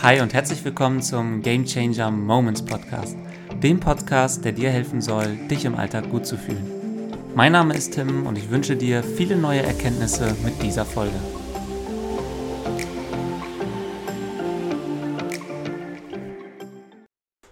Hi und herzlich willkommen zum Game Changer Moments Podcast, dem Podcast, der dir helfen soll, dich im Alltag gut zu fühlen. Mein Name ist Tim und ich wünsche dir viele neue Erkenntnisse mit dieser Folge.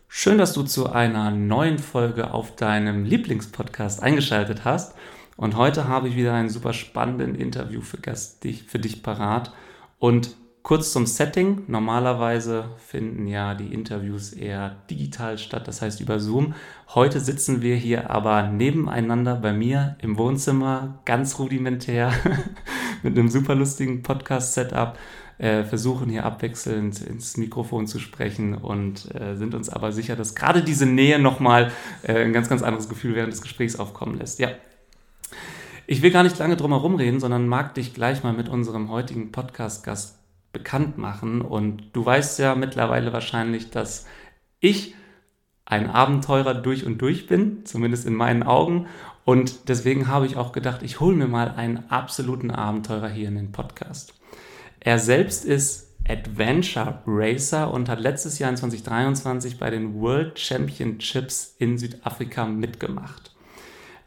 Schön, dass du zu einer neuen Folge auf deinem Lieblingspodcast eingeschaltet hast. Und heute habe ich wieder einen super spannenden Interview für, Gast, für dich parat. Und kurz zum Setting. Normalerweise finden ja die Interviews eher digital statt, das heißt über Zoom. Heute sitzen wir hier aber nebeneinander bei mir im Wohnzimmer, ganz rudimentär, mit einem super lustigen Podcast-Setup äh, versuchen hier abwechselnd ins Mikrofon zu sprechen und äh, sind uns aber sicher, dass gerade diese Nähe nochmal äh, ein ganz, ganz anderes Gefühl während des Gesprächs aufkommen lässt. Ja. Ich will gar nicht lange drum herum reden, sondern mag dich gleich mal mit unserem heutigen Podcast-Gast bekannt machen. Und du weißt ja mittlerweile wahrscheinlich, dass ich ein Abenteurer durch und durch bin, zumindest in meinen Augen. Und deswegen habe ich auch gedacht, ich hole mir mal einen absoluten Abenteurer hier in den Podcast. Er selbst ist Adventure Racer und hat letztes Jahr in 2023 bei den World Championships in Südafrika mitgemacht.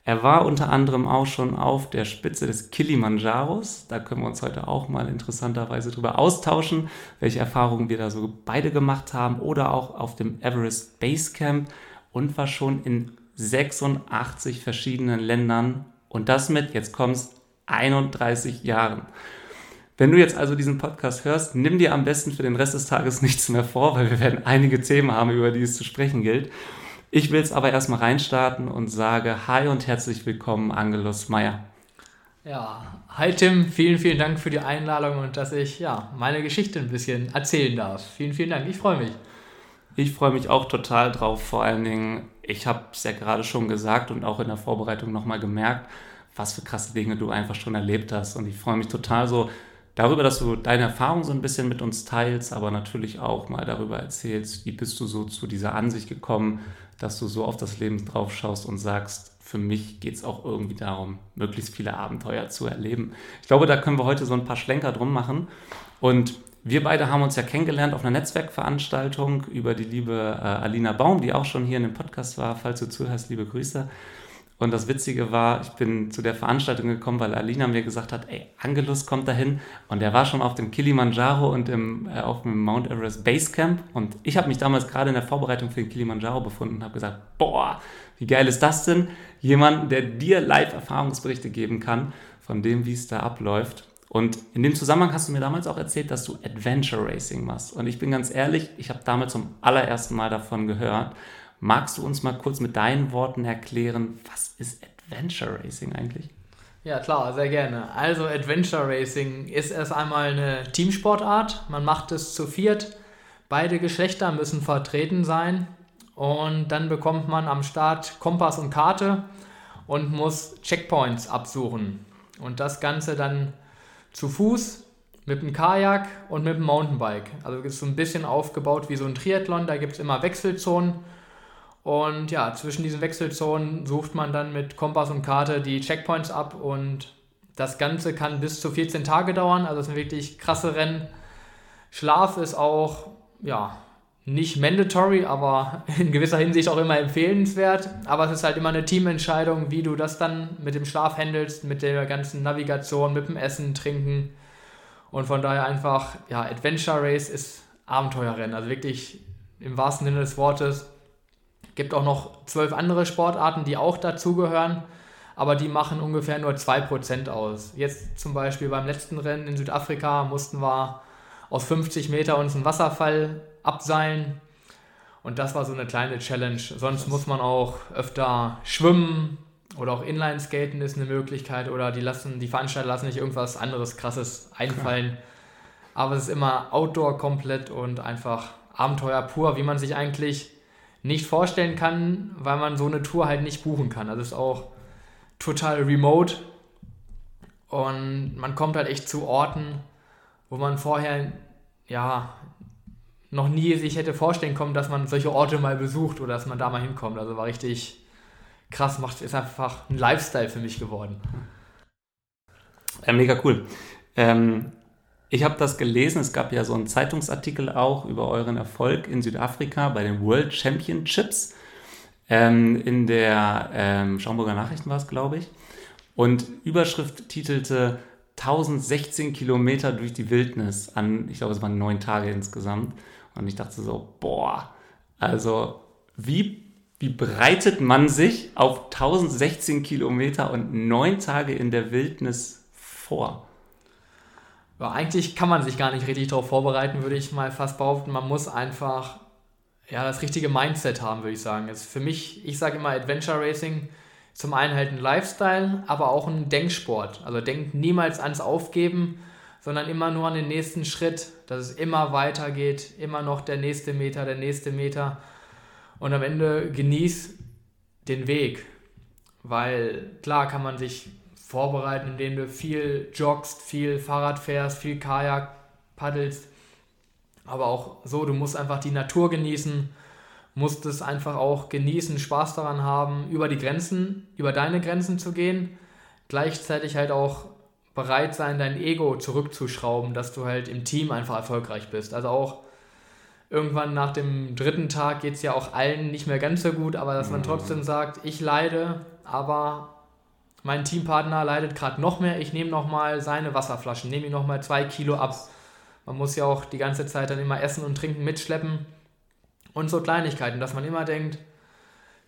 Er war unter anderem auch schon auf der Spitze des Kilimanjaros. Da können wir uns heute auch mal interessanterweise drüber austauschen, welche Erfahrungen wir da so beide gemacht haben. Oder auch auf dem Everest Base Camp und war schon in 86 verschiedenen Ländern. Und das mit, jetzt kommst 31 Jahren. Wenn du jetzt also diesen Podcast hörst, nimm dir am besten für den Rest des Tages nichts mehr vor, weil wir werden einige Themen haben, über die es zu sprechen gilt. Ich will es aber erstmal reinstarten und sage Hi und herzlich willkommen, Angelus Meyer. Ja, hi Tim, vielen, vielen Dank für die Einladung und dass ich ja, meine Geschichte ein bisschen erzählen darf. Vielen, vielen Dank, ich freue mich. Ich freue mich auch total drauf, vor allen Dingen, ich habe es ja gerade schon gesagt und auch in der Vorbereitung nochmal gemerkt, was für krasse Dinge du einfach schon erlebt hast. Und ich freue mich total so, darüber, dass du deine Erfahrung so ein bisschen mit uns teilst, aber natürlich auch mal darüber erzählst, wie bist du so zu dieser Ansicht gekommen, dass du so auf das Leben drauf schaust und sagst, für mich geht es auch irgendwie darum, möglichst viele Abenteuer zu erleben. Ich glaube, da können wir heute so ein paar Schlenker drum machen. Und wir beide haben uns ja kennengelernt auf einer Netzwerkveranstaltung über die liebe äh, Alina Baum, die auch schon hier in dem Podcast war. Falls du zuhörst, liebe Grüße. Und das Witzige war, ich bin zu der Veranstaltung gekommen, weil Alina mir gesagt hat, ey, Angelus kommt dahin. Und er war schon auf dem Kilimanjaro und im, äh, auf dem Mount Everest Base Camp. Und ich habe mich damals gerade in der Vorbereitung für den Kilimanjaro befunden und habe gesagt, boah, wie geil ist das denn? Jemand, der dir Live-Erfahrungsberichte geben kann von dem, wie es da abläuft. Und in dem Zusammenhang hast du mir damals auch erzählt, dass du Adventure Racing machst. Und ich bin ganz ehrlich, ich habe damals zum allerersten Mal davon gehört. Magst du uns mal kurz mit deinen Worten erklären, was ist Adventure Racing eigentlich? Ja, klar, sehr gerne. Also Adventure Racing ist erst einmal eine Teamsportart. Man macht es zu viert. Beide Geschlechter müssen vertreten sein. Und dann bekommt man am Start Kompass und Karte und muss Checkpoints absuchen. Und das Ganze dann zu Fuß, mit dem Kajak und mit dem Mountainbike. Also ist so ein bisschen aufgebaut wie so ein Triathlon. Da gibt es immer Wechselzonen und ja, zwischen diesen Wechselzonen sucht man dann mit Kompass und Karte die Checkpoints ab und das Ganze kann bis zu 14 Tage dauern. Also es sind wirklich krasse Rennen. Schlaf ist auch, ja, nicht mandatory, aber in gewisser Hinsicht auch immer empfehlenswert. Aber es ist halt immer eine Teamentscheidung, wie du das dann mit dem Schlaf handelst, mit der ganzen Navigation, mit dem Essen, Trinken. Und von daher einfach, ja, Adventure Race ist Abenteuerrennen. Also wirklich im wahrsten Sinne des Wortes gibt auch noch zwölf andere Sportarten, die auch dazugehören, aber die machen ungefähr nur 2% aus. Jetzt zum Beispiel beim letzten Rennen in Südafrika mussten wir aus 50 Meter uns einen Wasserfall abseilen. Und das war so eine kleine Challenge. Sonst muss man auch öfter schwimmen oder auch Inline-Skaten ist eine Möglichkeit oder die, lassen, die Veranstalter lassen nicht irgendwas anderes krasses einfallen. Aber es ist immer Outdoor komplett und einfach Abenteuer pur, wie man sich eigentlich nicht vorstellen kann, weil man so eine Tour halt nicht buchen kann. Also ist auch total remote und man kommt halt echt zu Orten, wo man vorher ja noch nie sich hätte vorstellen können, dass man solche Orte mal besucht oder dass man da mal hinkommt. Also war richtig krass, macht ist einfach ein Lifestyle für mich geworden. Ja, mega cool. Ähm, ich habe das gelesen, es gab ja so einen Zeitungsartikel auch über euren Erfolg in Südafrika bei den World Championships. Ähm, in der ähm, Schaumburger Nachrichten war es, glaube ich. Und Überschrift titelte 1016 Kilometer durch die Wildnis an, ich glaube, es waren neun Tage insgesamt. Und ich dachte so, boah, also wie, wie bereitet man sich auf 1016 Kilometer und neun Tage in der Wildnis vor? Ja, eigentlich kann man sich gar nicht richtig darauf vorbereiten, würde ich mal fast behaupten. Man muss einfach ja, das richtige Mindset haben, würde ich sagen. Jetzt für mich, ich sage immer, Adventure Racing zum einen halt ein Lifestyle, aber auch ein Denksport. Also denkt niemals ans Aufgeben, sondern immer nur an den nächsten Schritt, dass es immer weitergeht, immer noch der nächste Meter, der nächste Meter. Und am Ende genieß den Weg. Weil klar kann man sich vorbereiten, indem du viel joggst, viel Fahrrad fährst, viel Kajak paddelst. Aber auch so, du musst einfach die Natur genießen, musst es einfach auch genießen, Spaß daran haben, über die Grenzen, über deine Grenzen zu gehen. Gleichzeitig halt auch bereit sein, dein Ego zurückzuschrauben, dass du halt im Team einfach erfolgreich bist. Also auch irgendwann nach dem dritten Tag geht es ja auch allen nicht mehr ganz so gut, aber dass man mhm. trotzdem sagt, ich leide, aber mein Teampartner leidet gerade noch mehr, ich nehme nochmal seine Wasserflaschen, nehme ihm nochmal zwei Kilo ab. Man muss ja auch die ganze Zeit dann immer Essen und Trinken mitschleppen und so Kleinigkeiten, dass man immer denkt,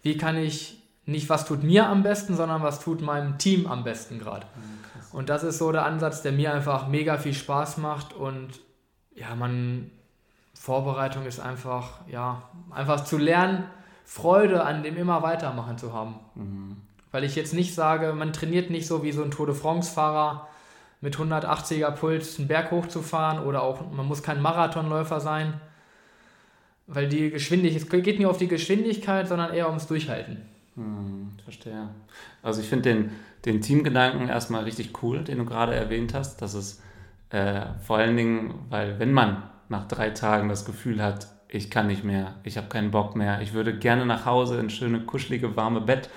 wie kann ich nicht, was tut mir am besten, sondern was tut meinem Team am besten gerade. Mhm, und das ist so der Ansatz, der mir einfach mega viel Spaß macht und ja, man, Vorbereitung ist einfach, ja, einfach zu lernen, Freude an dem immer weitermachen zu haben. Mhm. Weil ich jetzt nicht sage, man trainiert nicht so wie so ein Tour de France-Fahrer mit 180er Puls einen Berg hochzufahren oder auch, man muss kein Marathonläufer sein, weil die Geschwindigkeit, es geht nicht auf die Geschwindigkeit, sondern eher ums Durchhalten. Hm, verstehe. Also ich finde den, den Teamgedanken erstmal richtig cool, den du gerade erwähnt hast. Das ist äh, vor allen Dingen, weil wenn man nach drei Tagen das Gefühl hat, ich kann nicht mehr, ich habe keinen Bock mehr, ich würde gerne nach Hause in schöne, kuschelige, warme Bett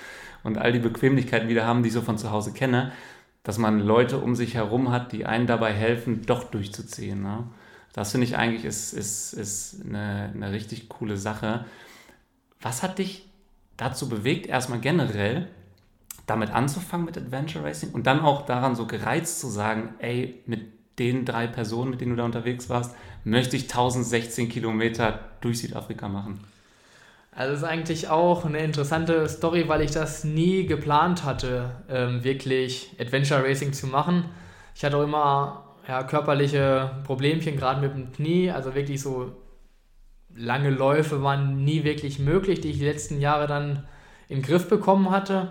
und all die Bequemlichkeiten wieder haben, die ich so von zu Hause kenne, dass man Leute um sich herum hat, die einen dabei helfen, doch durchzuziehen. Ne? Das finde ich eigentlich ist, ist, ist eine, eine richtig coole Sache. Was hat dich dazu bewegt, erstmal generell damit anzufangen mit Adventure Racing und dann auch daran so gereizt zu sagen, ey, mit den drei Personen, mit denen du da unterwegs warst, möchte ich 1016 Kilometer durch Südafrika machen? Also ist eigentlich auch eine interessante Story, weil ich das nie geplant hatte, ähm, wirklich Adventure Racing zu machen. Ich hatte auch immer ja, körperliche Problemchen, gerade mit dem Knie. Also wirklich so lange Läufe waren nie wirklich möglich, die ich die letzten Jahre dann in den Griff bekommen hatte.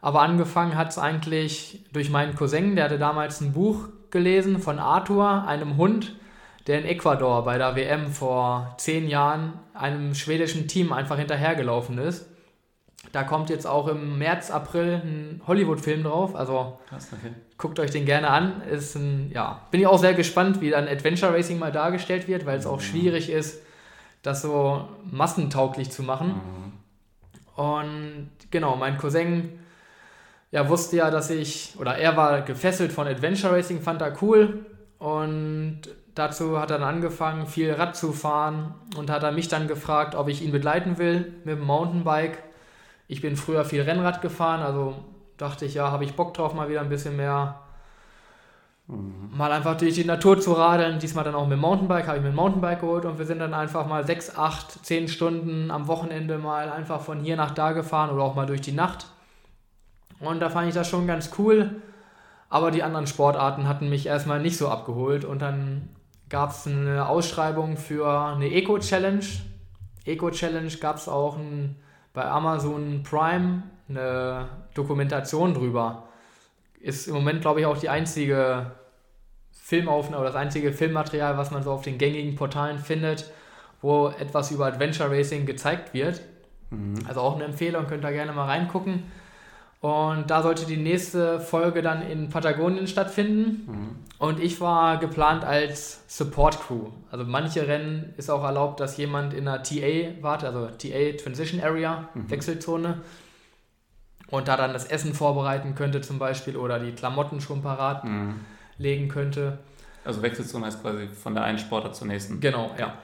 Aber angefangen hat es eigentlich durch meinen Cousin, der hatte damals ein Buch gelesen von Arthur, einem Hund, der in Ecuador bei der WM vor zehn Jahren einem schwedischen Team einfach hinterhergelaufen ist. Da kommt jetzt auch im März, April ein Hollywood-Film drauf. Also Krass, okay. guckt euch den gerne an. Ist ein, ja, bin ich auch sehr gespannt, wie dann Adventure Racing mal dargestellt wird, weil es auch mhm. schwierig ist, das so massentauglich zu machen. Mhm. Und genau, mein Cousin ja, wusste ja, dass ich, oder er war gefesselt von Adventure Racing, fand er cool. Und Dazu hat er dann angefangen, viel Rad zu fahren und hat er mich dann gefragt, ob ich ihn begleiten will mit dem Mountainbike. Ich bin früher viel Rennrad gefahren, also dachte ich, ja, habe ich Bock drauf, mal wieder ein bisschen mehr mhm. mal einfach durch die Natur zu radeln. Diesmal dann auch mit dem Mountainbike, habe ich mir ein Mountainbike geholt und wir sind dann einfach mal 6, 8, 10 Stunden am Wochenende mal einfach von hier nach da gefahren oder auch mal durch die Nacht. Und da fand ich das schon ganz cool. Aber die anderen Sportarten hatten mich erstmal nicht so abgeholt und dann gab es eine Ausschreibung für eine Eco-Challenge. Eco-Challenge gab es auch ein, bei Amazon Prime eine Dokumentation drüber. Ist im Moment, glaube ich, auch die einzige Filmaufnahme oder das einzige Filmmaterial, was man so auf den gängigen Portalen findet, wo etwas über Adventure Racing gezeigt wird. Mhm. Also auch eine Empfehlung, könnt ihr gerne mal reingucken. Und da sollte die nächste Folge dann in Patagonien stattfinden. Mhm. Und ich war geplant als Support Crew. Also manche Rennen ist auch erlaubt, dass jemand in einer TA wartet, also TA Transition Area, mhm. Wechselzone. Und da dann das Essen vorbereiten könnte zum Beispiel oder die Klamotten schon parat mhm. legen könnte. Also Wechselzone heißt quasi von der einen Sportart zur nächsten. Genau, ja.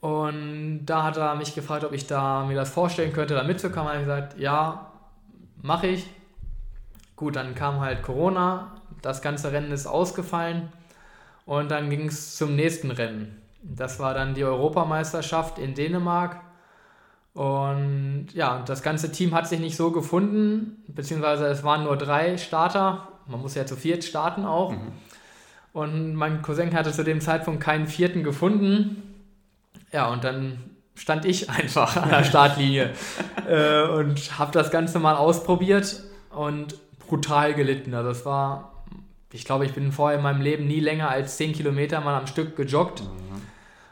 Und da hat er mich gefragt, ob ich da mir das vorstellen könnte, da mitzukommen. Da habe ich gesagt, ja, mache ich. Gut, dann kam halt Corona, das ganze Rennen ist ausgefallen und dann ging es zum nächsten Rennen. Das war dann die Europameisterschaft in Dänemark. Und ja, das ganze Team hat sich nicht so gefunden, beziehungsweise es waren nur drei Starter. Man muss ja zu viert starten auch. Mhm. Und mein Cousin hatte zu dem Zeitpunkt keinen vierten gefunden. Ja, und dann stand ich einfach an der Startlinie äh, und habe das Ganze mal ausprobiert und brutal gelitten. Also es war, ich glaube, ich bin vorher in meinem Leben nie länger als 10 Kilometer mal am Stück gejoggt. Mhm.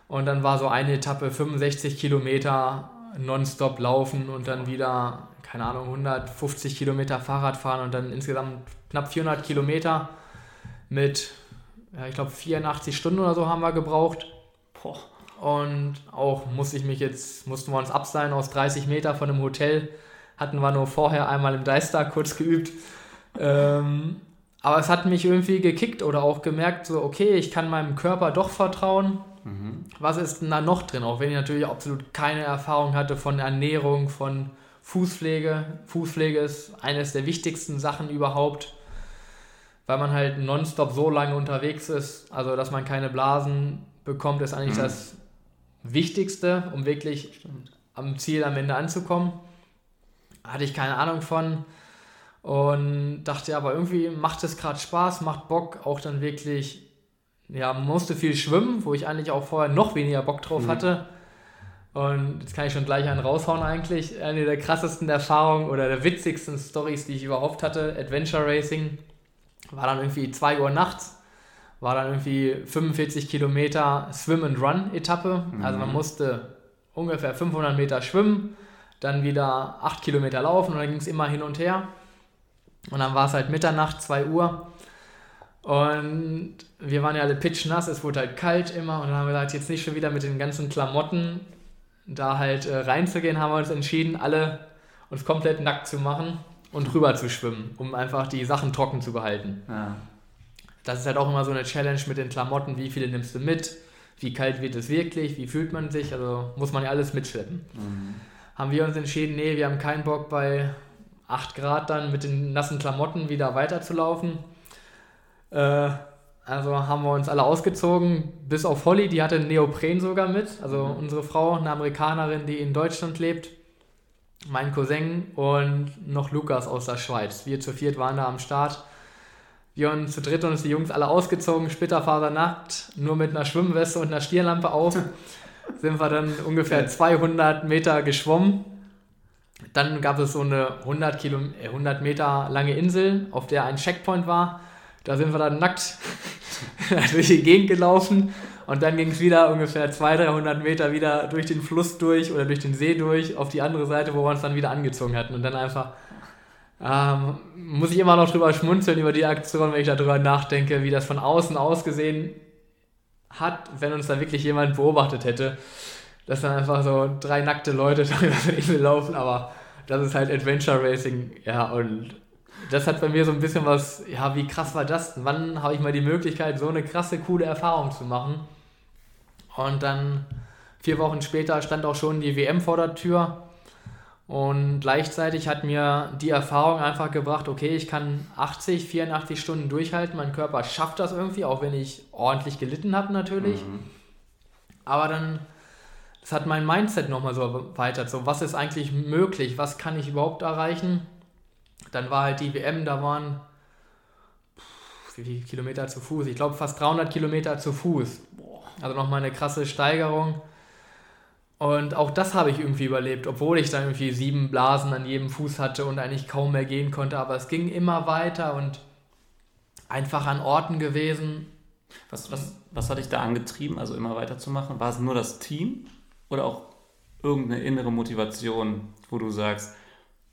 Und dann war so eine Etappe 65 Kilometer nonstop laufen und dann wieder, keine Ahnung, 150 Kilometer Fahrrad fahren und dann insgesamt knapp 400 Kilometer mit, ja, ich glaube, 84 Stunden oder so haben wir gebraucht. Boah. Und auch musste ich mich jetzt, mussten wir uns abseilen aus 30 Meter von einem Hotel. Hatten wir nur vorher einmal im Deister kurz geübt. Ähm, aber es hat mich irgendwie gekickt oder auch gemerkt, so, okay, ich kann meinem Körper doch vertrauen. Mhm. Was ist denn da noch drin? Auch wenn ich natürlich absolut keine Erfahrung hatte von Ernährung, von Fußpflege. Fußpflege ist eines der wichtigsten Sachen überhaupt, weil man halt nonstop so lange unterwegs ist. Also, dass man keine Blasen bekommt, ist eigentlich mhm. das Wichtigste, um wirklich Stimmt. am Ziel am Ende anzukommen. Hatte ich keine Ahnung von und dachte, aber irgendwie macht es gerade Spaß, macht Bock, auch dann wirklich, ja, musste viel schwimmen, wo ich eigentlich auch vorher noch weniger Bock drauf mhm. hatte. Und jetzt kann ich schon gleich einen raushauen eigentlich. Eine der krassesten Erfahrungen oder der witzigsten Stories, die ich überhaupt hatte, Adventure Racing, war dann irgendwie 2 Uhr nachts war dann irgendwie 45 Kilometer Swim and Run Etappe. Mhm. Also man mhm. musste ungefähr 500 Meter schwimmen, dann wieder 8 Kilometer laufen und dann ging es immer hin und her. Und dann war es halt Mitternacht, 2 Uhr. Und wir waren ja alle pitchnass, es wurde halt kalt immer und dann haben wir halt jetzt nicht schon wieder mit den ganzen Klamotten da halt äh, reinzugehen, haben wir uns entschieden, alle uns komplett nackt zu machen und rüber zu schwimmen, um einfach die Sachen trocken zu behalten. Ja das ist halt auch immer so eine Challenge mit den Klamotten, wie viele nimmst du mit, wie kalt wird es wirklich, wie fühlt man sich, also muss man ja alles mitschleppen. Mhm. Haben wir uns entschieden, nee, wir haben keinen Bock bei 8 Grad dann mit den nassen Klamotten wieder weiterzulaufen. Äh, also haben wir uns alle ausgezogen, bis auf Holly, die hatte Neopren sogar mit, also mhm. unsere Frau, eine Amerikanerin, die in Deutschland lebt, mein Cousin und noch Lukas aus der Schweiz. Wir zu viert waren da am Start wir uns zu dritt uns die Jungs alle ausgezogen, splitterfasernackt, nur mit einer Schwimmweste und einer Stierlampe auf, sind wir dann ungefähr 200 Meter geschwommen. Dann gab es so eine 100, Kilo, 100 äh, Meter lange Insel, auf der ein Checkpoint war. Da sind wir dann nackt durch die Gegend gelaufen und dann ging es wieder ungefähr 200, 300 Meter wieder durch den Fluss durch oder durch den See durch auf die andere Seite, wo wir uns dann wieder angezogen hatten und dann einfach ähm, muss ich immer noch drüber schmunzeln über die Aktion, wenn ich darüber nachdenke, wie das von außen ausgesehen hat, wenn uns da wirklich jemand beobachtet hätte. Dass dann einfach so drei nackte Leute über die laufen, aber das ist halt Adventure Racing, ja, und das hat bei mir so ein bisschen was, ja, wie krass war das denn? Wann habe ich mal die Möglichkeit, so eine krasse, coole Erfahrung zu machen? Und dann vier Wochen später stand auch schon die WM vor der Tür und gleichzeitig hat mir die Erfahrung einfach gebracht, okay, ich kann 80, 84 Stunden durchhalten, mein Körper schafft das irgendwie, auch wenn ich ordentlich gelitten habe natürlich. Mhm. Aber dann, das hat mein Mindset nochmal so erweitert, so was ist eigentlich möglich, was kann ich überhaupt erreichen. Dann war halt die WM, da waren wie viele Kilometer zu Fuß? Ich glaube fast 300 Kilometer zu Fuß. Also nochmal eine krasse Steigerung. Und auch das habe ich irgendwie überlebt, obwohl ich dann irgendwie sieben Blasen an jedem Fuß hatte und eigentlich kaum mehr gehen konnte. Aber es ging immer weiter und einfach an Orten gewesen. Was, was, was hat dich da angetrieben, also immer weiterzumachen? War es nur das Team oder auch irgendeine innere Motivation, wo du sagst,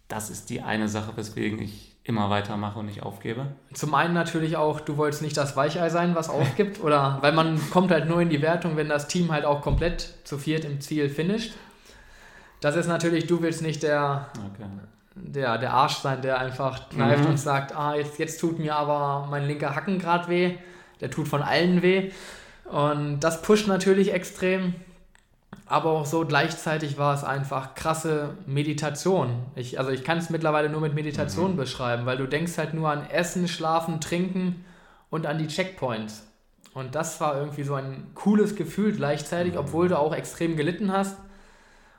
das ist die eine Sache, weswegen ich immer weitermache und nicht aufgebe? Zum einen natürlich auch, du wolltest nicht das Weichei sein, was aufgibt, oder weil man kommt halt nur in die Wertung, wenn das Team halt auch komplett zu viert im Ziel finisht. Das ist natürlich, du willst nicht der, okay. der, der Arsch sein, der einfach kneift mhm. und sagt, ah, jetzt, jetzt tut mir aber mein linker Hacken gerade weh. der tut von allen weh. Und das pusht natürlich extrem. Aber auch so gleichzeitig war es einfach krasse Meditation. Ich, also ich kann es mittlerweile nur mit Meditation mhm. beschreiben, weil du denkst halt nur an Essen, Schlafen, Trinken und an die Checkpoints. Und das war irgendwie so ein cooles Gefühl gleichzeitig, mhm. obwohl du auch extrem gelitten hast.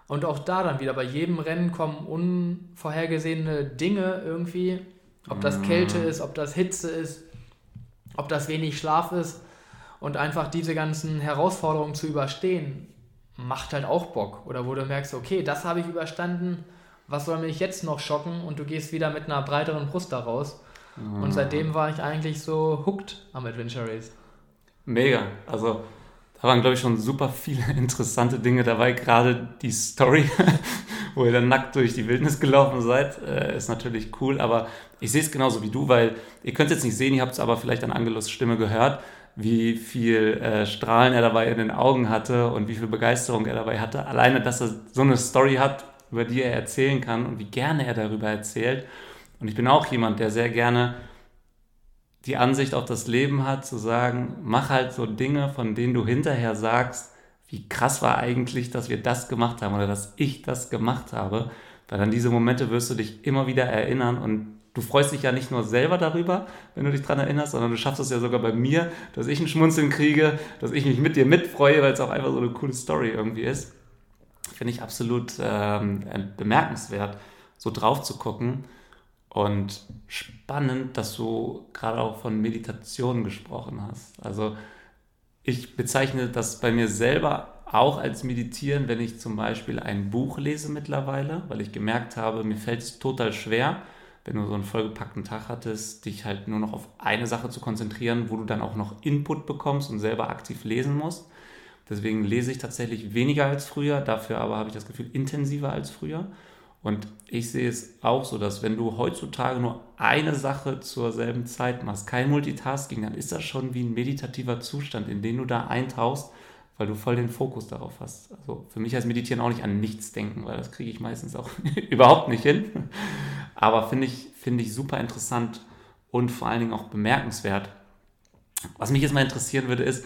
Und auch da dann wieder, bei jedem Rennen kommen unvorhergesehene Dinge irgendwie. Ob das Kälte mhm. ist, ob das Hitze ist, ob das wenig Schlaf ist. Und einfach diese ganzen Herausforderungen zu überstehen, macht halt auch Bock. Oder wo du merkst, okay, das habe ich überstanden, was soll mich jetzt noch schocken? Und du gehst wieder mit einer breiteren Brust da raus. Mhm. Und seitdem war ich eigentlich so hooked am Adventure Race. Mega. Also da waren, glaube ich, schon super viele interessante Dinge dabei. Gerade die Story, wo ihr dann nackt durch die Wildnis gelaufen seid, äh, ist natürlich cool. Aber ich sehe es genauso wie du, weil ihr könnt es jetzt nicht sehen, ihr habt es aber vielleicht an Angelos Stimme gehört, wie viel äh, Strahlen er dabei in den Augen hatte und wie viel Begeisterung er dabei hatte. Alleine, dass er so eine Story hat, über die er erzählen kann und wie gerne er darüber erzählt. Und ich bin auch jemand, der sehr gerne die Ansicht auf das Leben hat, zu sagen, mach halt so Dinge, von denen du hinterher sagst, wie krass war eigentlich, dass wir das gemacht haben oder dass ich das gemacht habe. Weil an diese Momente wirst du dich immer wieder erinnern und du freust dich ja nicht nur selber darüber, wenn du dich daran erinnerst, sondern du schaffst es ja sogar bei mir, dass ich ein Schmunzeln kriege, dass ich mich mit dir mitfreue, weil es auch einfach so eine coole Story irgendwie ist. Finde ich absolut ähm, bemerkenswert, so drauf zu gucken. Und spannend, dass du gerade auch von Meditation gesprochen hast. Also ich bezeichne das bei mir selber auch als Meditieren, wenn ich zum Beispiel ein Buch lese mittlerweile, weil ich gemerkt habe, mir fällt es total schwer, wenn du so einen vollgepackten Tag hattest, dich halt nur noch auf eine Sache zu konzentrieren, wo du dann auch noch Input bekommst und selber aktiv lesen musst. Deswegen lese ich tatsächlich weniger als früher, dafür aber habe ich das Gefühl intensiver als früher. Und ich sehe es auch so, dass wenn du heutzutage nur eine Sache zur selben Zeit machst, kein Multitasking, dann ist das schon wie ein meditativer Zustand, in den du da eintauchst, weil du voll den Fokus darauf hast. Also für mich heißt Meditieren auch nicht an nichts denken, weil das kriege ich meistens auch überhaupt nicht hin. Aber finde ich, find ich super interessant und vor allen Dingen auch bemerkenswert. Was mich jetzt mal interessieren würde, ist,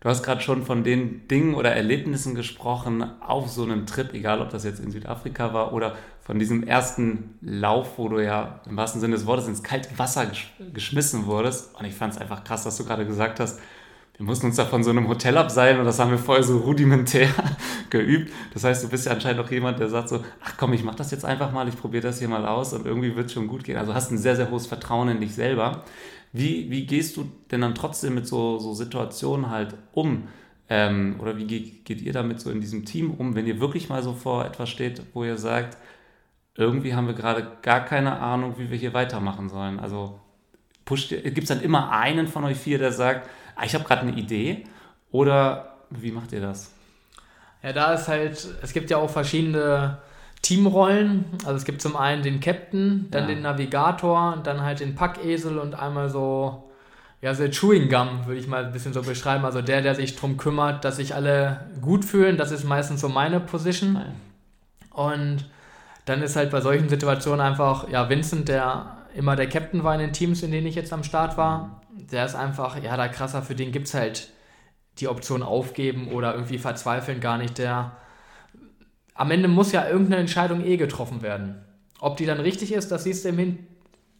Du hast gerade schon von den Dingen oder Erlebnissen gesprochen auf so einem Trip, egal ob das jetzt in Südafrika war oder von diesem ersten Lauf, wo du ja im wahrsten Sinne des Wortes ins kalte Wasser gesch geschmissen wurdest. Und ich fand es einfach krass, dass du gerade gesagt hast, wir mussten uns da von so einem Hotel abseilen und das haben wir vorher so rudimentär geübt. Das heißt, du bist ja anscheinend auch jemand, der sagt so, ach komm, ich mach das jetzt einfach mal, ich probiere das hier mal aus und irgendwie wird es schon gut gehen. Also hast ein sehr, sehr hohes Vertrauen in dich selber. Wie, wie gehst du denn dann trotzdem mit so, so Situationen halt um? Ähm, oder wie geht, geht ihr damit so in diesem Team um, wenn ihr wirklich mal so vor etwas steht, wo ihr sagt, irgendwie haben wir gerade gar keine Ahnung, wie wir hier weitermachen sollen? Also gibt es dann immer einen von euch vier, der sagt, ah, ich habe gerade eine Idee? Oder wie macht ihr das? Ja, da ist halt, es gibt ja auch verschiedene Teamrollen. Also es gibt zum einen den Captain, dann ja. den Navigator, dann halt den Packesel und einmal so, ja, so Chewing Gum, würde ich mal ein bisschen so beschreiben. Also der, der sich darum kümmert, dass sich alle gut fühlen. Das ist meistens so meine Position. Nein. Und dann ist halt bei solchen Situationen einfach, ja, Vincent, der immer der Captain war in den Teams, in denen ich jetzt am Start war, der ist einfach, ja, da krasser, für den gibt es halt die Option aufgeben oder irgendwie verzweifeln gar nicht. Der am Ende muss ja irgendeine Entscheidung eh getroffen werden. Ob die dann richtig ist, das siehst du im, Hin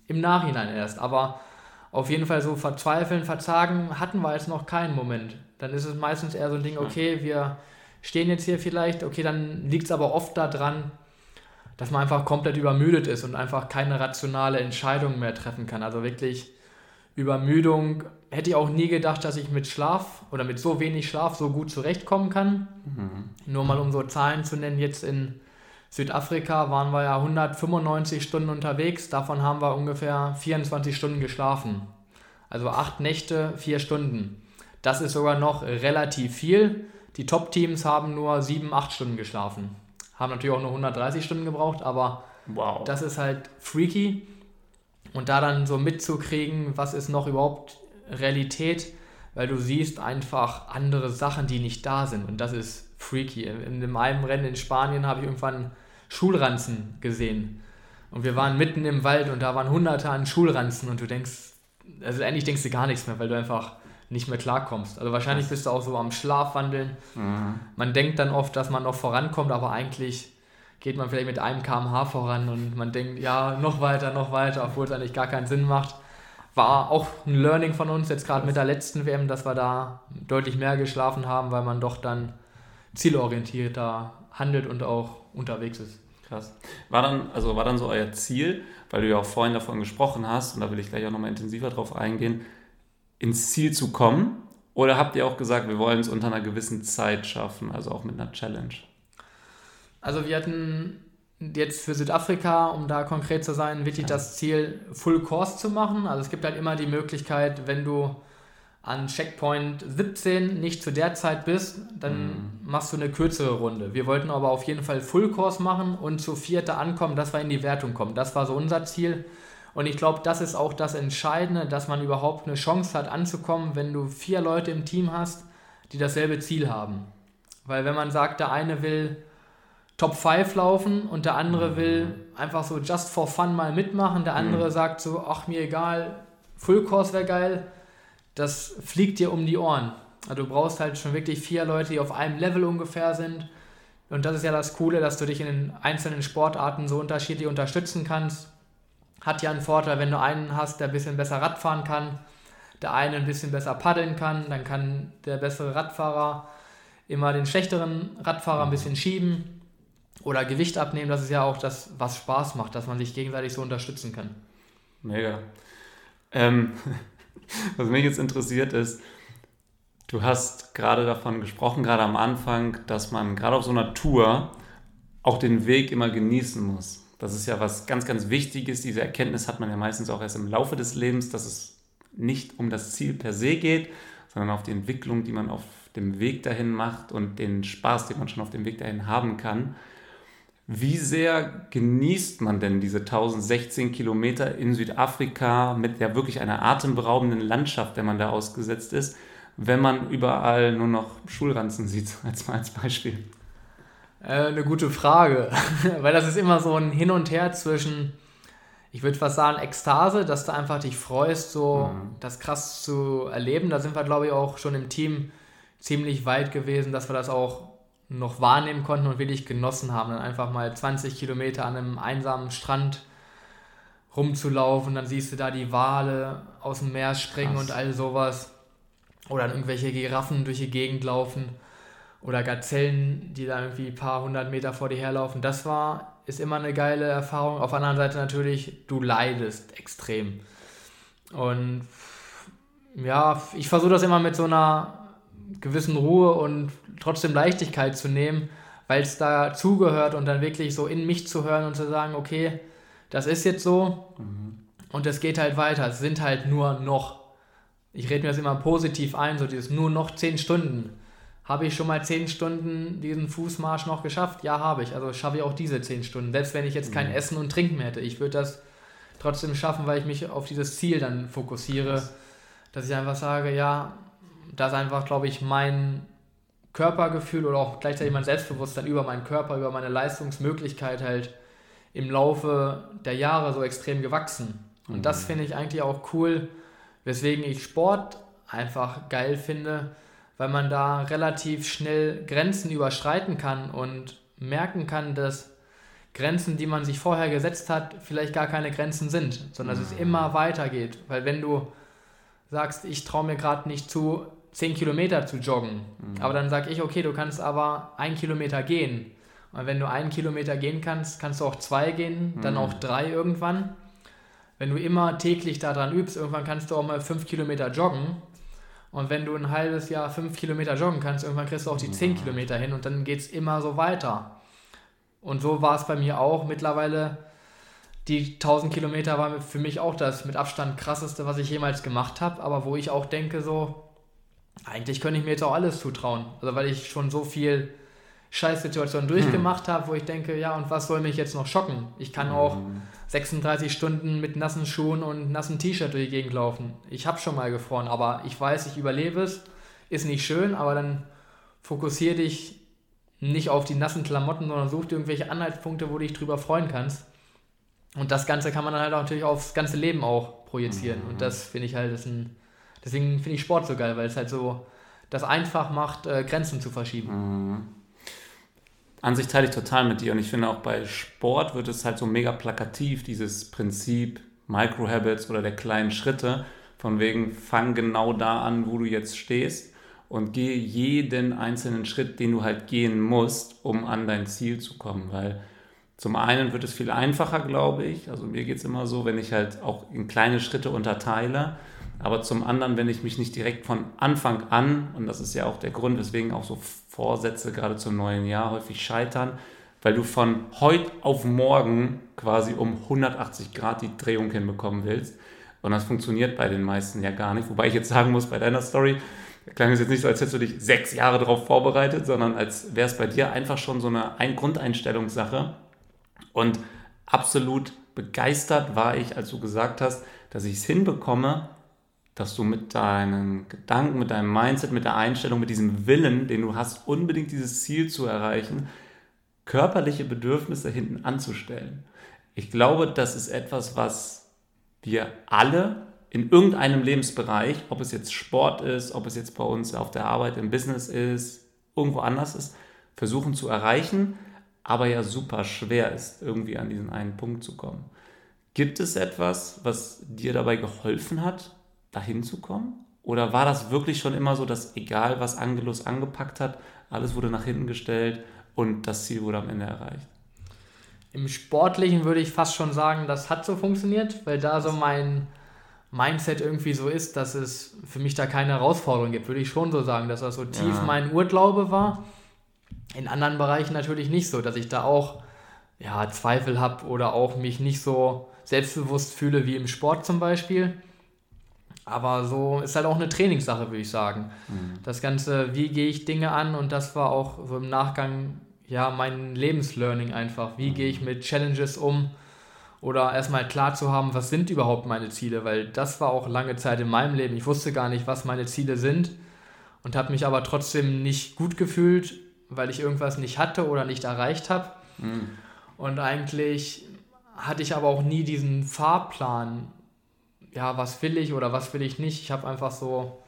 im Nachhinein erst. Aber auf jeden Fall so verzweifeln, verzagen hatten wir jetzt noch keinen Moment. Dann ist es meistens eher so ein Ding, okay, wir stehen jetzt hier vielleicht, okay, dann liegt es aber oft daran, dass man einfach komplett übermüdet ist und einfach keine rationale Entscheidung mehr treffen kann. Also wirklich Übermüdung hätte ich auch nie gedacht, dass ich mit Schlaf oder mit so wenig Schlaf so gut zurechtkommen kann. Mhm. Nur mal um so Zahlen zu nennen, jetzt in Südafrika waren wir ja 195 Stunden unterwegs, davon haben wir ungefähr 24 Stunden geschlafen. Also acht Nächte, vier Stunden. Das ist sogar noch relativ viel. Die Top-Teams haben nur sieben, acht Stunden geschlafen. Haben natürlich auch nur 130 Stunden gebraucht, aber wow. das ist halt freaky. Und da dann so mitzukriegen, was ist noch überhaupt Realität, weil du siehst einfach andere Sachen, die nicht da sind. Und das ist freaky. In einem Rennen in Spanien habe ich irgendwann Schulranzen gesehen. Und wir waren mitten im Wald und da waren hunderte an Schulranzen und du denkst, also eigentlich denkst du gar nichts mehr, weil du einfach nicht mehr klarkommst. Also wahrscheinlich bist du auch so am Schlafwandeln. Mhm. Man denkt dann oft, dass man noch vorankommt, aber eigentlich geht man vielleicht mit einem kmh voran und man denkt, ja, noch weiter, noch weiter, obwohl es eigentlich gar keinen Sinn macht. War auch ein Learning von uns, jetzt gerade mit der letzten WM, dass wir da deutlich mehr geschlafen haben, weil man doch dann zielorientierter handelt und auch unterwegs ist. Krass. War dann, also war dann so euer Ziel, weil du ja auch vorhin davon gesprochen hast, und da will ich gleich auch nochmal intensiver drauf eingehen, ins Ziel zu kommen? Oder habt ihr auch gesagt, wir wollen es unter einer gewissen Zeit schaffen, also auch mit einer Challenge? Also wir hatten jetzt für Südafrika, um da konkret zu sein, wirklich ja. das Ziel, Full Course zu machen. Also es gibt halt immer die Möglichkeit, wenn du an Checkpoint 17 nicht zu der Zeit bist, dann mhm. machst du eine kürzere Runde. Wir wollten aber auf jeden Fall Full Course machen und zu vierter ankommen, dass wir in die Wertung kommen. Das war so unser Ziel. Und ich glaube, das ist auch das Entscheidende, dass man überhaupt eine Chance hat anzukommen, wenn du vier Leute im Team hast, die dasselbe Ziel haben. Weil wenn man sagt, der eine will Top 5 laufen und der andere will einfach so just for fun mal mitmachen. Der andere mhm. sagt so, ach mir egal, Full Course wäre geil. Das fliegt dir um die Ohren. Also du brauchst halt schon wirklich vier Leute, die auf einem Level ungefähr sind. Und das ist ja das Coole, dass du dich in den einzelnen Sportarten so unterschiedlich unterstützen kannst. Hat ja einen Vorteil, wenn du einen hast, der ein bisschen besser Radfahren kann, der eine ein bisschen besser paddeln kann, dann kann der bessere Radfahrer immer den schlechteren Radfahrer ein bisschen schieben oder Gewicht abnehmen, das ist ja auch das, was Spaß macht, dass man sich gegenseitig so unterstützen kann. Mega. Ähm, was mich jetzt interessiert ist, du hast gerade davon gesprochen, gerade am Anfang, dass man gerade auf so einer Tour auch den Weg immer genießen muss. Das ist ja was ganz, ganz Wichtiges. Diese Erkenntnis hat man ja meistens auch erst im Laufe des Lebens, dass es nicht um das Ziel per se geht, sondern auf die Entwicklung, die man auf dem Weg dahin macht und den Spaß, den man schon auf dem Weg dahin haben kann. Wie sehr genießt man denn diese 1016 Kilometer in Südafrika mit ja wirklich einer atemberaubenden Landschaft, der man da ausgesetzt ist, wenn man überall nur noch Schulranzen sieht, als mal als Beispiel? Äh, eine gute Frage, weil das ist immer so ein Hin und Her zwischen, ich würde fast sagen, Ekstase, dass du einfach dich freust, so mhm. das krass zu erleben. Da sind wir, glaube ich, auch schon im Team ziemlich weit gewesen, dass wir das auch noch wahrnehmen konnten und wirklich genossen haben. Dann einfach mal 20 Kilometer an einem einsamen Strand rumzulaufen, dann siehst du da die Wale aus dem Meer springen Krass. und all sowas. Oder dann irgendwelche Giraffen durch die Gegend laufen. Oder Gazellen, die da irgendwie ein paar hundert Meter vor dir herlaufen. Das war, ist immer eine geile Erfahrung. Auf der anderen Seite natürlich, du leidest extrem. Und ja, ich versuche das immer mit so einer gewissen Ruhe und trotzdem Leichtigkeit zu nehmen, weil es da zugehört und dann wirklich so in mich zu hören und zu sagen, okay, das ist jetzt so mhm. und es geht halt weiter. Es sind halt nur noch, ich rede mir das immer positiv ein, so dieses nur noch zehn Stunden. Habe ich schon mal zehn Stunden diesen Fußmarsch noch geschafft? Ja, habe ich. Also schaffe ich auch diese zehn Stunden. Selbst wenn ich jetzt kein mhm. Essen und Trinken mehr hätte. Ich würde das trotzdem schaffen, weil ich mich auf dieses Ziel dann fokussiere. Dass ich einfach sage, ja, das ist einfach, glaube ich, mein Körpergefühl oder auch gleichzeitig mein Selbstbewusstsein über meinen Körper, über meine Leistungsmöglichkeit halt im Laufe der Jahre so extrem gewachsen. Und mhm. das finde ich eigentlich auch cool, weswegen ich Sport einfach geil finde, weil man da relativ schnell Grenzen überschreiten kann und merken kann, dass Grenzen, die man sich vorher gesetzt hat, vielleicht gar keine Grenzen sind, sondern dass es mhm. immer weitergeht. Weil wenn du sagst, ich traue mir gerade nicht zu, 10 Kilometer zu joggen. Mhm. Aber dann sage ich, okay, du kannst aber ein Kilometer gehen. Und wenn du einen Kilometer gehen kannst, kannst du auch zwei gehen, dann mhm. auch drei irgendwann. Wenn du immer täglich daran übst, irgendwann kannst du auch mal fünf Kilometer joggen. Und wenn du ein halbes Jahr fünf Kilometer joggen kannst, irgendwann kriegst du auch die zehn Kilometer hin und dann geht es immer so weiter. Und so war es bei mir auch. Mittlerweile, die 1000 Kilometer waren für mich auch das mit Abstand krasseste, was ich jemals gemacht habe. Aber wo ich auch denke, so, eigentlich könnte ich mir jetzt auch alles zutrauen. Also weil ich schon so viel Scheißsituationen durchgemacht hm. habe, wo ich denke, ja, und was soll mich jetzt noch schocken? Ich kann auch hm. 36 Stunden mit nassen Schuhen und nassen T-Shirt durch die Gegend laufen. Ich habe schon mal gefroren, aber ich weiß, ich überlebe es. Ist nicht schön, aber dann fokussiere dich nicht auf die nassen Klamotten, sondern such dir irgendwelche Anhaltspunkte, wo du dich drüber freuen kannst. Und das Ganze kann man dann halt auch natürlich aufs ganze Leben auch projizieren. Mhm. Und das finde ich halt ist ein deswegen finde ich Sport so geil, weil es halt so das einfach macht, äh, Grenzen zu verschieben. Mhm. An sich teile ich total mit dir und ich finde auch bei Sport wird es halt so mega plakativ, dieses Prinzip Microhabits oder der kleinen Schritte, von wegen fang genau da an, wo du jetzt stehst und gehe jeden einzelnen Schritt, den du halt gehen musst, um an dein Ziel zu kommen, weil zum einen wird es viel einfacher, glaube ich. Also mir geht es immer so, wenn ich halt auch in kleine Schritte unterteile. Aber zum anderen, wenn ich mich nicht direkt von Anfang an, und das ist ja auch der Grund, weswegen auch so Vorsätze gerade zum neuen Jahr häufig scheitern, weil du von heute auf morgen quasi um 180 Grad die Drehung hinbekommen willst. Und das funktioniert bei den meisten ja gar nicht. Wobei ich jetzt sagen muss, bei deiner Story klang es jetzt nicht so, als hättest du dich sechs Jahre darauf vorbereitet, sondern als wäre es bei dir einfach schon so eine Ein Grundeinstellungssache und absolut begeistert war ich, als du gesagt hast, dass ich es hinbekomme, dass du mit deinen Gedanken, mit deinem Mindset, mit der Einstellung, mit diesem Willen, den du hast, unbedingt dieses Ziel zu erreichen, körperliche Bedürfnisse hinten anzustellen. Ich glaube, das ist etwas, was wir alle in irgendeinem Lebensbereich, ob es jetzt Sport ist, ob es jetzt bei uns auf der Arbeit im Business ist, irgendwo anders ist, versuchen zu erreichen, aber ja super schwer ist, irgendwie an diesen einen Punkt zu kommen. Gibt es etwas, was dir dabei geholfen hat, dahin zu kommen? Oder war das wirklich schon immer so, dass egal was Angelus angepackt hat, alles wurde nach hinten gestellt und das Ziel wurde am Ende erreicht? Im Sportlichen würde ich fast schon sagen, das hat so funktioniert, weil da so mein Mindset irgendwie so ist, dass es für mich da keine Herausforderung gibt, würde ich schon so sagen, dass das so tief ja. mein Urglaube war in anderen Bereichen natürlich nicht so, dass ich da auch ja, Zweifel habe oder auch mich nicht so selbstbewusst fühle wie im Sport zum Beispiel. Aber so ist halt auch eine Trainingssache, würde ich sagen. Mhm. Das Ganze, wie gehe ich Dinge an und das war auch so im Nachgang ja mein Lebenslearning einfach. Wie mhm. gehe ich mit Challenges um? Oder erstmal klar zu haben, was sind überhaupt meine Ziele, weil das war auch lange Zeit in meinem Leben. Ich wusste gar nicht, was meine Ziele sind und habe mich aber trotzdem nicht gut gefühlt weil ich irgendwas nicht hatte oder nicht erreicht habe. Mhm. Und eigentlich hatte ich aber auch nie diesen Fahrplan, ja, was will ich oder was will ich nicht. Ich habe einfach so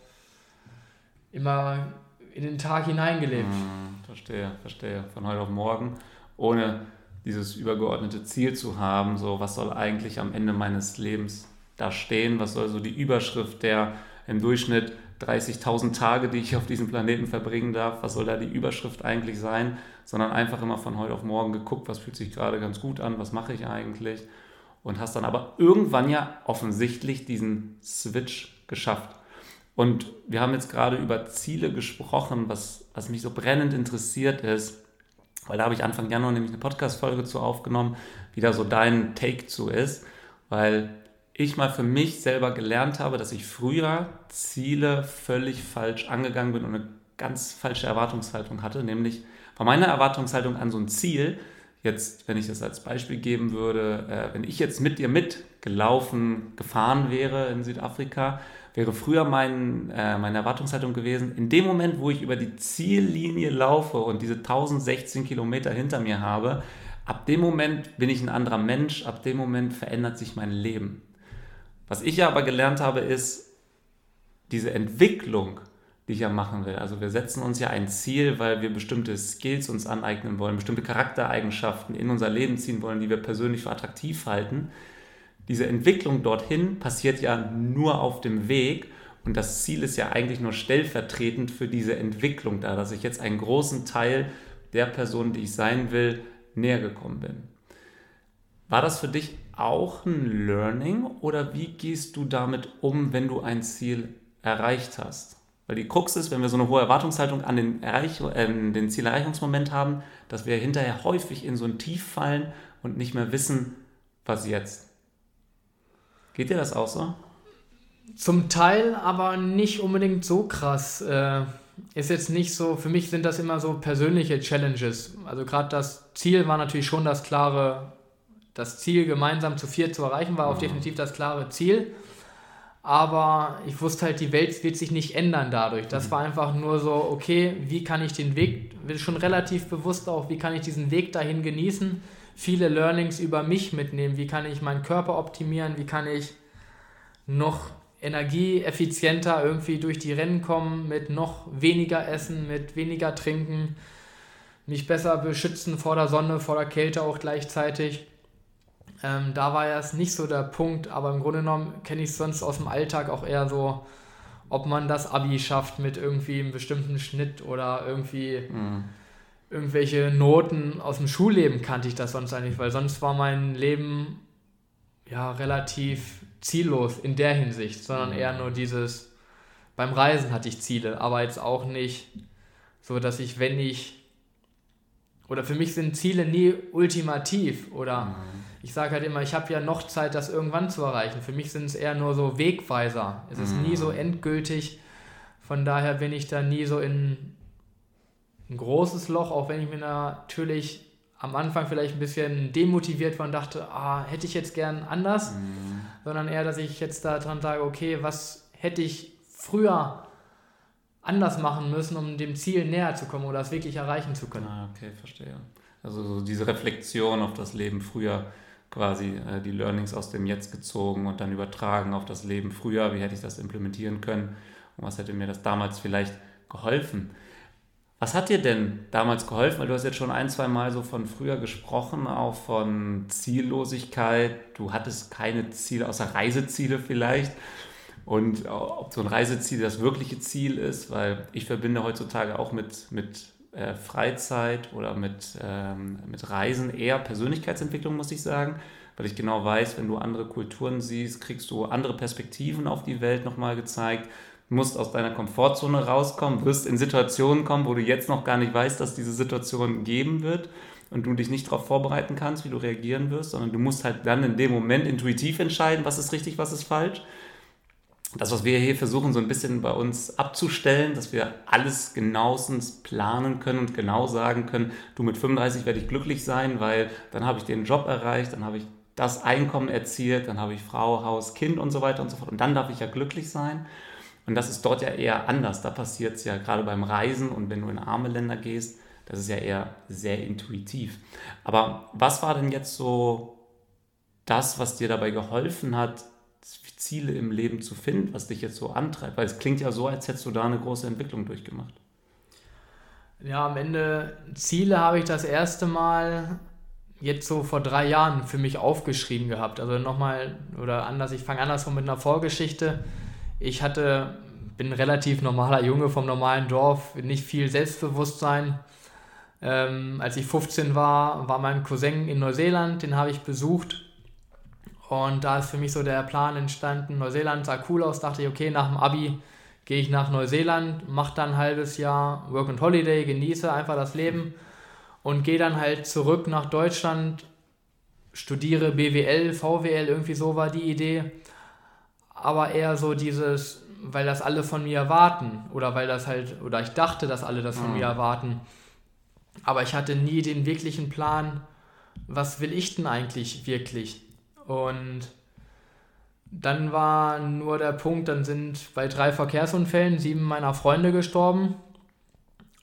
immer in den Tag hineingelebt. Mhm, verstehe, verstehe. Von heute auf morgen, ohne dieses übergeordnete Ziel zu haben, so was soll eigentlich am Ende meines Lebens da stehen, was soll so die Überschrift der im Durchschnitt 30.000 Tage, die ich auf diesem Planeten verbringen darf, was soll da die Überschrift eigentlich sein, sondern einfach immer von heute auf morgen geguckt, was fühlt sich gerade ganz gut an, was mache ich eigentlich und hast dann aber irgendwann ja offensichtlich diesen Switch geschafft. Und wir haben jetzt gerade über Ziele gesprochen, was, was mich so brennend interessiert ist, weil da habe ich Anfang Januar nämlich eine Podcast-Folge zu aufgenommen, wie da so dein Take zu ist, weil ich mal für mich selber gelernt habe, dass ich früher Ziele völlig falsch angegangen bin und eine ganz falsche Erwartungshaltung hatte, nämlich von meiner Erwartungshaltung an so ein Ziel, jetzt, wenn ich das als Beispiel geben würde, äh, wenn ich jetzt mit dir mitgelaufen, gefahren wäre in Südafrika, wäre früher mein, äh, meine Erwartungshaltung gewesen, in dem Moment, wo ich über die Ziellinie laufe und diese 1016 Kilometer hinter mir habe, ab dem Moment bin ich ein anderer Mensch, ab dem Moment verändert sich mein Leben. Was ich aber gelernt habe, ist diese Entwicklung, die ich ja machen will. Also wir setzen uns ja ein Ziel, weil wir bestimmte Skills uns aneignen wollen, bestimmte Charaktereigenschaften in unser Leben ziehen wollen, die wir persönlich für attraktiv halten. Diese Entwicklung dorthin passiert ja nur auf dem Weg und das Ziel ist ja eigentlich nur stellvertretend für diese Entwicklung da, dass ich jetzt einen großen Teil der Person, die ich sein will, näher gekommen bin. War das für dich auch ein Learning oder wie gehst du damit um, wenn du ein Ziel erreicht hast? Weil die Krux ist, wenn wir so eine hohe Erwartungshaltung an den, Erreich äh, den Zielerreichungsmoment haben, dass wir hinterher häufig in so ein Tief fallen und nicht mehr wissen, was jetzt. Geht dir das auch so? Zum Teil, aber nicht unbedingt so krass. Äh, ist jetzt nicht so, für mich sind das immer so persönliche Challenges. Also gerade das Ziel war natürlich schon das klare das Ziel gemeinsam zu viert zu erreichen, war auch mhm. definitiv das klare Ziel. Aber ich wusste halt, die Welt wird sich nicht ändern dadurch. Das mhm. war einfach nur so, okay, wie kann ich den Weg, schon relativ bewusst auch, wie kann ich diesen Weg dahin genießen, viele Learnings über mich mitnehmen, wie kann ich meinen Körper optimieren, wie kann ich noch energieeffizienter irgendwie durch die Rennen kommen, mit noch weniger Essen, mit weniger Trinken, mich besser beschützen vor der Sonne, vor der Kälte auch gleichzeitig. Ähm, da war ja es nicht so der Punkt, aber im Grunde genommen kenne ich es sonst aus dem Alltag auch eher so, ob man das Abi schafft mit irgendwie einem bestimmten Schnitt oder irgendwie mhm. irgendwelche Noten aus dem Schulleben kannte ich das sonst eigentlich, weil sonst war mein Leben ja relativ ziellos in der Hinsicht, sondern eher nur dieses, beim Reisen hatte ich Ziele, aber jetzt auch nicht so, dass ich, wenn ich, oder für mich sind Ziele nie ultimativ oder mhm. Ich sage halt immer, ich habe ja noch Zeit, das irgendwann zu erreichen. Für mich sind es eher nur so Wegweiser. Es ist nie so mhm. endgültig. Von daher bin ich da nie so in ein großes Loch, auch wenn ich mir natürlich am Anfang vielleicht ein bisschen demotiviert war und dachte, ah, hätte ich jetzt gern anders, mhm. sondern eher, dass ich jetzt daran sage, okay, was hätte ich früher anders machen müssen, um dem Ziel näher zu kommen oder es wirklich erreichen zu können. Ah, okay, verstehe. Also so diese Reflexion auf das Leben früher, quasi äh, die Learnings aus dem Jetzt gezogen und dann übertragen auf das Leben früher, wie hätte ich das implementieren können und was hätte mir das damals vielleicht geholfen. Was hat dir denn damals geholfen? Weil du hast jetzt schon ein, zwei Mal so von früher gesprochen, auch von Ziellosigkeit. Du hattest keine Ziele, außer Reiseziele vielleicht. Und ob so ein Reiseziel das wirkliche Ziel ist, weil ich verbinde heutzutage auch mit, mit äh, Freizeit oder mit, ähm, mit Reisen eher Persönlichkeitsentwicklung, muss ich sagen. Weil ich genau weiß, wenn du andere Kulturen siehst, kriegst du andere Perspektiven auf die Welt nochmal gezeigt musst aus deiner Komfortzone rauskommen, wirst in Situationen kommen, wo du jetzt noch gar nicht weißt, dass diese Situation geben wird und du dich nicht darauf vorbereiten kannst, wie du reagieren wirst, sondern du musst halt dann in dem Moment intuitiv entscheiden, was ist richtig, was ist falsch. Das, was wir hier versuchen, so ein bisschen bei uns abzustellen, dass wir alles genauestens planen können und genau sagen können, du mit 35 werde ich glücklich sein, weil dann habe ich den Job erreicht, dann habe ich das Einkommen erzielt, dann habe ich Frau, Haus, Kind und so weiter und so fort und dann darf ich ja glücklich sein. Und das ist dort ja eher anders. Da passiert es ja gerade beim Reisen und wenn du in arme Länder gehst, das ist ja eher sehr intuitiv. Aber was war denn jetzt so das, was dir dabei geholfen hat, Ziele im Leben zu finden, was dich jetzt so antreibt? Weil es klingt ja so, als hättest du da eine große Entwicklung durchgemacht. Ja, am Ende Ziele habe ich das erste Mal jetzt so vor drei Jahren für mich aufgeschrieben gehabt. Also nochmal, oder anders, ich fange andersrum mit einer Vorgeschichte. Ich hatte, bin ein relativ normaler Junge vom normalen Dorf, nicht viel Selbstbewusstsein. Ähm, als ich 15 war, war mein Cousin in Neuseeland, den habe ich besucht. Und da ist für mich so der Plan entstanden, Neuseeland sah cool aus, dachte ich, okay, nach dem Abi gehe ich nach Neuseeland, mache dann ein halbes Jahr Work and Holiday, genieße einfach das Leben und gehe dann halt zurück nach Deutschland, studiere BWL, VWL, irgendwie so war die Idee aber eher so dieses, weil das alle von mir erwarten oder weil das halt, oder ich dachte, dass alle das von mhm. mir erwarten. Aber ich hatte nie den wirklichen Plan, was will ich denn eigentlich wirklich? Und dann war nur der Punkt, dann sind bei drei Verkehrsunfällen sieben meiner Freunde gestorben.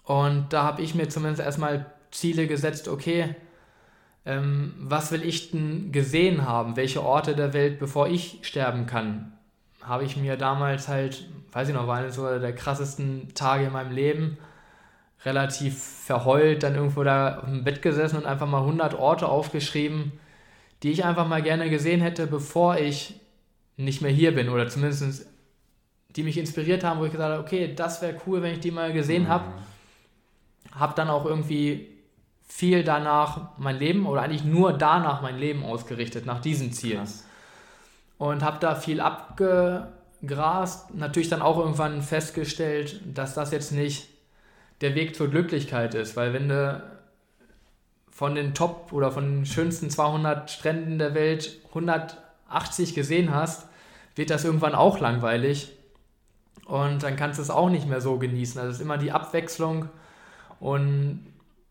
Und da habe ich mir zumindest erstmal Ziele gesetzt, okay, ähm, was will ich denn gesehen haben? Welche Orte der Welt, bevor ich sterben kann? habe ich mir damals halt, weiß ich noch, war so der krassesten Tage in meinem Leben, relativ verheult, dann irgendwo da im Bett gesessen und einfach mal 100 Orte aufgeschrieben, die ich einfach mal gerne gesehen hätte, bevor ich nicht mehr hier bin oder zumindest die mich inspiriert haben, wo ich gesagt habe, okay, das wäre cool, wenn ich die mal gesehen mhm. habe. Habe dann auch irgendwie viel danach mein Leben oder eigentlich nur danach mein Leben ausgerichtet, nach diesem Ziel. Krass und habe da viel abgegrast. Natürlich dann auch irgendwann festgestellt, dass das jetzt nicht der Weg zur Glücklichkeit ist, weil wenn du von den Top oder von den schönsten 200 Stränden der Welt 180 gesehen hast, wird das irgendwann auch langweilig und dann kannst du es auch nicht mehr so genießen. Also es ist immer die Abwechslung und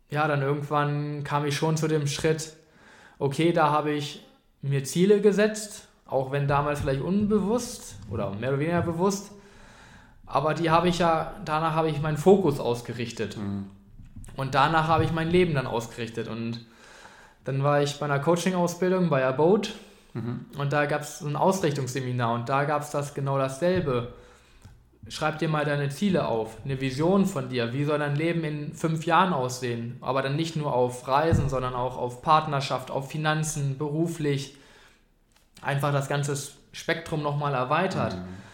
ja, dann irgendwann kam ich schon zu dem Schritt, okay, da habe ich mir Ziele gesetzt, auch wenn damals vielleicht unbewusst oder mehr oder weniger bewusst. Aber die habe ich ja, danach habe ich meinen Fokus ausgerichtet. Mhm. Und danach habe ich mein Leben dann ausgerichtet. Und dann war ich bei einer Coaching-Ausbildung bei Abode Mhm. Und da gab es so ein Ausrichtungsseminar und da gab es das genau dasselbe. Schreib dir mal deine Ziele auf, eine Vision von dir. Wie soll dein Leben in fünf Jahren aussehen? Aber dann nicht nur auf Reisen, sondern auch auf Partnerschaft, auf Finanzen, beruflich. Einfach das ganze Spektrum nochmal erweitert. Mhm.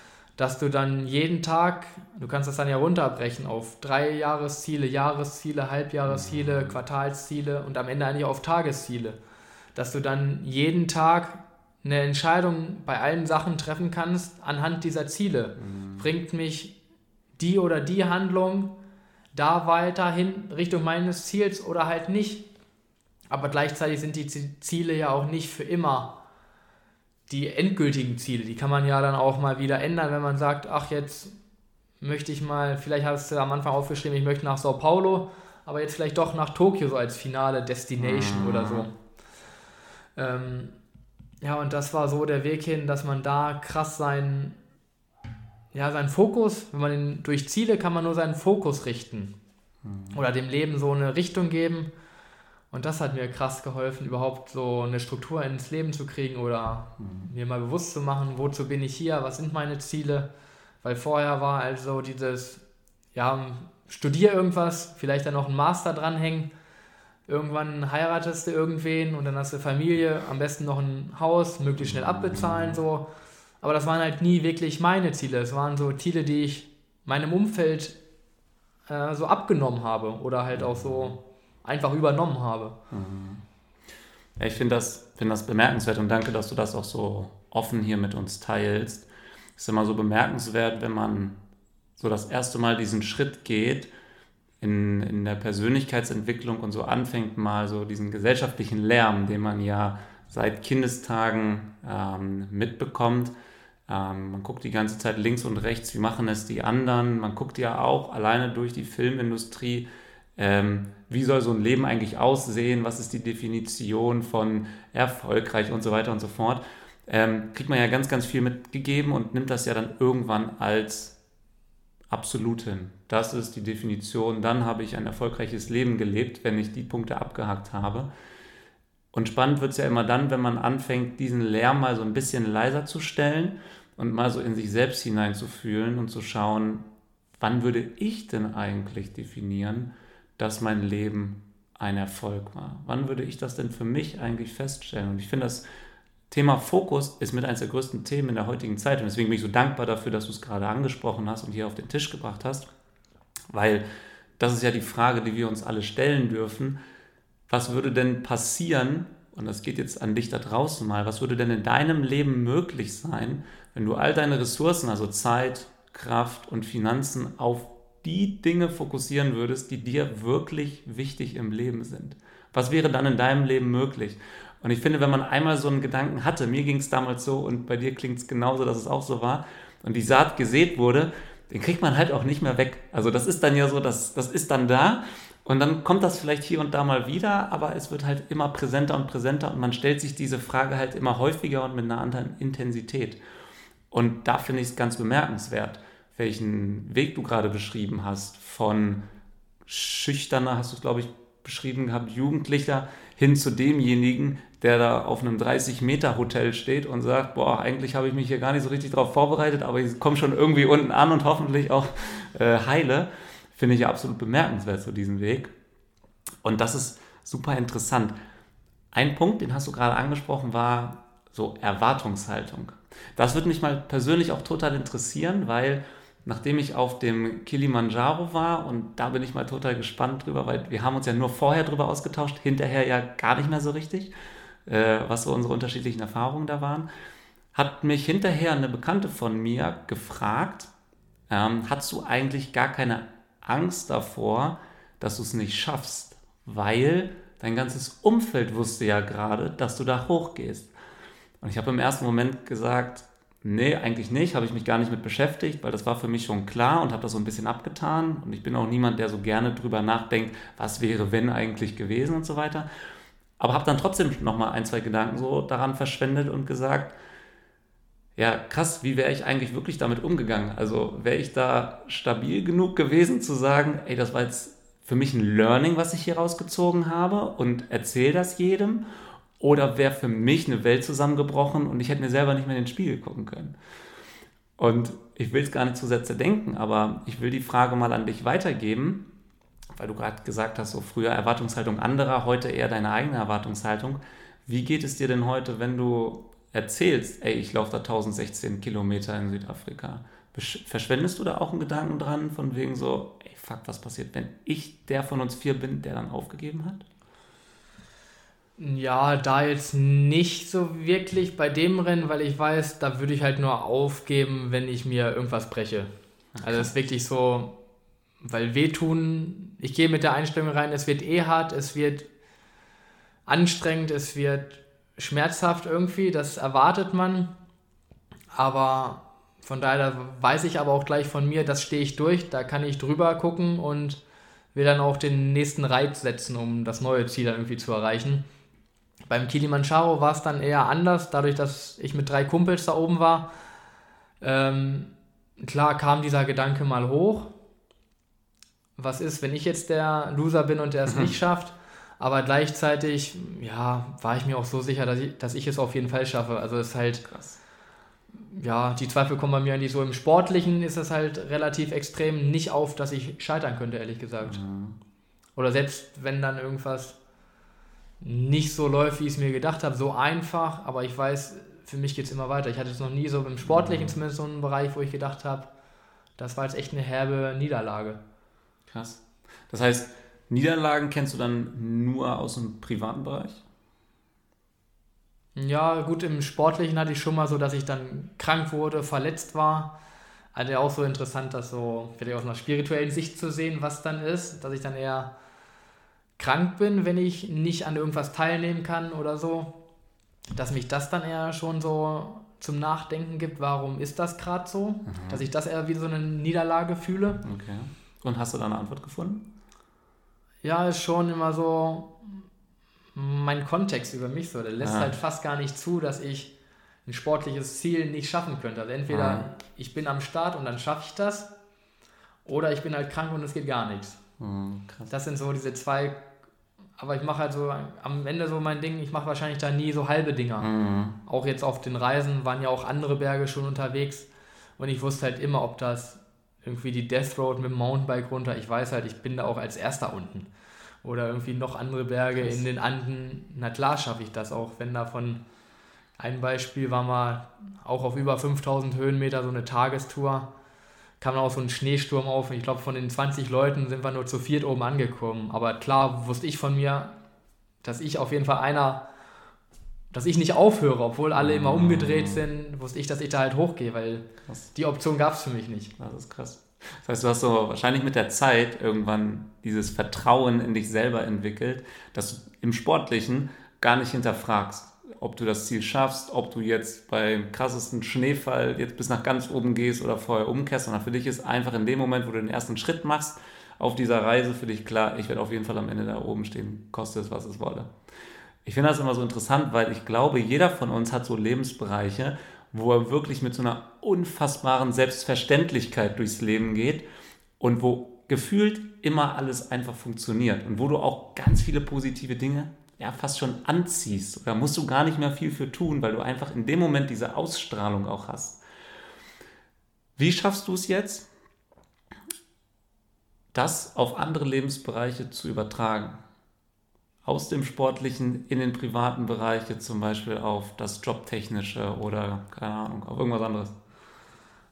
Dass du dann jeden Tag, du kannst das dann ja runterbrechen auf drei Jahresziele, Jahresziele, Halbjahresziele, mhm. Quartalsziele und am Ende eigentlich auf Tagesziele. Dass du dann jeden Tag eine Entscheidung bei allen Sachen treffen kannst anhand dieser Ziele. Mhm. Bringt mich die oder die Handlung da weiterhin Richtung meines Ziels oder halt nicht. Aber gleichzeitig sind die Ziele ja auch nicht für immer die endgültigen Ziele. Die kann man ja dann auch mal wieder ändern, wenn man sagt, ach jetzt möchte ich mal, vielleicht hast du am Anfang aufgeschrieben, ich möchte nach Sao Paulo, aber jetzt vielleicht doch nach Tokio so als finale Destination mhm. oder so. Ähm, ja, und das war so der Weg hin, dass man da krass seinen, ja, seinen Fokus, wenn man den, durch Ziele kann man nur seinen Fokus richten. Mhm. Oder dem Leben so eine Richtung geben. Und das hat mir krass geholfen, überhaupt so eine Struktur ins Leben zu kriegen oder mhm. mir mal bewusst zu machen, wozu bin ich hier, was sind meine Ziele. Weil vorher war also dieses, ja, studier irgendwas, vielleicht dann noch einen Master dranhängen Irgendwann heiratest du irgendwen und dann hast du Familie, am besten noch ein Haus, möglichst schnell abbezahlen, so. Aber das waren halt nie wirklich meine Ziele. Es waren so Ziele, die ich meinem Umfeld äh, so abgenommen habe oder halt auch so einfach übernommen habe. Mhm. Ja, ich finde das, find das bemerkenswert und danke, dass du das auch so offen hier mit uns teilst. Ist immer so bemerkenswert, wenn man so das erste Mal diesen Schritt geht in, in der Persönlichkeitsentwicklung und so anfängt, mal so diesen gesellschaftlichen Lärm, den man ja seit Kindestagen ähm, mitbekommt. Ähm, man guckt die ganze Zeit links und rechts, wie machen es die anderen. Man guckt ja auch alleine durch die Filmindustrie, ähm, wie soll so ein Leben eigentlich aussehen, was ist die Definition von erfolgreich und so weiter und so fort. Ähm, kriegt man ja ganz, ganz viel mitgegeben und nimmt das ja dann irgendwann als absolut hin. Das ist die Definition. Dann habe ich ein erfolgreiches Leben gelebt, wenn ich die Punkte abgehakt habe. Und spannend wird es ja immer dann, wenn man anfängt, diesen Lärm mal so ein bisschen leiser zu stellen und mal so in sich selbst hineinzufühlen und zu schauen, wann würde ich denn eigentlich definieren, dass mein Leben ein Erfolg war? Wann würde ich das denn für mich eigentlich feststellen? Und ich finde das Thema Fokus ist mit eines der größten Themen in der heutigen Zeit und deswegen bin ich so dankbar dafür, dass du es gerade angesprochen hast und hier auf den Tisch gebracht hast, weil das ist ja die Frage, die wir uns alle stellen dürfen. Was würde denn passieren, und das geht jetzt an dich da draußen mal, was würde denn in deinem Leben möglich sein, wenn du all deine Ressourcen, also Zeit, Kraft und Finanzen auf die Dinge fokussieren würdest, die dir wirklich wichtig im Leben sind? Was wäre dann in deinem Leben möglich? Und ich finde, wenn man einmal so einen Gedanken hatte, mir ging es damals so und bei dir klingt es genauso, dass es auch so war, und die Saat gesät wurde, den kriegt man halt auch nicht mehr weg. Also das ist dann ja so, das, das ist dann da und dann kommt das vielleicht hier und da mal wieder, aber es wird halt immer präsenter und präsenter und man stellt sich diese Frage halt immer häufiger und mit einer anderen Intensität. Und da finde ich es ganz bemerkenswert, welchen Weg du gerade beschrieben hast, von schüchterner, hast du es glaube ich beschrieben gehabt, Jugendlicher hin zu demjenigen, der da auf einem 30-Meter-Hotel steht und sagt, boah, eigentlich habe ich mich hier gar nicht so richtig darauf vorbereitet, aber ich komme schon irgendwie unten an und hoffentlich auch äh, heile, finde ich absolut bemerkenswert, so diesen Weg. Und das ist super interessant. Ein Punkt, den hast du gerade angesprochen, war so Erwartungshaltung. Das würde mich mal persönlich auch total interessieren, weil nachdem ich auf dem Kilimanjaro war und da bin ich mal total gespannt drüber, weil wir haben uns ja nur vorher drüber ausgetauscht, hinterher ja gar nicht mehr so richtig äh, was so unsere unterschiedlichen Erfahrungen da waren, hat mich hinterher eine Bekannte von mir gefragt, ähm, hast du eigentlich gar keine Angst davor, dass du es nicht schaffst, weil dein ganzes Umfeld wusste ja gerade, dass du da hochgehst. Und ich habe im ersten Moment gesagt, nee, eigentlich nicht, habe ich mich gar nicht mit beschäftigt, weil das war für mich schon klar und habe das so ein bisschen abgetan. Und ich bin auch niemand, der so gerne drüber nachdenkt, was wäre, wenn eigentlich gewesen und so weiter. Aber habe dann trotzdem nochmal ein, zwei Gedanken so daran verschwendet und gesagt, ja, krass, wie wäre ich eigentlich wirklich damit umgegangen? Also wäre ich da stabil genug gewesen zu sagen, ey, das war jetzt für mich ein Learning, was ich hier rausgezogen habe und erzähle das jedem? Oder wäre für mich eine Welt zusammengebrochen und ich hätte mir selber nicht mehr in den Spiegel gucken können. Und ich will es gar nicht zu Sätze denken, aber ich will die Frage mal an dich weitergeben, weil du gerade gesagt hast, so früher Erwartungshaltung anderer, heute eher deine eigene Erwartungshaltung. Wie geht es dir denn heute, wenn du erzählst, ey, ich laufe da 1016 Kilometer in Südafrika? Verschwendest du da auch einen Gedanken dran, von wegen so, ey, fuck, was passiert, wenn ich der von uns vier bin, der dann aufgegeben hat? Ja, da jetzt nicht so wirklich bei dem Rennen, weil ich weiß, da würde ich halt nur aufgeben, wenn ich mir irgendwas breche. Okay. Also es ist wirklich so, weil wehtun, ich gehe mit der Einstellung rein, es wird eh hart, es wird anstrengend, es wird schmerzhaft irgendwie, das erwartet man. Aber von daher weiß ich aber auch gleich von mir, das stehe ich durch, da kann ich drüber gucken und will dann auch den nächsten Reiz setzen, um das neue Ziel dann irgendwie zu erreichen. Beim Kilimanjaro war es dann eher anders, dadurch, dass ich mit drei Kumpels da oben war. Ähm, klar kam dieser Gedanke mal hoch. Was ist, wenn ich jetzt der Loser bin und der es nicht schafft? Aber gleichzeitig, ja, war ich mir auch so sicher, dass ich, dass ich es auf jeden Fall schaffe. Also es ist halt, Krass. ja, die Zweifel kommen bei mir nicht so. Im Sportlichen ist es halt relativ extrem nicht auf, dass ich scheitern könnte, ehrlich gesagt. Mhm. Oder selbst wenn dann irgendwas nicht so läuft, wie ich es mir gedacht habe, so einfach, aber ich weiß, für mich geht es immer weiter. Ich hatte es noch nie so im Sportlichen zumindest so einen Bereich, wo ich gedacht habe, das war jetzt echt eine herbe Niederlage. Krass. Das heißt, Niederlagen kennst du dann nur aus dem privaten Bereich? Ja, gut, im Sportlichen hatte ich schon mal so, dass ich dann krank wurde, verletzt war. Also auch so interessant, das so vielleicht aus einer spirituellen Sicht zu sehen, was dann ist, dass ich dann eher krank bin, wenn ich nicht an irgendwas teilnehmen kann oder so, dass mich das dann eher schon so zum Nachdenken gibt, warum ist das gerade so, mhm. dass ich das eher wie so eine Niederlage fühle. Okay. Und hast du da eine Antwort gefunden? Ja, ist schon immer so mein Kontext über mich so. Der lässt ah. halt fast gar nicht zu, dass ich ein sportliches Ziel nicht schaffen könnte. Also entweder ah. ich bin am Start und dann schaffe ich das, oder ich bin halt krank und es geht gar nichts. Mhm, das sind so diese zwei aber ich mache halt so am Ende so mein Ding, ich mache wahrscheinlich da nie so halbe Dinger. Mhm. Auch jetzt auf den Reisen waren ja auch andere Berge schon unterwegs und ich wusste halt immer, ob das irgendwie die Death Road mit dem Mountainbike runter, ich weiß halt, ich bin da auch als erster unten. Oder irgendwie noch andere Berge Krass. in den Anden, na klar schaffe ich das auch, wenn davon ein Beispiel war mal auch auf über 5000 Höhenmeter so eine Tagestour kam dann auch so ein Schneesturm auf und ich glaube, von den 20 Leuten sind wir nur zu viert oben angekommen. Aber klar wusste ich von mir, dass ich auf jeden Fall einer, dass ich nicht aufhöre, obwohl alle immer umgedreht sind, wusste ich, dass ich da halt hochgehe, weil krass. die Option gab es für mich nicht. Das ist krass. Das heißt, du hast so wahrscheinlich mit der Zeit irgendwann dieses Vertrauen in dich selber entwickelt, dass du im Sportlichen gar nicht hinterfragst ob du das Ziel schaffst, ob du jetzt beim krassesten Schneefall jetzt bis nach ganz oben gehst oder vorher umkehrst, sondern für dich ist einfach in dem Moment, wo du den ersten Schritt machst, auf dieser Reise für dich klar, ich werde auf jeden Fall am Ende da oben stehen, koste es, was es wolle. Ich finde das immer so interessant, weil ich glaube, jeder von uns hat so Lebensbereiche, wo er wirklich mit so einer unfassbaren Selbstverständlichkeit durchs Leben geht und wo gefühlt immer alles einfach funktioniert und wo du auch ganz viele positive Dinge ja, fast schon anziehst. Da musst du gar nicht mehr viel für tun, weil du einfach in dem Moment diese Ausstrahlung auch hast. Wie schaffst du es jetzt, das auf andere Lebensbereiche zu übertragen? Aus dem sportlichen in den privaten Bereich, jetzt zum Beispiel auf das Jobtechnische oder keine Ahnung, auf irgendwas anderes.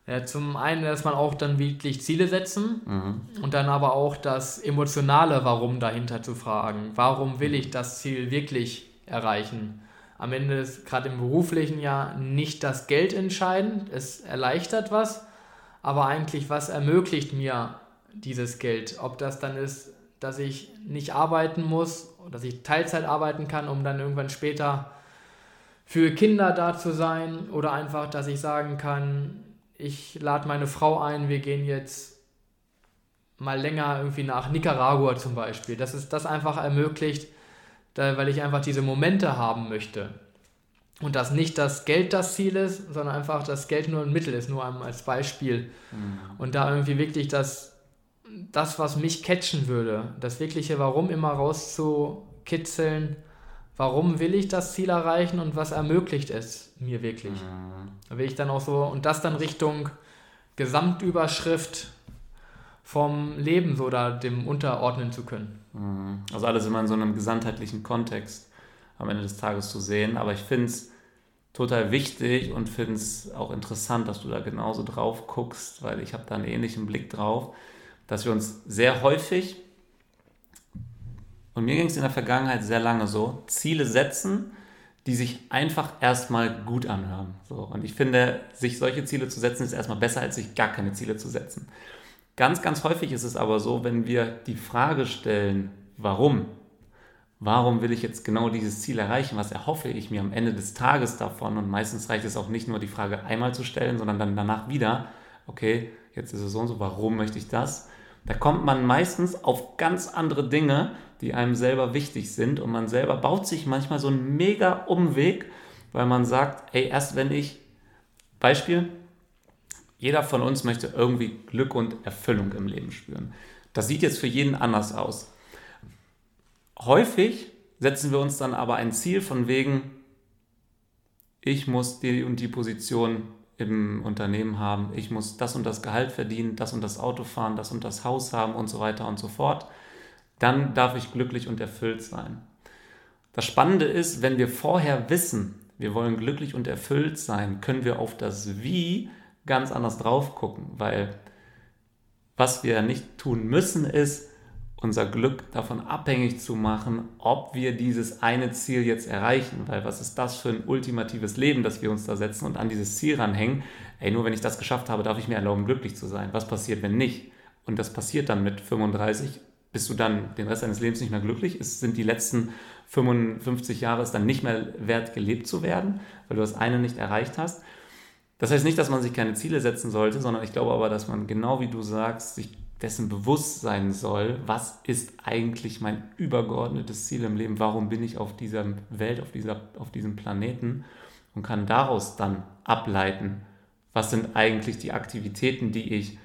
Ja, zum einen erstmal auch dann wirklich Ziele setzen mhm. und dann aber auch das emotionale Warum dahinter zu fragen. Warum will ich das Ziel wirklich erreichen? Am Ende ist gerade im beruflichen ja nicht das Geld entscheidend, es erleichtert was, aber eigentlich was ermöglicht mir dieses Geld? Ob das dann ist, dass ich nicht arbeiten muss, dass ich Teilzeit arbeiten kann, um dann irgendwann später für Kinder da zu sein oder einfach, dass ich sagen kann, ich lade meine Frau ein, wir gehen jetzt mal länger irgendwie nach Nicaragua zum Beispiel. Das ist das einfach ermöglicht, da, weil ich einfach diese Momente haben möchte. Und dass nicht das Geld das Ziel ist, sondern einfach das Geld nur ein Mittel ist, nur als Beispiel. Mhm. Und da irgendwie wirklich das, das, was mich catchen würde, das wirkliche Warum immer rauszukitzeln, warum will ich das Ziel erreichen und was ermöglicht es mir wirklich. Mhm. Da will ich dann auch so, und das dann Richtung Gesamtüberschrift vom Leben so da dem unterordnen zu können. Mhm. Also alles immer in so einem gesamtheitlichen Kontext am Ende des Tages zu sehen. Aber ich finde es total wichtig und finde es auch interessant, dass du da genauso drauf guckst, weil ich habe da einen ähnlichen Blick drauf, dass wir uns sehr häufig, und mir ging es in der Vergangenheit sehr lange so, Ziele setzen, die sich einfach erstmal gut anhören. So, und ich finde, sich solche Ziele zu setzen, ist erstmal besser, als sich gar keine Ziele zu setzen. Ganz, ganz häufig ist es aber so, wenn wir die Frage stellen, warum, warum will ich jetzt genau dieses Ziel erreichen, was erhoffe ich mir am Ende des Tages davon und meistens reicht es auch nicht nur die Frage einmal zu stellen, sondern dann danach wieder, okay, jetzt ist es so und so, warum möchte ich das? Da kommt man meistens auf ganz andere Dinge, die einem selber wichtig sind und man selber baut sich manchmal so einen mega Umweg, weil man sagt, ey, erst wenn ich, Beispiel, jeder von uns möchte irgendwie Glück und Erfüllung im Leben spüren. Das sieht jetzt für jeden anders aus. Häufig setzen wir uns dann aber ein Ziel von wegen, ich muss die und die Position im Unternehmen haben, ich muss das und das Gehalt verdienen, das und das Auto fahren, das und das Haus haben und so weiter und so fort. Dann darf ich glücklich und erfüllt sein. Das Spannende ist, wenn wir vorher wissen, wir wollen glücklich und erfüllt sein, können wir auf das Wie ganz anders drauf gucken, weil was wir nicht tun müssen, ist, unser Glück davon abhängig zu machen, ob wir dieses eine Ziel jetzt erreichen. Weil was ist das für ein ultimatives Leben, das wir uns da setzen und an dieses Ziel ranhängen? Ey, nur wenn ich das geschafft habe, darf ich mir erlauben, glücklich zu sein. Was passiert, wenn nicht? Und das passiert dann mit 35. Bist du dann den Rest deines Lebens nicht mehr glücklich? Es sind die letzten 55 Jahre es dann nicht mehr wert, gelebt zu werden, weil du das eine nicht erreicht hast. Das heißt nicht, dass man sich keine Ziele setzen sollte, sondern ich glaube aber, dass man genau wie du sagst, sich dessen bewusst sein soll, was ist eigentlich mein übergeordnetes Ziel im Leben, warum bin ich auf dieser Welt, auf, dieser, auf diesem Planeten und kann daraus dann ableiten, was sind eigentlich die Aktivitäten, die ich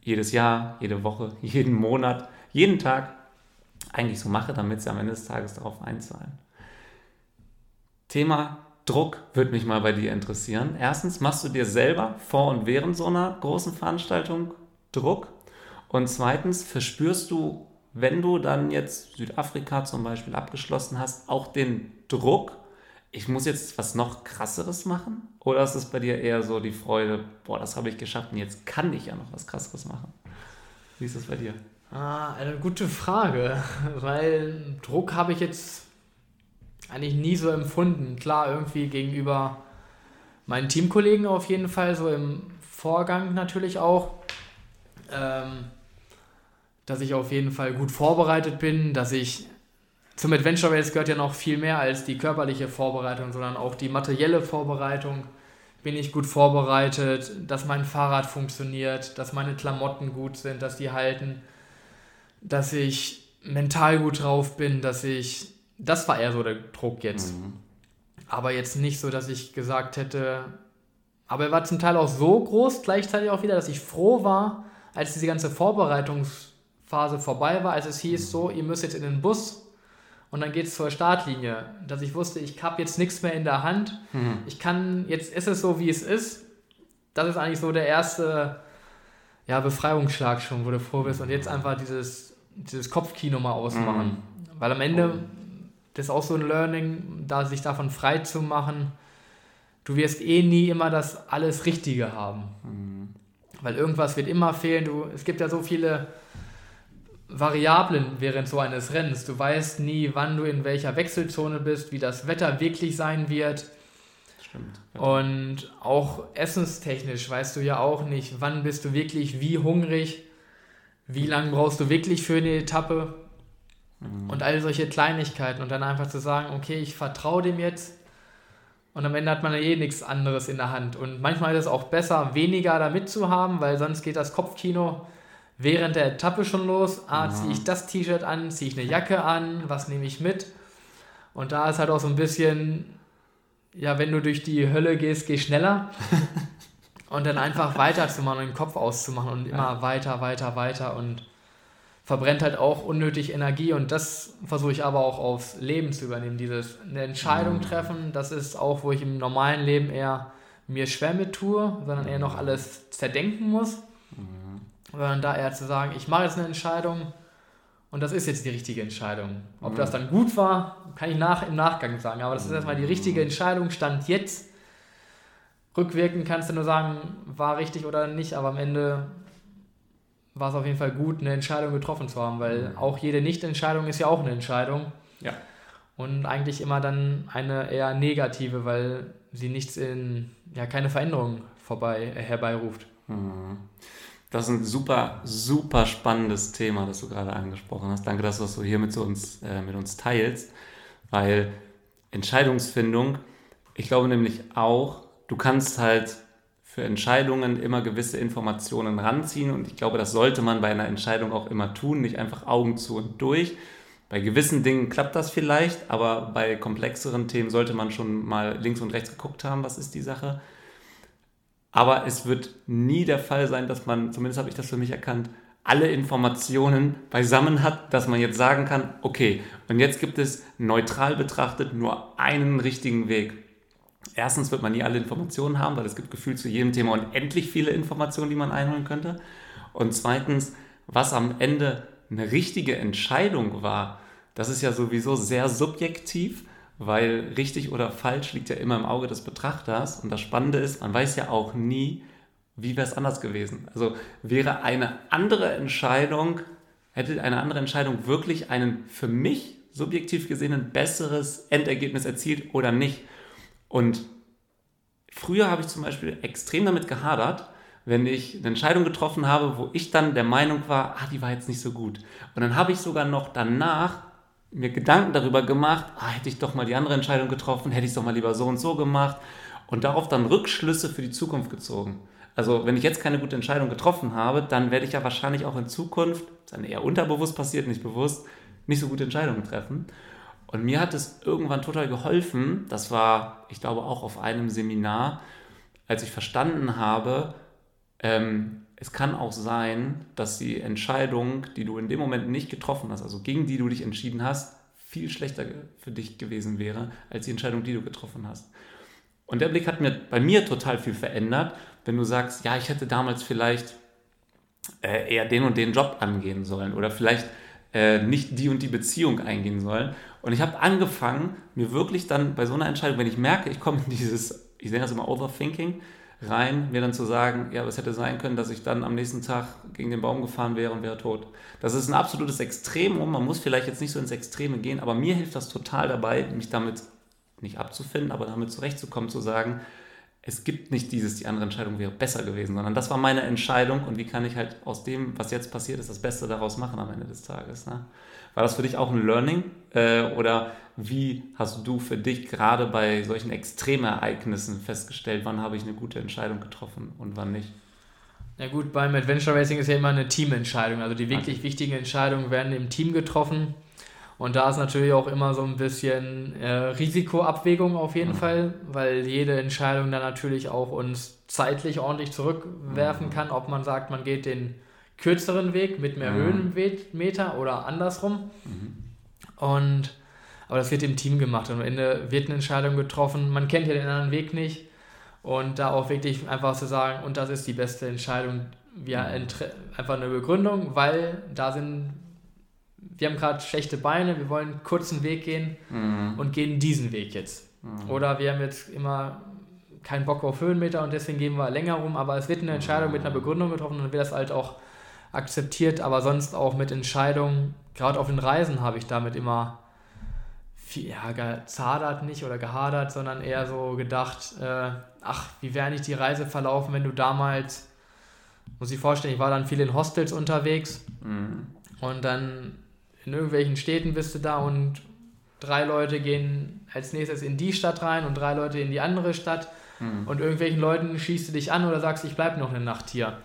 jedes Jahr, jede Woche, jeden Monat, jeden Tag eigentlich so mache, damit sie am Ende des Tages darauf einzahlen. Thema Druck würde mich mal bei dir interessieren. Erstens, machst du dir selber vor und während so einer großen Veranstaltung Druck? Und zweitens, verspürst du, wenn du dann jetzt Südafrika zum Beispiel abgeschlossen hast, auch den Druck, ich muss jetzt was noch krasseres machen? Oder ist es bei dir eher so die Freude, boah, das habe ich geschafft und jetzt kann ich ja noch was krasseres machen? Wie ist das bei dir? Ah, eine gute Frage, weil Druck habe ich jetzt eigentlich nie so empfunden. Klar, irgendwie gegenüber meinen Teamkollegen auf jeden Fall, so im Vorgang natürlich auch. Ähm, dass ich auf jeden Fall gut vorbereitet bin, dass ich zum Adventure Race gehört ja noch viel mehr als die körperliche Vorbereitung, sondern auch die materielle Vorbereitung. Bin ich gut vorbereitet, dass mein Fahrrad funktioniert, dass meine Klamotten gut sind, dass die halten, dass ich mental gut drauf bin, dass ich. Das war eher so der Druck jetzt. Mhm. Aber jetzt nicht so, dass ich gesagt hätte. Aber er war zum Teil auch so groß, gleichzeitig auch wieder, dass ich froh war, als diese ganze Vorbereitungs- Phase vorbei war, als es hieß, so, ihr müsst jetzt in den Bus und dann geht es zur Startlinie. Dass ich wusste, ich habe jetzt nichts mehr in der Hand. Mhm. Ich kann, jetzt ist es so, wie es ist. Das ist eigentlich so der erste ja, Befreiungsschlag schon, wo du froh bist. Und jetzt einfach dieses, dieses Kopfkino mal ausmachen. Mhm. Weil am Ende, das ist auch so ein Learning, da sich davon frei zu machen. Du wirst eh nie immer das alles Richtige haben. Mhm. Weil irgendwas wird immer fehlen. Du, es gibt ja so viele Variablen während so eines Rennens. Du weißt nie, wann du in welcher Wechselzone bist, wie das Wetter wirklich sein wird. Stimmt. Ja. Und auch essenstechnisch weißt du ja auch nicht, wann bist du wirklich wie hungrig, wie lange brauchst du wirklich für eine Etappe mhm. und all solche Kleinigkeiten. Und dann einfach zu sagen, okay, ich vertraue dem jetzt. Und am Ende hat man ja eh nichts anderes in der Hand. Und manchmal ist es auch besser, weniger damit zu haben, weil sonst geht das Kopfkino während der Etappe schon los. Ah, mhm. ziehe ich das T-Shirt an, ziehe ich eine Jacke an, was nehme ich mit? Und da ist halt auch so ein bisschen, ja, wenn du durch die Hölle gehst, geh schneller. und dann einfach weiterzumachen und den Kopf auszumachen und immer ja. weiter, weiter, weiter. Und verbrennt halt auch unnötig Energie und das versuche ich aber auch aufs Leben zu übernehmen. Dieses eine Entscheidung mhm. treffen, das ist auch, wo ich im normalen Leben eher mir schwer mit tue, sondern eher noch alles zerdenken muss. Mhm. Sondern da eher zu sagen, ich mache jetzt eine Entscheidung und das ist jetzt die richtige Entscheidung. Ob mhm. das dann gut war, kann ich nach, im Nachgang sagen, aber das ist erstmal die richtige mhm. Entscheidung, stand jetzt. Rückwirkend kannst du nur sagen, war richtig oder nicht, aber am Ende war es auf jeden Fall gut, eine Entscheidung getroffen zu haben, weil mhm. auch jede Nicht-Entscheidung ist ja auch eine Entscheidung. Ja. Und eigentlich immer dann eine eher negative, weil sie nichts in, ja, keine Veränderung vorbei, herbeiruft. Mhm. Das ist ein super, super spannendes Thema, das du gerade angesprochen hast. Danke, dass du das so hier mit uns, äh, mit uns teilst, weil Entscheidungsfindung, ich glaube nämlich auch, du kannst halt für Entscheidungen immer gewisse Informationen ranziehen und ich glaube, das sollte man bei einer Entscheidung auch immer tun, nicht einfach Augen zu und durch. Bei gewissen Dingen klappt das vielleicht, aber bei komplexeren Themen sollte man schon mal links und rechts geguckt haben, was ist die Sache. Aber es wird nie der Fall sein, dass man, zumindest habe ich das für mich erkannt, alle Informationen beisammen hat, dass man jetzt sagen kann, okay, und jetzt gibt es neutral betrachtet nur einen richtigen Weg. Erstens wird man nie alle Informationen haben, weil es gibt gefühlt zu jedem Thema unendlich viele Informationen, die man einholen könnte. Und zweitens, was am Ende eine richtige Entscheidung war, das ist ja sowieso sehr subjektiv, weil richtig oder falsch liegt ja immer im Auge des Betrachters. Und das Spannende ist, man weiß ja auch nie, wie wäre es anders gewesen. Also wäre eine andere Entscheidung, hätte eine andere Entscheidung wirklich einen für mich subjektiv gesehen besseres Endergebnis erzielt oder nicht. Und früher habe ich zum Beispiel extrem damit gehadert, wenn ich eine Entscheidung getroffen habe, wo ich dann der Meinung war, ah, die war jetzt nicht so gut. Und dann habe ich sogar noch danach mir Gedanken darüber gemacht, ah, hätte ich doch mal die andere Entscheidung getroffen, hätte ich es doch mal lieber so und so gemacht und darauf dann Rückschlüsse für die Zukunft gezogen. Also wenn ich jetzt keine gute Entscheidung getroffen habe, dann werde ich ja wahrscheinlich auch in Zukunft, dann eher unterbewusst passiert, nicht bewusst, nicht so gute Entscheidungen treffen. Und mir hat es irgendwann total geholfen, das war, ich glaube, auch auf einem Seminar, als ich verstanden habe, ähm, es kann auch sein, dass die Entscheidung, die du in dem Moment nicht getroffen hast, also gegen die du dich entschieden hast, viel schlechter für dich gewesen wäre, als die Entscheidung, die du getroffen hast. Und der Blick hat mir bei mir total viel verändert, wenn du sagst, ja, ich hätte damals vielleicht äh, eher den und den Job angehen sollen oder vielleicht äh, nicht die und die Beziehung eingehen sollen. Und ich habe angefangen, mir wirklich dann bei so einer Entscheidung, wenn ich merke, ich komme in dieses, ich nenne das immer Overthinking, rein, mir dann zu sagen, ja, es hätte sein können, dass ich dann am nächsten Tag gegen den Baum gefahren wäre und wäre tot. Das ist ein absolutes Extremum. Man muss vielleicht jetzt nicht so ins Extreme gehen, aber mir hilft das total dabei, mich damit nicht abzufinden, aber damit zurechtzukommen, zu sagen, es gibt nicht dieses, die andere Entscheidung wäre besser gewesen, sondern das war meine Entscheidung und wie kann ich halt aus dem, was jetzt passiert ist, das Beste daraus machen am Ende des Tages. Ne? War das für dich auch ein Learning äh, oder wie hast du für dich gerade bei solchen Extremereignissen festgestellt, wann habe ich eine gute Entscheidung getroffen und wann nicht? Ja gut, beim Adventure Racing ist ja immer eine Teamentscheidung. Also die wirklich okay. wichtigen Entscheidungen werden im Team getroffen. Und da ist natürlich auch immer so ein bisschen äh, Risikoabwägung auf jeden mhm. Fall, weil jede Entscheidung dann natürlich auch uns zeitlich ordentlich zurückwerfen mhm. kann, ob man sagt, man geht den kürzeren Weg mit mehr mhm. Höhenmeter oder andersrum. Mhm. Und aber das wird im Team gemacht und am Ende wird eine Entscheidung getroffen. Man kennt ja den anderen Weg nicht und da auch wirklich einfach zu sagen, und das ist die beste Entscheidung, wir mhm. einfach eine Begründung, weil da sind, wir haben gerade schlechte Beine, wir wollen einen kurzen Weg gehen mhm. und gehen diesen Weg jetzt. Mhm. Oder wir haben jetzt immer keinen Bock auf Höhenmeter und deswegen gehen wir länger rum, aber es wird eine Entscheidung mit einer Begründung getroffen und dann wird das halt auch akzeptiert, aber sonst auch mit Entscheidungen, gerade auf den Reisen habe ich damit immer viel, ja, gezadert nicht oder gehadert, sondern eher so gedacht, äh, ach, wie wäre nicht die Reise verlaufen, wenn du damals, muss ich vorstellen, ich war dann viel in Hostels unterwegs mhm. und dann in irgendwelchen Städten bist du da und drei Leute gehen als nächstes in die Stadt rein und drei Leute in die andere Stadt mhm. und irgendwelchen Leuten schießt du dich an oder sagst, ich bleibe noch eine Nacht hier.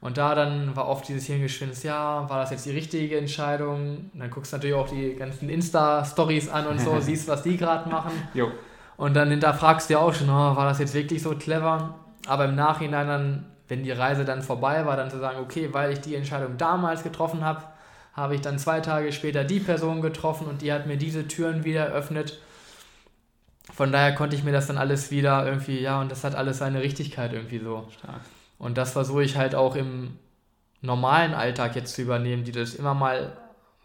Und da dann war oft dieses Hirngespinst, ja, war das jetzt die richtige Entscheidung? Und dann guckst du natürlich auch die ganzen Insta-Stories an und so, siehst, was die gerade machen. Jo. Und dann hinterfragst du ja auch schon, oh, war das jetzt wirklich so clever? Aber im Nachhinein dann, wenn die Reise dann vorbei war, dann zu sagen, okay, weil ich die Entscheidung damals getroffen habe, habe ich dann zwei Tage später die Person getroffen und die hat mir diese Türen wieder eröffnet. Von daher konnte ich mir das dann alles wieder irgendwie, ja, und das hat alles seine Richtigkeit irgendwie so. Stark. Und das versuche ich halt auch im normalen Alltag jetzt zu übernehmen, die das immer mal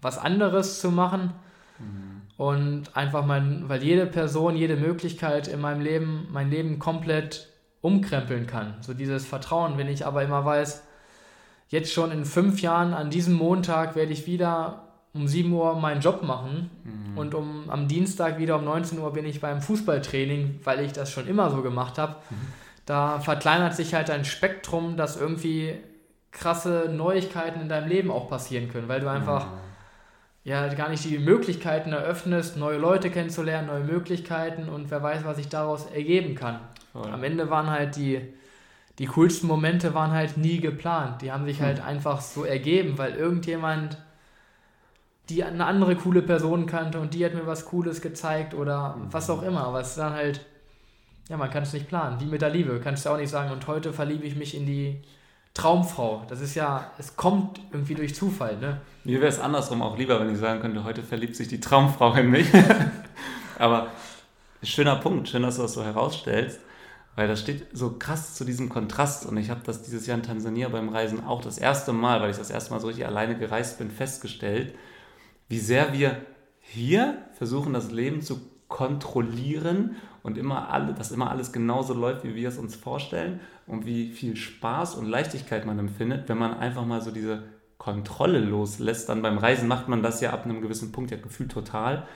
was anderes zu machen. Mhm. Und einfach mal, weil jede Person, jede Möglichkeit in meinem Leben, mein Leben komplett umkrempeln kann. So dieses Vertrauen, wenn ich aber immer weiß, jetzt schon in fünf Jahren an diesem Montag werde ich wieder um 7 Uhr meinen Job machen mhm. und um, am Dienstag wieder um 19 Uhr bin ich beim Fußballtraining, weil ich das schon immer so gemacht habe. Mhm. Da verkleinert sich halt ein Spektrum, dass irgendwie krasse Neuigkeiten in deinem Leben auch passieren können, weil du einfach mhm. ja gar nicht die Möglichkeiten eröffnest, neue Leute kennenzulernen, neue Möglichkeiten und wer weiß, was sich daraus ergeben kann. Voll. Am Ende waren halt die, die coolsten Momente waren halt nie geplant. Die haben sich hm. halt einfach so ergeben, weil irgendjemand die eine andere coole Person kannte und die hat mir was Cooles gezeigt oder mhm. was auch immer. Aber es ist dann halt, ja, man kann es nicht planen. Wie mit der Liebe. Kannst du auch nicht sagen, und heute verliebe ich mich in die Traumfrau. Das ist ja, es kommt irgendwie durch Zufall, ne? Mir wäre es andersrum auch lieber, wenn ich sagen könnte, heute verliebt sich die Traumfrau in mich. Aber schöner Punkt, schön, dass du das so herausstellst. Weil das steht so krass zu diesem Kontrast und ich habe das dieses Jahr in Tansania beim Reisen auch das erste Mal, weil ich das erste Mal so richtig alleine gereist bin, festgestellt, wie sehr wir hier versuchen, das Leben zu kontrollieren und immer alle, dass immer alles genauso läuft, wie wir es uns vorstellen und wie viel Spaß und Leichtigkeit man empfindet, wenn man einfach mal so diese Kontrolle loslässt. Dann beim Reisen macht man das ja ab einem gewissen Punkt ja gefühlt total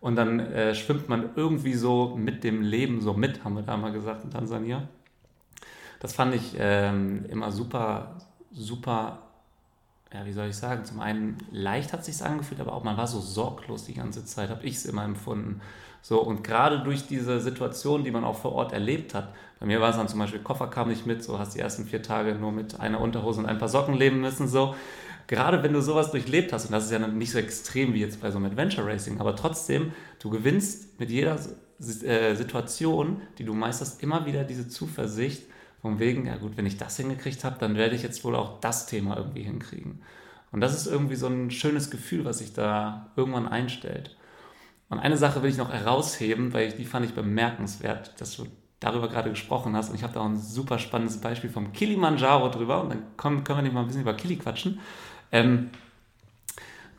und dann äh, schwimmt man irgendwie so mit dem Leben so mit, haben wir da mal gesagt in Tansania. Das fand ich ähm, immer super, super, ja, wie soll ich sagen, zum einen leicht hat es sich angefühlt, aber auch man war so sorglos die ganze Zeit, habe ich es immer empfunden. So, und gerade durch diese Situation, die man auch vor Ort erlebt hat, bei mir war es dann zum Beispiel, Koffer kam nicht mit, so hast die ersten vier Tage nur mit einer Unterhose und ein paar Socken leben müssen, so gerade wenn du sowas durchlebt hast, und das ist ja nicht so extrem wie jetzt bei so einem Adventure Racing, aber trotzdem, du gewinnst mit jeder äh, Situation, die du meisterst, immer wieder diese Zuversicht, von wegen, ja gut, wenn ich das hingekriegt habe, dann werde ich jetzt wohl auch das Thema irgendwie hinkriegen. Und das ist irgendwie so ein schönes Gefühl, was sich da irgendwann einstellt. Und eine Sache will ich noch herausheben, weil ich, die fand ich bemerkenswert, dass du darüber gerade gesprochen hast. Und ich habe da auch ein super spannendes Beispiel vom Kilimanjaro drüber. Und dann können, können wir nicht mal ein bisschen über Kili quatschen. Ähm,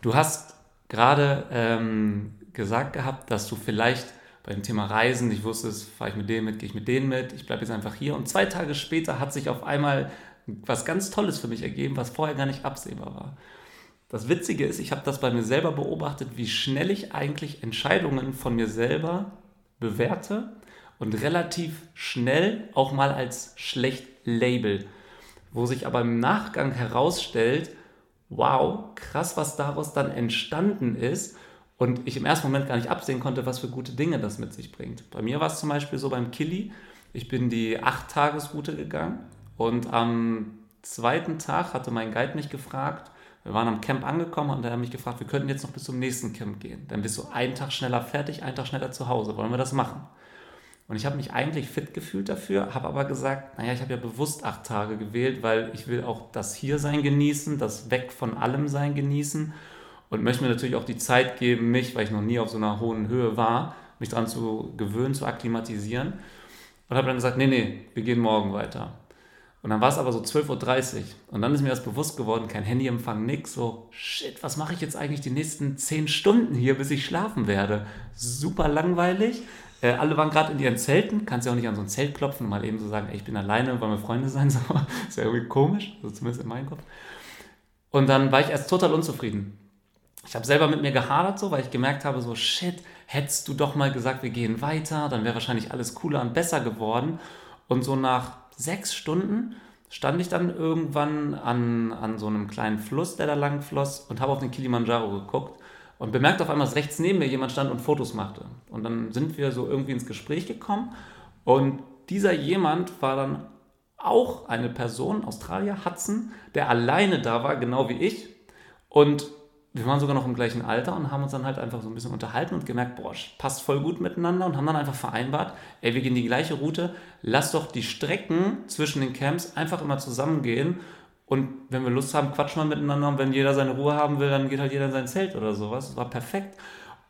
du hast gerade ähm, gesagt gehabt, dass du vielleicht beim Thema Reisen nicht wusstest, fahre ich mit denen mit, gehe ich mit denen mit, ich bleibe jetzt einfach hier. Und zwei Tage später hat sich auf einmal was ganz Tolles für mich ergeben, was vorher gar nicht absehbar war. Das Witzige ist, ich habe das bei mir selber beobachtet, wie schnell ich eigentlich Entscheidungen von mir selber bewerte und relativ schnell auch mal als schlecht label, wo sich aber im Nachgang herausstellt, wow, krass, was daraus dann entstanden ist und ich im ersten Moment gar nicht absehen konnte, was für gute Dinge das mit sich bringt. Bei mir war es zum Beispiel so beim Kili, ich bin die 8-Tages-Route gegangen und am zweiten Tag hatte mein Guide mich gefragt, wir waren am Camp angekommen und er hat mich gefragt, wir könnten jetzt noch bis zum nächsten Camp gehen. Dann bist du einen Tag schneller fertig, einen Tag schneller zu Hause. Wollen wir das machen? Und ich habe mich eigentlich fit gefühlt dafür, habe aber gesagt, naja, ich habe ja bewusst acht Tage gewählt, weil ich will auch das Hiersein genießen, das Weg von allem sein genießen und möchte mir natürlich auch die Zeit geben, mich, weil ich noch nie auf so einer hohen Höhe war, mich daran zu gewöhnen, zu akklimatisieren. Und habe dann gesagt, nee, nee, wir gehen morgen weiter. Und dann war es aber so 12.30 Uhr. Und dann ist mir das bewusst geworden, kein Handyempfang, nix. So, shit, was mache ich jetzt eigentlich die nächsten 10 Stunden hier, bis ich schlafen werde? Super langweilig. Äh, alle waren gerade in ihren Zelten, kannst ja auch nicht an so ein Zelt klopfen und mal eben so sagen, ey, ich bin alleine, wollen wir Freunde sein? So, ist ja irgendwie komisch, also zumindest in meinem Kopf. Und dann war ich erst total unzufrieden. Ich habe selber mit mir gehadert, so, weil ich gemerkt habe, so, shit, hättest du doch mal gesagt, wir gehen weiter, dann wäre wahrscheinlich alles cooler und besser geworden. Und so nach sechs Stunden stand ich dann irgendwann an, an so einem kleinen Fluss, der da lang floss, und habe auf den Kilimanjaro geguckt und bemerkt auf einmal, dass rechts neben mir jemand stand und Fotos machte. Und dann sind wir so irgendwie ins Gespräch gekommen und dieser jemand war dann auch eine Person, Australier, Hudson, der alleine da war, genau wie ich. Und wir waren sogar noch im gleichen Alter und haben uns dann halt einfach so ein bisschen unterhalten und gemerkt, boah, passt voll gut miteinander und haben dann einfach vereinbart, ey, wir gehen die gleiche Route, lass doch die Strecken zwischen den Camps einfach immer zusammengehen Und wenn wir Lust haben, quatschen wir miteinander. Und wenn jeder seine Ruhe haben will, dann geht halt jeder in sein Zelt oder sowas. Das war perfekt.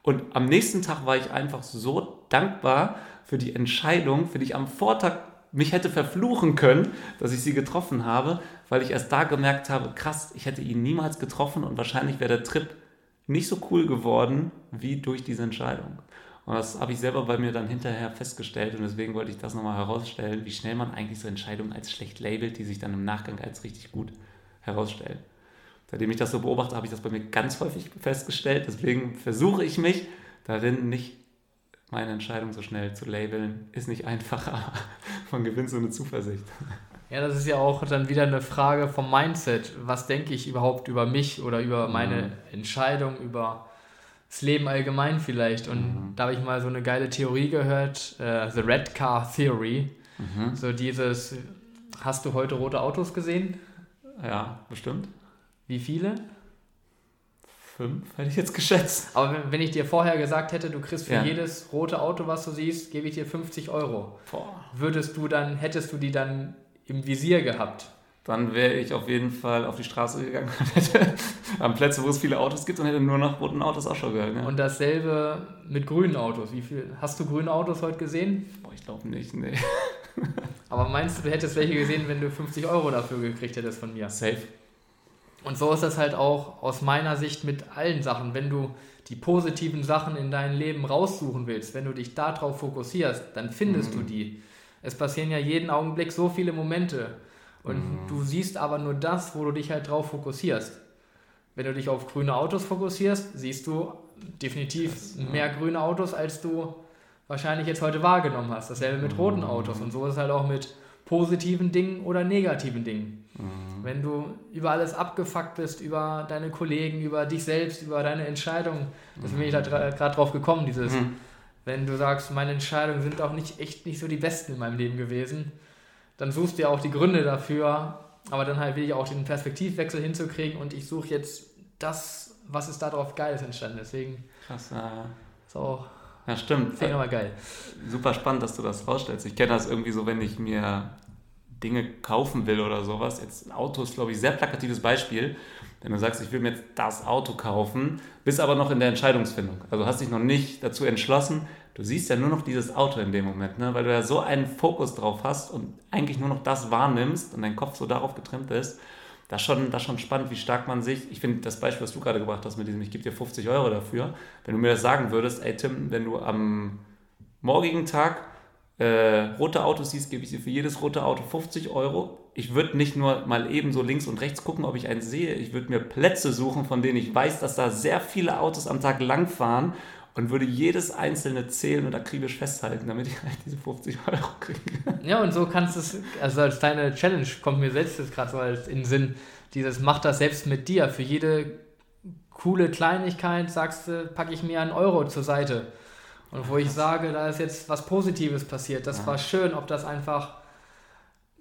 Und am nächsten Tag war ich einfach so dankbar für die Entscheidung, für die ich am Vortag mich hätte verfluchen können, dass ich sie getroffen habe, weil ich erst da gemerkt habe, krass, ich hätte ihn niemals getroffen und wahrscheinlich wäre der Trip nicht so cool geworden wie durch diese Entscheidung. Und das habe ich selber bei mir dann hinterher festgestellt und deswegen wollte ich das nochmal herausstellen, wie schnell man eigentlich so Entscheidungen als schlecht labelt, die sich dann im Nachgang als richtig gut herausstellen. Seitdem ich das so beobachte, habe ich das bei mir ganz häufig festgestellt. Deswegen versuche ich mich darin nicht meine Entscheidung so schnell zu labeln. Ist nicht einfacher. Man gewinnt so eine Zuversicht. Ja, das ist ja auch dann wieder eine Frage vom Mindset. Was denke ich überhaupt über mich oder über meine mhm. Entscheidung, über das Leben allgemein vielleicht? Und mhm. da habe ich mal so eine geile Theorie gehört, äh, The Red Car Theory. Mhm. So dieses, hast du heute rote Autos gesehen? Ja, bestimmt. Wie viele? Fünf, hätte ich jetzt geschätzt. Aber wenn, wenn ich dir vorher gesagt hätte, du kriegst für ja. jedes rote Auto, was du siehst, gebe ich dir 50 Euro. Boah. Würdest du dann, hättest du die dann im Visier gehabt? Dann wäre ich auf jeden Fall auf die Straße gegangen und hätte am Plätze, wo es viele Autos gibt, und hätte nur nach roten Autos Ausschau gehalten. Ja. Und dasselbe mit grünen Autos. Wie viel hast du grüne Autos heute gesehen? Boah, ich glaube nicht, nee. Aber meinst du, du hättest welche gesehen, wenn du 50 Euro dafür gekriegt hättest von mir? Safe. Und so ist das halt auch aus meiner Sicht mit allen Sachen. Wenn du die positiven Sachen in deinem Leben raussuchen willst, wenn du dich darauf fokussierst, dann findest mhm. du die. Es passieren ja jeden Augenblick so viele Momente. Und mhm. du siehst aber nur das, wo du dich halt drauf fokussierst. Wenn du dich auf grüne Autos fokussierst, siehst du definitiv das, mehr grüne Autos, als du wahrscheinlich jetzt heute wahrgenommen hast. Dasselbe mit roten mhm. Autos. Und so ist es halt auch mit positiven Dingen oder negativen Dingen. Mhm. Wenn du über alles abgefuckt bist, über deine Kollegen, über dich selbst, über deine Entscheidungen, deswegen bin ich da gerade drauf gekommen, dieses, mhm. Wenn du sagst, meine Entscheidungen sind auch nicht echt nicht so die besten in meinem Leben gewesen, dann suchst du ja auch die Gründe dafür, aber dann halt will ich auch den Perspektivwechsel hinzukriegen und ich suche jetzt das, was ist darauf Geiles entstanden. Deswegen Krass, ja. ist auch ja, stimmt. Finde ich aber geil. Super spannend, dass du das rausstellst. Ich kenne das irgendwie so, wenn ich mir Dinge kaufen will oder sowas. Jetzt ein Auto ist, glaube ich, ein sehr plakatives Beispiel. Wenn du sagst, ich will mir jetzt das Auto kaufen, bist aber noch in der Entscheidungsfindung. Also hast dich noch nicht dazu entschlossen. Du siehst ja nur noch dieses Auto in dem Moment, ne? weil du ja so einen Fokus drauf hast und eigentlich nur noch das wahrnimmst und dein Kopf so darauf getrimmt ist. Das ist schon, das schon spannend, wie stark man sich, ich finde das Beispiel, was du gerade gebracht hast mit diesem, ich gebe dir 50 Euro dafür, wenn du mir das sagen würdest, ey Tim, wenn du am morgigen Tag äh, rote Autos siehst, gebe ich dir für jedes rote Auto 50 Euro. Ich würde nicht nur mal eben so links und rechts gucken, ob ich eins sehe. Ich würde mir Plätze suchen, von denen ich weiß, dass da sehr viele Autos am Tag langfahren und würde jedes einzelne zählen und akribisch festhalten, damit ich halt diese 50 Euro kriege. Ja, und so kannst du es, also als deine Challenge kommt mir selbst jetzt gerade so als in den Sinn, dieses mach das selbst mit dir. Für jede coole Kleinigkeit sagst du, packe ich mir einen Euro zur Seite. Und wo ich sage, da ist jetzt was Positives passiert, das ja. war schön, ob das einfach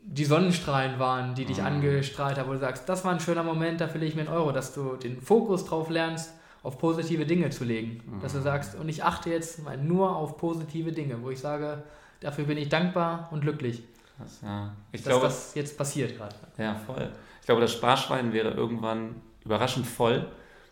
die Sonnenstrahlen waren, die dich mhm. angestrahlt haben, wo du sagst, das war ein schöner Moment, da verliere ich mir einen Euro, dass du den Fokus drauf lernst, auf positive Dinge zu legen. Mhm. Dass du mhm. sagst, und ich achte jetzt mal nur auf positive Dinge, wo ich sage, dafür bin ich dankbar und glücklich. Das, ja. ich dass glaube, das jetzt passiert gerade. Ja, voll. Ich glaube, das Sparschwein wäre irgendwann überraschend voll,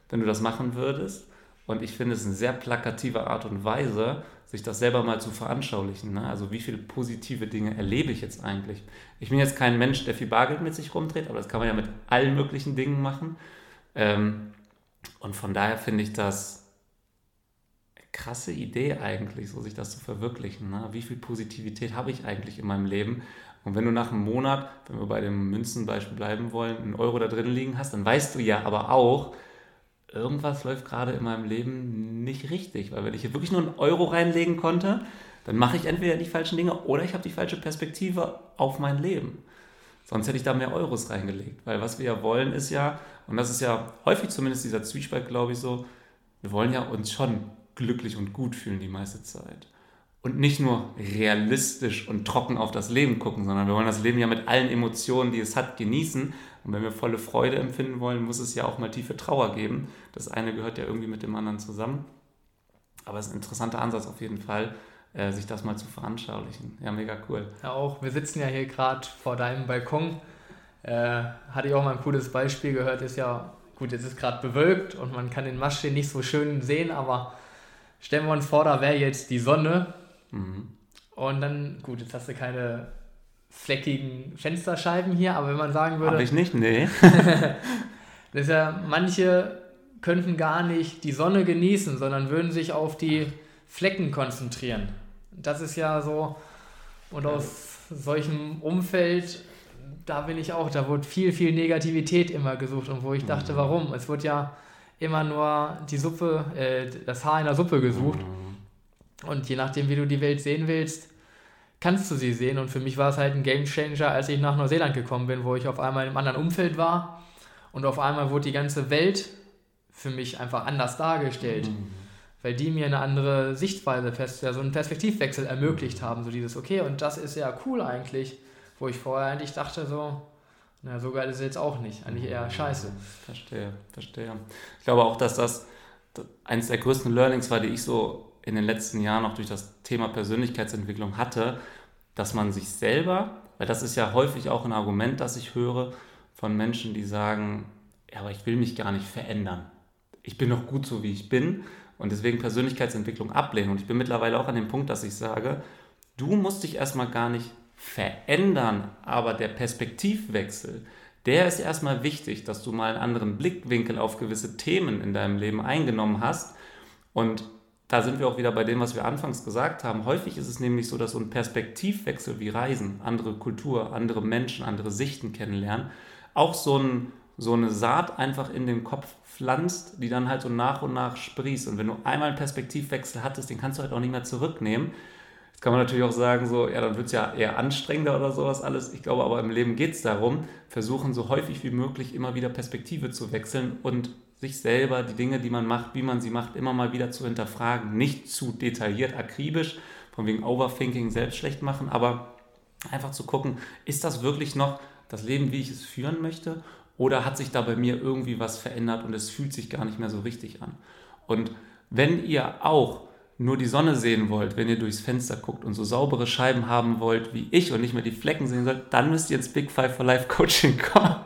wenn du das machen würdest. Und ich finde es eine sehr plakative Art und Weise, sich das selber mal zu veranschaulichen. Ne? Also wie viele positive Dinge erlebe ich jetzt eigentlich? Ich bin jetzt kein Mensch, der viel Bargeld mit sich rumdreht, aber das kann man ja mit allen möglichen Dingen machen. Ähm, und von daher finde ich das eine krasse Idee eigentlich, so sich das zu verwirklichen. Ne? Wie viel Positivität habe ich eigentlich in meinem Leben? Und wenn du nach einem Monat, wenn wir bei dem Münzenbeispiel bleiben wollen, einen Euro da drin liegen hast, dann weißt du ja aber auch, irgendwas läuft gerade in meinem Leben nicht richtig. Weil wenn ich hier wirklich nur einen Euro reinlegen konnte, dann mache ich entweder die falschen Dinge oder ich habe die falsche Perspektive auf mein Leben. Sonst hätte ich da mehr Euros reingelegt. Weil was wir ja wollen ist ja, und das ist ja häufig zumindest dieser Zwiespalt, glaube ich, so, wir wollen ja uns schon glücklich und gut fühlen die meiste Zeit. Und nicht nur realistisch und trocken auf das Leben gucken, sondern wir wollen das Leben ja mit allen Emotionen, die es hat, genießen. Und wenn wir volle Freude empfinden wollen, muss es ja auch mal tiefe Trauer geben. Das eine gehört ja irgendwie mit dem anderen zusammen. Aber es ist ein interessanter Ansatz auf jeden Fall, äh, sich das mal zu veranschaulichen. Ja, mega cool. Ja, auch. Wir sitzen ja hier gerade vor deinem Balkon. Äh, hatte ich auch mal ein cooles Beispiel gehört, ist ja, gut, jetzt ist gerade bewölkt und man kann den Maschsee nicht so schön sehen, aber stellen wir uns vor, da wäre jetzt die Sonne mhm. und dann, gut, jetzt hast du keine fleckigen Fensterscheiben hier, aber wenn man sagen würde... Habe ich nicht, nee. das ist ja, manche könnten gar nicht die Sonne genießen, sondern würden sich auf die Flecken konzentrieren. Das ist ja so, und aus solchem Umfeld, da bin ich auch, da wurde viel, viel Negativität immer gesucht und wo ich dachte, mhm. warum? Es wird ja immer nur die Suppe, äh, das Haar in der Suppe gesucht. Mhm. Und je nachdem, wie du die Welt sehen willst, kannst du sie sehen. Und für mich war es halt ein Game Changer, als ich nach Neuseeland gekommen bin, wo ich auf einmal in einem anderen Umfeld war. Und auf einmal wurde die ganze Welt für mich einfach anders dargestellt. Mhm. Weil die mir eine andere Sichtweise fest, ja, so einen Perspektivwechsel ermöglicht haben. So dieses, okay, und das ist ja cool eigentlich, wo ich vorher eigentlich dachte, so, na, so geil ist es jetzt auch nicht. Eigentlich eher scheiße. Verstehe, verstehe. Ich glaube auch, dass das eines der größten Learnings war, die ich so in den letzten Jahren auch durch das Thema Persönlichkeitsentwicklung hatte, dass man sich selber, weil das ist ja häufig auch ein Argument, das ich höre von Menschen, die sagen, ja, aber ich will mich gar nicht verändern. Ich bin doch gut so, wie ich bin und deswegen Persönlichkeitsentwicklung ablehnen. Und ich bin mittlerweile auch an dem Punkt, dass ich sage, du musst dich erstmal gar nicht verändern, aber der Perspektivwechsel, der ist erstmal wichtig, dass du mal einen anderen Blickwinkel auf gewisse Themen in deinem Leben eingenommen hast. Und da sind wir auch wieder bei dem, was wir anfangs gesagt haben. Häufig ist es nämlich so, dass so ein Perspektivwechsel wie Reisen, andere Kultur, andere Menschen, andere Sichten kennenlernen, auch so, ein, so eine Saat einfach in den Kopf pflanzt, die dann halt so nach und nach sprießt. Und wenn du einmal einen Perspektivwechsel hattest, den kannst du halt auch nicht mehr zurücknehmen. Jetzt kann man natürlich auch sagen, so, ja, dann wird es ja eher anstrengender oder sowas alles. Ich glaube aber im Leben geht es darum, versuchen so häufig wie möglich immer wieder Perspektive zu wechseln und sich selber, die Dinge, die man macht, wie man sie macht, immer mal wieder zu hinterfragen. Nicht zu detailliert, akribisch, von wegen Overthinking selbst schlecht machen, aber einfach zu gucken, ist das wirklich noch das Leben, wie ich es führen möchte? Oder hat sich da bei mir irgendwie was verändert und es fühlt sich gar nicht mehr so richtig an? Und wenn ihr auch nur die Sonne sehen wollt, wenn ihr durchs Fenster guckt und so saubere Scheiben haben wollt wie ich und nicht mehr die Flecken sehen sollt, dann müsst ihr ins Big Five for Life Coaching kommen,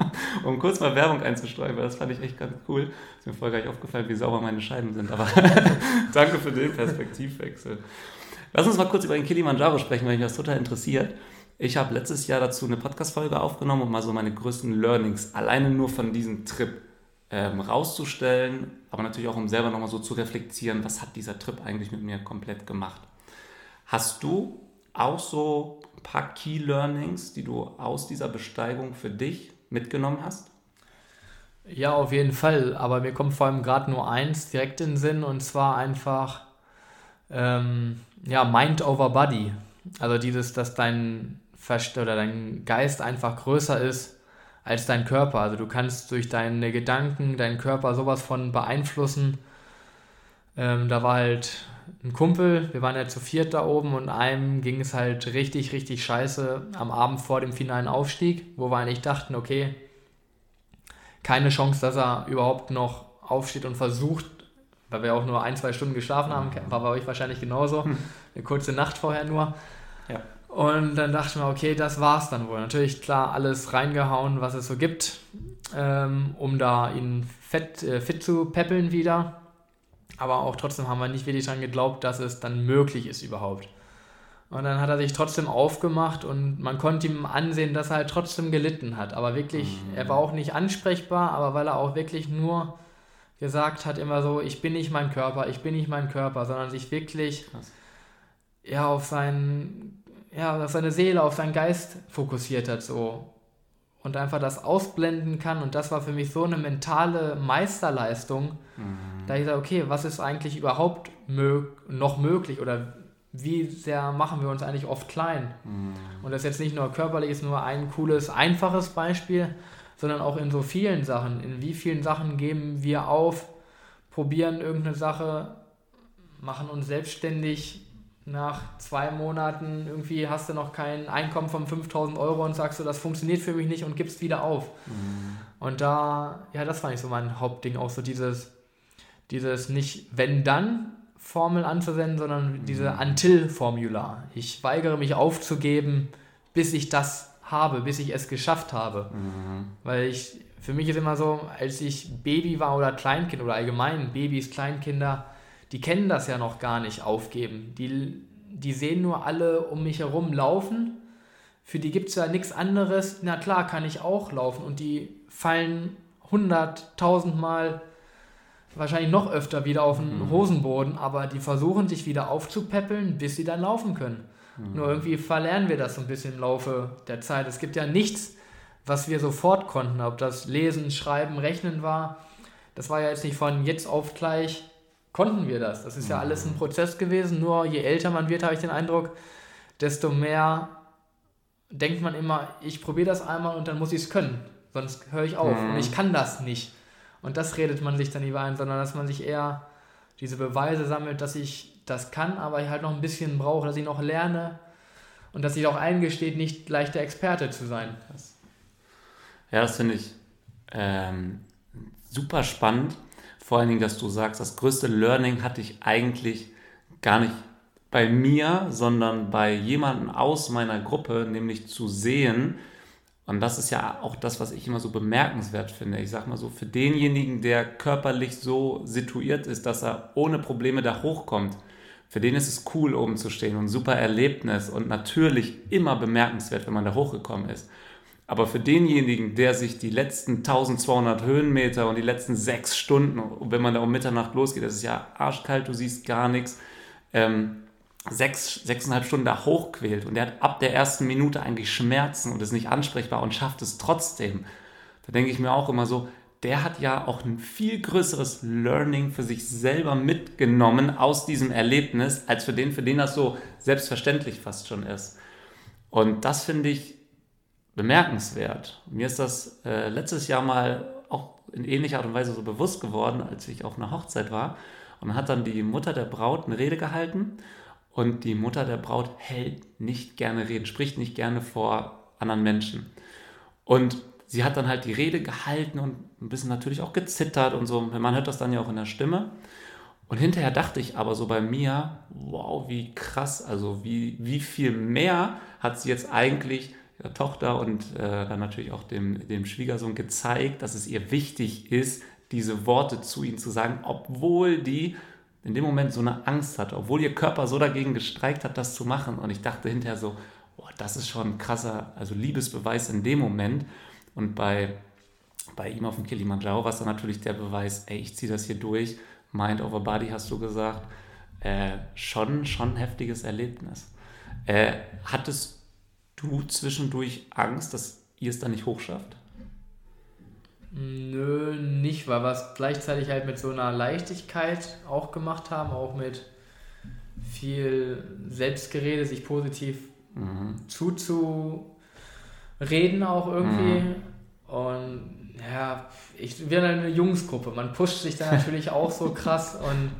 um kurz mal Werbung einzustreuen, weil das fand ich echt ganz cool. Ist mir vorher gar nicht aufgefallen, wie sauber meine Scheiben sind, aber danke für den Perspektivwechsel. Lass uns mal kurz über den Kilimanjaro sprechen, weil mich das total interessiert. Ich habe letztes Jahr dazu eine Podcast-Folge aufgenommen und mal so meine größten Learnings alleine nur von diesem Trip ähm, rauszustellen, aber natürlich auch um selber nochmal so zu reflektieren, was hat dieser Trip eigentlich mit mir komplett gemacht. Hast du auch so ein paar Key Learnings, die du aus dieser Besteigung für dich mitgenommen hast? Ja, auf jeden Fall. Aber mir kommt vor allem gerade nur eins direkt in den Sinn und zwar einfach ähm, ja, Mind over Body. Also dieses, dass dein Verst oder dein Geist einfach größer ist als dein Körper. Also du kannst durch deine Gedanken deinen Körper sowas von beeinflussen. Ähm, da war halt ein Kumpel, wir waren ja zu viert da oben und einem ging es halt richtig, richtig scheiße am Abend vor dem finalen Aufstieg, wo wir eigentlich dachten, okay, keine Chance, dass er überhaupt noch aufsteht und versucht, weil wir auch nur ein, zwei Stunden geschlafen haben, war bei euch wahrscheinlich genauso, hm. eine kurze Nacht vorher nur. Ja. Und dann dachte ich mir, okay, das war's dann wohl. Natürlich, klar, alles reingehauen, was es so gibt, ähm, um da ihn fett, äh, fit zu peppeln wieder. Aber auch trotzdem haben wir nicht wirklich daran geglaubt, dass es dann möglich ist überhaupt. Und dann hat er sich trotzdem aufgemacht und man konnte ihm ansehen, dass er halt trotzdem gelitten hat. Aber wirklich, mhm. er war auch nicht ansprechbar, aber weil er auch wirklich nur gesagt hat, immer so, ich bin nicht mein Körper, ich bin nicht mein Körper, sondern sich wirklich Krass. ja, auf seinen ja, auf seine Seele, auf seinen Geist fokussiert hat, so. Und einfach das ausblenden kann. Und das war für mich so eine mentale Meisterleistung, mhm. da ich sage, okay, was ist eigentlich überhaupt mög noch möglich oder wie sehr machen wir uns eigentlich oft klein? Mhm. Und das ist jetzt nicht nur körperlich, ist nur ein cooles, einfaches Beispiel, sondern auch in so vielen Sachen. In wie vielen Sachen geben wir auf, probieren irgendeine Sache, machen uns selbstständig, nach zwei Monaten irgendwie hast du noch kein Einkommen von 5000 Euro und sagst du, das funktioniert für mich nicht und gibst wieder auf. Mhm. Und da, ja, das fand ich so mein Hauptding, auch so dieses, dieses nicht wenn-dann Formel anzusenden, sondern mhm. diese Until-Formula. Ich weigere mich aufzugeben, bis ich das habe, bis ich es geschafft habe. Mhm. Weil ich, für mich ist immer so, als ich Baby war oder Kleinkind oder allgemein Babys, Kleinkinder, die kennen das ja noch gar nicht aufgeben. Die, die sehen nur alle um mich herum laufen. Für die gibt es ja nichts anderes. Na klar, kann ich auch laufen. Und die fallen hunderttausendmal, wahrscheinlich noch öfter wieder auf den mhm. Hosenboden, aber die versuchen sich wieder aufzupäppeln, bis sie dann laufen können. Mhm. Nur irgendwie verlernen wir das so ein bisschen im Laufe der Zeit. Es gibt ja nichts, was wir sofort konnten, ob das Lesen, Schreiben, Rechnen war. Das war ja jetzt nicht von jetzt auf gleich konnten wir das. Das ist ja alles ein. Prozess gewesen. Nur je älter man wird, habe ich den Eindruck, desto mehr denkt man immer, ich probiere das einmal und dann muss ich es können. Sonst höre ich auf. Mhm. Und ich kann das nicht. Und das redet man sich dann lieber ein, sondern dass man sich eher diese Beweise sammelt, dass ich das kann, aber ich halt noch ein bisschen brauche, dass ich noch lerne und dass ich auch eingesteht, nicht gleich der Experte zu sein. Ja, das finde ich ähm, super spannend vor allen Dingen, dass du sagst, das größte Learning hatte ich eigentlich gar nicht bei mir, sondern bei jemandem aus meiner Gruppe, nämlich zu sehen, und das ist ja auch das, was ich immer so bemerkenswert finde. Ich sag mal so, für denjenigen, der körperlich so situiert ist, dass er ohne Probleme da hochkommt, für den ist es cool, oben zu stehen und super Erlebnis und natürlich immer bemerkenswert, wenn man da hochgekommen ist. Aber für denjenigen, der sich die letzten 1200 Höhenmeter und die letzten sechs Stunden, wenn man da um Mitternacht losgeht, das ist ja arschkalt, du siehst gar nichts, ähm, sechs, sechseinhalb Stunden da hochquält und der hat ab der ersten Minute eigentlich Schmerzen und ist nicht ansprechbar und schafft es trotzdem. Da denke ich mir auch immer so, der hat ja auch ein viel größeres Learning für sich selber mitgenommen aus diesem Erlebnis, als für den, für den das so selbstverständlich fast schon ist. Und das finde ich bemerkenswert. Mir ist das äh, letztes Jahr mal auch in ähnlicher Art und Weise so bewusst geworden, als ich auf einer Hochzeit war. Und hat dann die Mutter der Braut eine Rede gehalten. Und die Mutter der Braut hält nicht gerne Reden, spricht nicht gerne vor anderen Menschen. Und sie hat dann halt die Rede gehalten und ein bisschen natürlich auch gezittert und so. Man hört das dann ja auch in der Stimme. Und hinterher dachte ich aber so bei mir, wow, wie krass, also wie, wie viel mehr hat sie jetzt eigentlich Tochter und äh, dann natürlich auch dem, dem Schwiegersohn gezeigt, dass es ihr wichtig ist, diese Worte zu ihnen zu sagen, obwohl die in dem Moment so eine Angst hat, obwohl ihr Körper so dagegen gestreikt hat, das zu machen. Und ich dachte hinterher so, oh, das ist schon ein krasser, also Liebesbeweis in dem Moment. Und bei, bei ihm auf dem Kilimanjaro war es dann natürlich der Beweis, ey, ich ziehe das hier durch. Mind over Body hast du gesagt. Äh, schon, schon ein heftiges Erlebnis. Äh, hattest du zwischendurch Angst, dass ihr es dann nicht hochschafft? Nö, nicht, weil wir es gleichzeitig halt mit so einer Leichtigkeit auch gemacht haben, auch mit viel Selbstgerede, sich positiv mhm. zuzureden auch irgendwie. Mhm. Und ja, ich bin eine Jungsgruppe. Man pusht sich da natürlich auch so krass. Und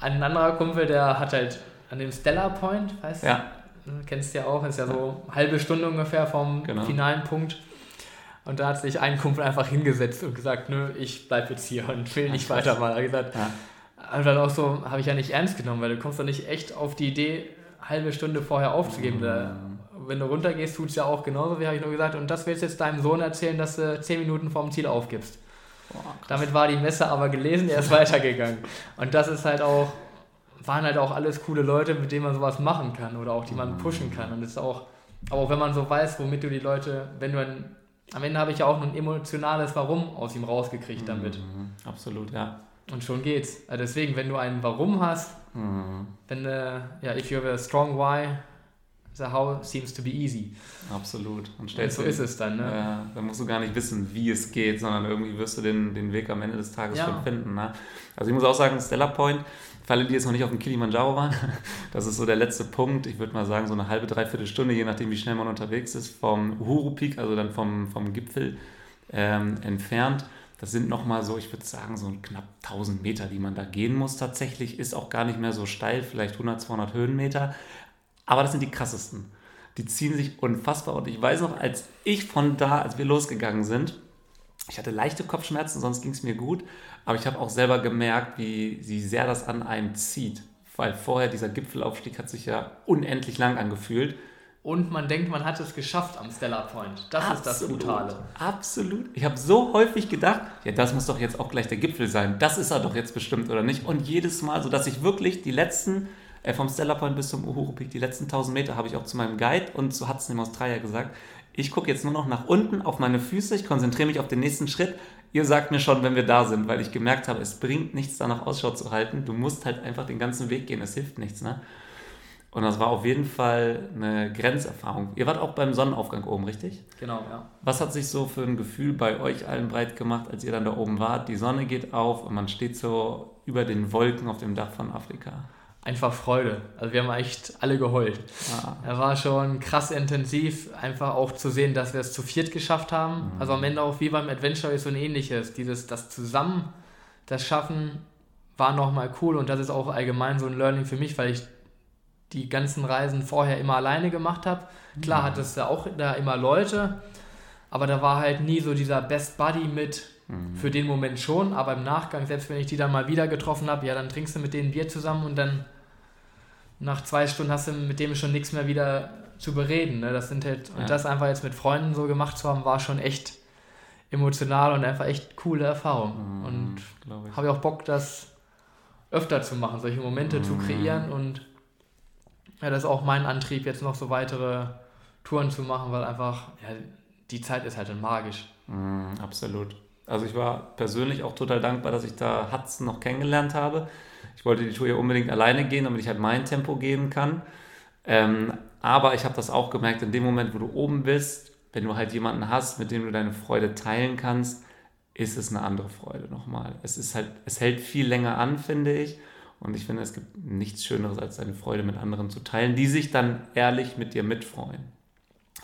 ein anderer Kumpel, der hat halt an dem Stellar Point, weißt du? Ja. Ne, kennst du ja auch, ist ja so eine halbe Stunde ungefähr vom genau. finalen Punkt. Und da hat sich ein Kumpel einfach hingesetzt und gesagt, nö, ich bleib jetzt hier und will nicht weitermachen. Er gesagt, ja. Und dann auch so, habe ich ja nicht ernst genommen, weil du kommst doch nicht echt auf die Idee, halbe Stunde vorher aufzugeben. Mhm. Da, wenn du runtergehst, tut es ja auch genauso, wie habe ich nur gesagt. Und das willst du jetzt deinem Sohn erzählen, dass du zehn Minuten vorm Ziel aufgibst. Boah, Damit war die Messe aber gelesen, er ist weitergegangen. Und das ist halt auch waren halt auch alles coole Leute, mit denen man sowas machen kann oder auch die man pushen kann. Und das ist auch, aber auch wenn man so weiß, womit du die Leute, wenn du ein, am Ende habe ich ja auch ein emotionales Warum aus ihm rausgekriegt damit. Mhm, absolut, ja. Und schon geht's. Also deswegen, wenn du ein Warum hast, mhm. wenn, äh, ja, if you have a strong why, the how seems to be easy. Absolut. Und, und so ist es dann, ne? Ja, dann musst du gar nicht wissen, wie es geht, sondern irgendwie wirst du den, den Weg am Ende des Tages ja. schon finden. Ne? Also ich muss auch sagen, Stellar Point, für alle, die jetzt noch nicht auf dem Kilimanjaro waren, das ist so der letzte Punkt. Ich würde mal sagen, so eine halbe, dreiviertel Stunde, je nachdem, wie schnell man unterwegs ist, vom Uhuru Peak, also dann vom, vom Gipfel ähm, entfernt. Das sind nochmal so, ich würde sagen, so knapp 1000 Meter, die man da gehen muss tatsächlich. Ist auch gar nicht mehr so steil, vielleicht 100, 200 Höhenmeter. Aber das sind die krassesten. Die ziehen sich unfassbar. Und ich weiß noch, als ich von da, als wir losgegangen sind, ich hatte leichte Kopfschmerzen, sonst ging es mir gut. Aber ich habe auch selber gemerkt, wie, wie sehr das an einem zieht. Weil vorher dieser Gipfelaufstieg hat sich ja unendlich lang angefühlt. und man denkt, man hat es geschafft am Stellar Point. Das absolut, ist das Brutale. Absolut. Ich habe so häufig gedacht, ja, das muss doch jetzt auch gleich der Gipfel sein. Das ist er doch jetzt bestimmt, oder nicht? Und jedes Mal, so dass ich wirklich die letzten, äh, vom Stellar Point bis zum Uhuru Peak, die letzten 1000 Meter, habe ich auch zu meinem Guide und zu Hudson im Australier gesagt, ich gucke jetzt nur noch nach unten auf meine Füße, ich konzentriere mich auf den nächsten Schritt. Ihr sagt mir schon, wenn wir da sind, weil ich gemerkt habe, es bringt nichts, danach Ausschau zu halten. Du musst halt einfach den ganzen Weg gehen, es hilft nichts. Ne? Und das war auf jeden Fall eine Grenzerfahrung. Ihr wart auch beim Sonnenaufgang oben, richtig? Genau, ja. Was hat sich so für ein Gefühl bei euch allen breit gemacht, als ihr dann da oben wart? Die Sonne geht auf und man steht so über den Wolken auf dem Dach von Afrika einfach Freude. Also wir haben echt alle geheult. Ah. Er war schon krass intensiv, einfach auch zu sehen, dass wir es zu viert geschafft haben. Mhm. Also am Ende auch wie beim Adventure ist so ein ähnliches. Dieses, das Zusammen, das Schaffen war nochmal cool und das ist auch allgemein so ein Learning für mich, weil ich die ganzen Reisen vorher immer alleine gemacht habe. Klar mhm. hattest du auch da immer Leute, aber da war halt nie so dieser Best Buddy mit, Mhm. Für den Moment schon, aber im Nachgang, selbst wenn ich die dann mal wieder getroffen habe, ja, dann trinkst du mit denen Bier zusammen und dann nach zwei Stunden hast du mit dem schon nichts mehr wieder zu bereden. Ne? Das sind halt, ja. und das einfach jetzt mit Freunden so gemacht zu haben, war schon echt emotional und einfach echt coole Erfahrung. Mhm, und habe ich auch Bock, das öfter zu machen, solche Momente mhm. zu kreieren und ja, das ist auch mein Antrieb, jetzt noch so weitere Touren zu machen, weil einfach, ja, die Zeit ist halt dann magisch. Mhm, absolut. Also ich war persönlich auch total dankbar, dass ich da Hudson noch kennengelernt habe. Ich wollte die Tour ja unbedingt alleine gehen, damit ich halt mein Tempo gehen kann. Ähm, aber ich habe das auch gemerkt, in dem Moment, wo du oben bist, wenn du halt jemanden hast, mit dem du deine Freude teilen kannst, ist es eine andere Freude nochmal. Es ist halt, es hält viel länger an, finde ich. Und ich finde, es gibt nichts Schöneres, als deine Freude mit anderen zu teilen, die sich dann ehrlich mit dir mitfreuen.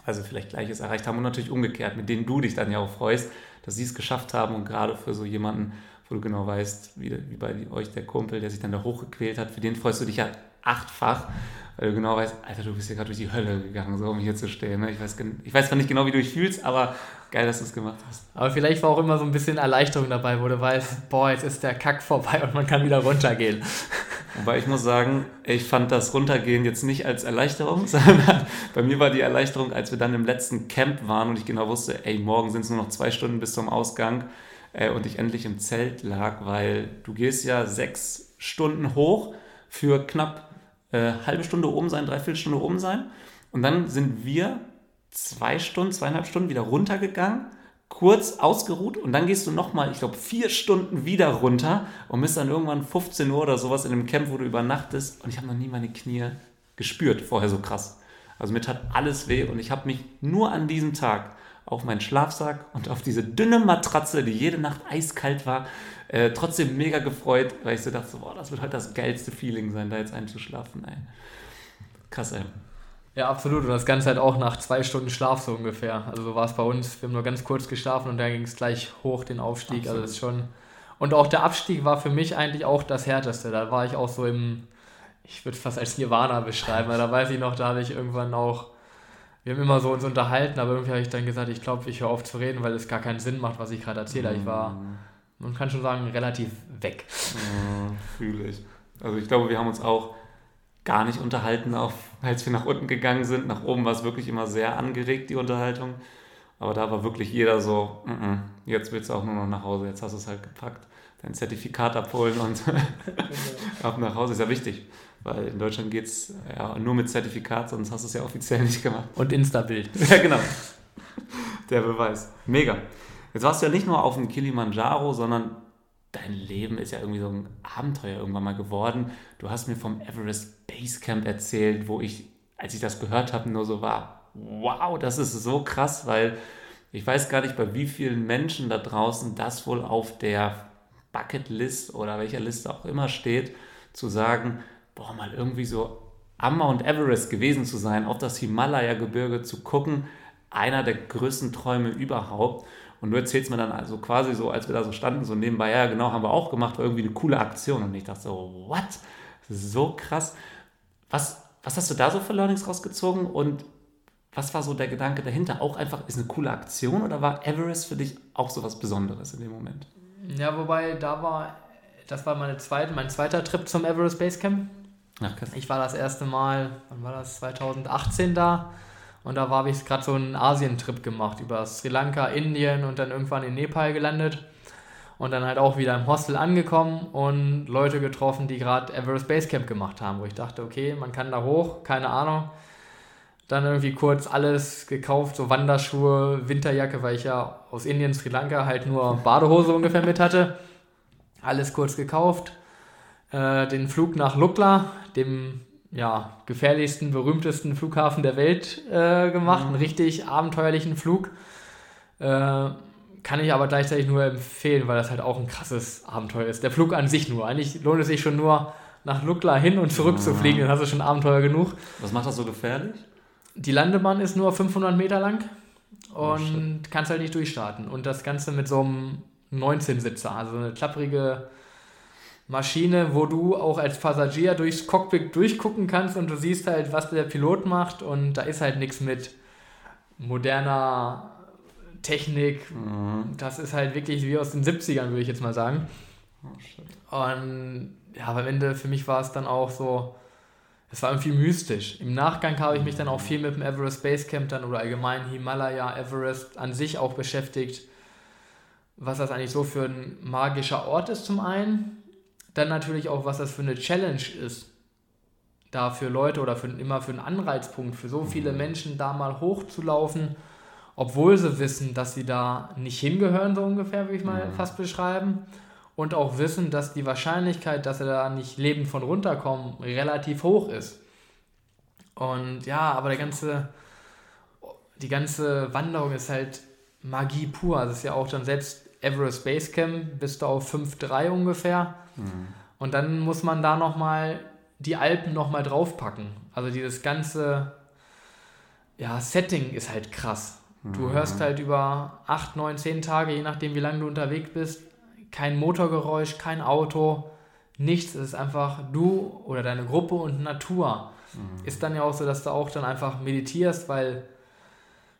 Also vielleicht Gleiches erreicht haben und natürlich umgekehrt, mit denen du dich dann ja auch freust, dass sie es geschafft haben und gerade für so jemanden, wo du genau weißt, wie, wie bei euch der Kumpel, der sich dann da hochgequält hat, für den freust du dich ja achtfach, weil du genau weißt, Alter, du bist ja gerade durch die Hölle gegangen, so um hier zu stehen. Ne? Ich, weiß, ich weiß zwar nicht genau, wie du dich fühlst, aber geil, dass du es gemacht hast. Aber vielleicht war auch immer so ein bisschen Erleichterung dabei, wo du weißt, boah, jetzt ist der Kack vorbei und man kann wieder runtergehen. Wobei ich muss sagen, ich fand das Runtergehen jetzt nicht als Erleichterung, sondern bei mir war die Erleichterung, als wir dann im letzten Camp waren und ich genau wusste, ey, morgen sind es nur noch zwei Stunden bis zum Ausgang äh, und ich endlich im Zelt lag, weil du gehst ja sechs Stunden hoch für knapp äh, halbe Stunde oben sein, dreiviertel Stunde oben sein und dann sind wir zwei Stunden, zweieinhalb Stunden wieder runtergegangen kurz ausgeruht und dann gehst du nochmal, ich glaube, vier Stunden wieder runter und bist dann irgendwann 15 Uhr oder sowas in einem Camp, wo du übernachtest und ich habe noch nie meine Knie gespürt, vorher so krass. Also mir tat alles weh und ich habe mich nur an diesem Tag auf meinen Schlafsack und auf diese dünne Matratze, die jede Nacht eiskalt war, äh, trotzdem mega gefreut, weil ich so dachte, boah, das wird heute das geilste Feeling sein, da jetzt einzuschlafen. Ey. Krass, ey. Ja, absolut. Und das Ganze halt auch nach zwei Stunden Schlaf so ungefähr. Also so war es bei uns. Wir haben nur ganz kurz geschlafen und dann ging es gleich hoch, den Aufstieg. Absolut. Also das ist schon. Und auch der Abstieg war für mich eigentlich auch das Härteste. Da war ich auch so im, ich würde es fast als Nirvana beschreiben, weil da weiß ich noch, da habe ich irgendwann auch, wir haben immer so uns unterhalten, aber irgendwie habe ich dann gesagt, ich glaube, ich höre auf zu reden, weil es gar keinen Sinn macht, was ich gerade erzähle. Ich war, mhm. man kann schon sagen, relativ weg. Mhm, Fühle ich. Also ich glaube, wir haben uns auch gar nicht unterhalten, auf, als wir nach unten gegangen sind. Nach oben war es wirklich immer sehr angeregt, die Unterhaltung. Aber da war wirklich jeder so, mm -mm, jetzt willst du auch nur noch nach Hause, jetzt hast du es halt gepackt, dein Zertifikat abholen und ab nach Hause. Ist ja wichtig, weil in Deutschland geht es ja nur mit Zertifikat, sonst hast du es ja offiziell nicht gemacht. Und Insta-Bild. ja, genau. Der Beweis. Mega. Jetzt warst du ja nicht nur auf dem Kilimanjaro, sondern dein Leben ist ja irgendwie so ein Abenteuer irgendwann mal geworden. Du hast mir vom Everest Basecamp erzählt, wo ich, als ich das gehört habe, nur so war, wow, das ist so krass, weil ich weiß gar nicht, bei wie vielen Menschen da draußen das wohl auf der Bucketlist oder welcher Liste auch immer steht, zu sagen, boah, mal irgendwie so am Mount Everest gewesen zu sein, auf das Himalaya-Gebirge zu gucken, einer der größten Träume überhaupt. Und du erzählst mir dann also quasi so, als wir da so standen, so nebenbei, ja, genau, haben wir auch gemacht, war irgendwie eine coole Aktion. Und ich dachte so, what? So krass. Was, was hast du da so für Learnings rausgezogen und was war so der Gedanke dahinter? Auch einfach, ist eine coole Aktion oder war Everest für dich auch so was Besonderes in dem Moment? Ja, wobei da war, das war meine zweite, mein zweiter Trip zum Everest Basecamp. Ach, krass. Ich war das erste Mal, wann war das, 2018 da Und da habe ich gerade so einen Asientrip gemacht über Sri Lanka, Indien und dann irgendwann in Nepal gelandet. Und dann halt auch wieder im Hostel angekommen und Leute getroffen, die gerade Everest Base Camp gemacht haben, wo ich dachte, okay, man kann da hoch, keine Ahnung. Dann irgendwie kurz alles gekauft, so Wanderschuhe, Winterjacke, weil ich ja aus Indien, Sri Lanka halt nur Badehose ungefähr mit hatte. Alles kurz gekauft. Äh, den Flug nach Lukla, dem ja, gefährlichsten, berühmtesten Flughafen der Welt äh, gemacht. Mhm. Einen richtig abenteuerlichen Flug. Äh, kann ich aber gleichzeitig nur empfehlen, weil das halt auch ein krasses Abenteuer ist. Der Flug an sich nur. Eigentlich lohnt es sich schon nur, nach Lukla hin und zurück zu fliegen, dann hast du schon Abenteuer genug. Was macht das so gefährlich? Die Landebahn ist nur 500 Meter lang und oh, kannst halt nicht durchstarten. Und das Ganze mit so einem 19-Sitzer, also eine klapprige Maschine, wo du auch als Passagier durchs Cockpit durchgucken kannst und du siehst halt, was der Pilot macht und da ist halt nichts mit moderner Technik. Mhm. Das ist halt wirklich wie aus den 70ern, würde ich jetzt mal sagen. Oh, und ja, aber am Ende für mich war es dann auch so, es war irgendwie mystisch. Im Nachgang habe ich mich dann auch viel mit dem Everest Base Camp dann oder allgemein Himalaya, Everest an sich auch beschäftigt. Was das eigentlich so für ein magischer Ort ist zum einen. Dann natürlich auch, was das für eine Challenge ist. Da für Leute oder für, immer für einen Anreizpunkt, für so viele mhm. Menschen da mal hochzulaufen obwohl sie wissen, dass sie da nicht hingehören, so ungefähr, würde ich mal mhm. fast beschreiben. Und auch wissen, dass die Wahrscheinlichkeit, dass sie da nicht lebend von runterkommen, relativ hoch ist. Und ja, aber der ganze, die ganze Wanderung ist halt Magie pur. Also es ist ja auch dann selbst Everest Base Camp, bist du auf 5,3 ungefähr. Mhm. Und dann muss man da nochmal die Alpen nochmal draufpacken. Also dieses ganze ja, Setting ist halt krass. Du hörst halt über 8, 9, 10 Tage, je nachdem wie lange du unterwegs bist, kein Motorgeräusch, kein Auto, nichts. Es ist einfach du oder deine Gruppe und Natur. Mhm. Ist dann ja auch so, dass du auch dann einfach meditierst, weil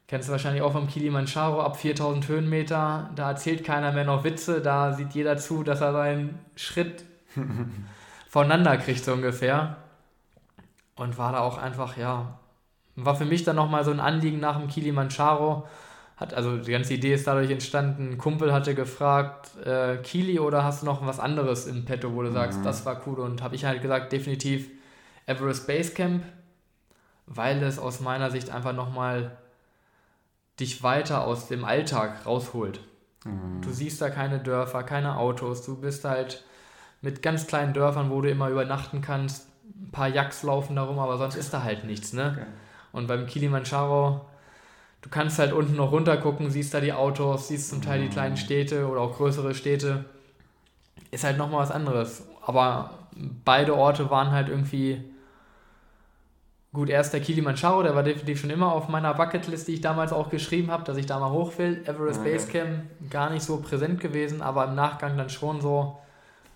kennst du wahrscheinlich auch vom Kilimanjaro ab 4000 Höhenmeter, da erzählt keiner mehr noch Witze, da sieht jeder zu, dass er seinen Schritt voneinander kriegt so ungefähr. Und war da auch einfach, ja, war für mich dann nochmal so ein Anliegen nach dem Kilimanjaro. Hat, also die ganze Idee ist dadurch entstanden, ein Kumpel hatte gefragt, äh, Kili oder hast du noch was anderes im Petto, wo du sagst, mhm. das war cool und habe ich halt gesagt, definitiv Everest Base Camp, weil es aus meiner Sicht einfach nochmal dich weiter aus dem Alltag rausholt. Mhm. Du siehst da keine Dörfer, keine Autos, du bist halt mit ganz kleinen Dörfern, wo du immer übernachten kannst, ein paar Jacks laufen darum, aber sonst ist da halt nichts, ne? Okay. Und beim Kilimanjaro, du kannst halt unten noch runter gucken, siehst da die Autos, siehst zum Teil die kleinen Städte oder auch größere Städte. Ist halt nochmal was anderes. Aber beide Orte waren halt irgendwie gut. Erst der Kilimanjaro, der war definitiv schon immer auf meiner Bucketlist, die ich damals auch geschrieben habe, dass ich da mal hoch will. Everest okay. Base Camp gar nicht so präsent gewesen, aber im Nachgang dann schon so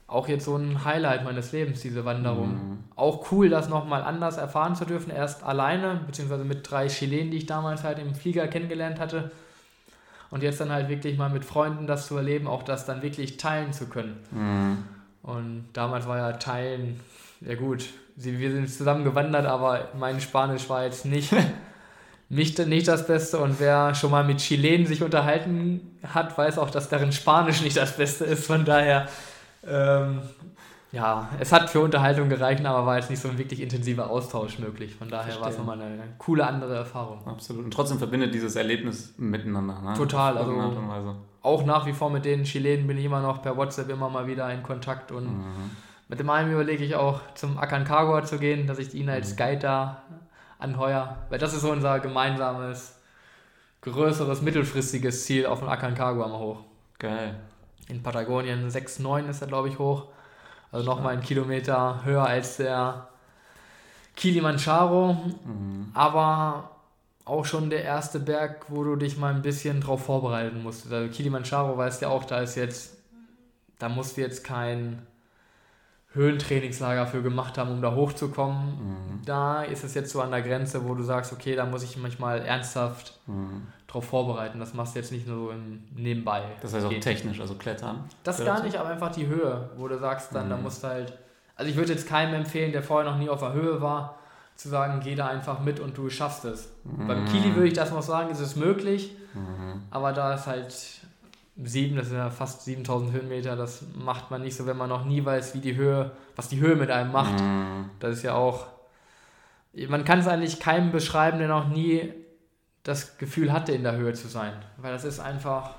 auch jetzt so ein Highlight meines Lebens, diese Wanderung. Mhm. Auch cool, das nochmal anders erfahren zu dürfen. Erst alleine, beziehungsweise mit drei Chilenen, die ich damals halt im Flieger kennengelernt hatte. Und jetzt dann halt wirklich mal mit Freunden das zu erleben, auch das dann wirklich teilen zu können. Mhm. Und damals war ja Teilen, ja gut, wir sind zusammen gewandert, aber mein Spanisch war jetzt nicht, nicht, nicht das Beste. Und wer schon mal mit Chilenen sich unterhalten hat, weiß auch, dass deren Spanisch nicht das Beste ist. Von daher ähm, ja, es hat für Unterhaltung gereicht, aber war jetzt nicht so ein wirklich intensiver Austausch möglich. Von daher war es nochmal eine coole andere Erfahrung. Absolut. Und trotzdem verbindet dieses Erlebnis miteinander. Ne? Total. Also auch nach wie vor mit den Chilenen bin ich immer noch per WhatsApp immer mal wieder in Kontakt und mhm. mit dem einen überlege ich auch zum Aconcagua zu gehen, dass ich ihn als mhm. Guide da anheuer, weil das ist so unser gemeinsames, größeres, mittelfristiges Ziel auf dem Aconcagua mal hoch. Geil in Patagonien 6,9 ist er, glaube ich, hoch. Also nochmal einen Kilometer höher als der Kilimanjaro. Mhm. Aber auch schon der erste Berg, wo du dich mal ein bisschen drauf vorbereiten musst. Also Kilimanjaro weißt ja auch, da ist jetzt, da musst du jetzt kein Höhentrainingslager für gemacht haben, um da hochzukommen. Mhm. Da ist es jetzt so an der Grenze, wo du sagst, okay, da muss ich mich mal ernsthaft mhm. Drauf vorbereiten. Das machst du jetzt nicht nur so im Nebenbei. Das heißt auch technisch, also klettern? Das gar nicht, aber einfach die Höhe, wo du sagst, dann, mhm. da musst du halt. Also ich würde jetzt keinem empfehlen, der vorher noch nie auf der Höhe war, zu sagen, geh da einfach mit und du schaffst es. Mhm. Beim Kili würde ich das noch sagen, ist es möglich, mhm. aber da ist halt sieben, das sind ja fast 7000 Höhenmeter, das macht man nicht so, wenn man noch nie weiß, wie die Höhe, was die Höhe mit einem macht. Mhm. Das ist ja auch, man kann es eigentlich keinem beschreiben, der noch nie das Gefühl hatte, in der Höhe zu sein, weil das ist einfach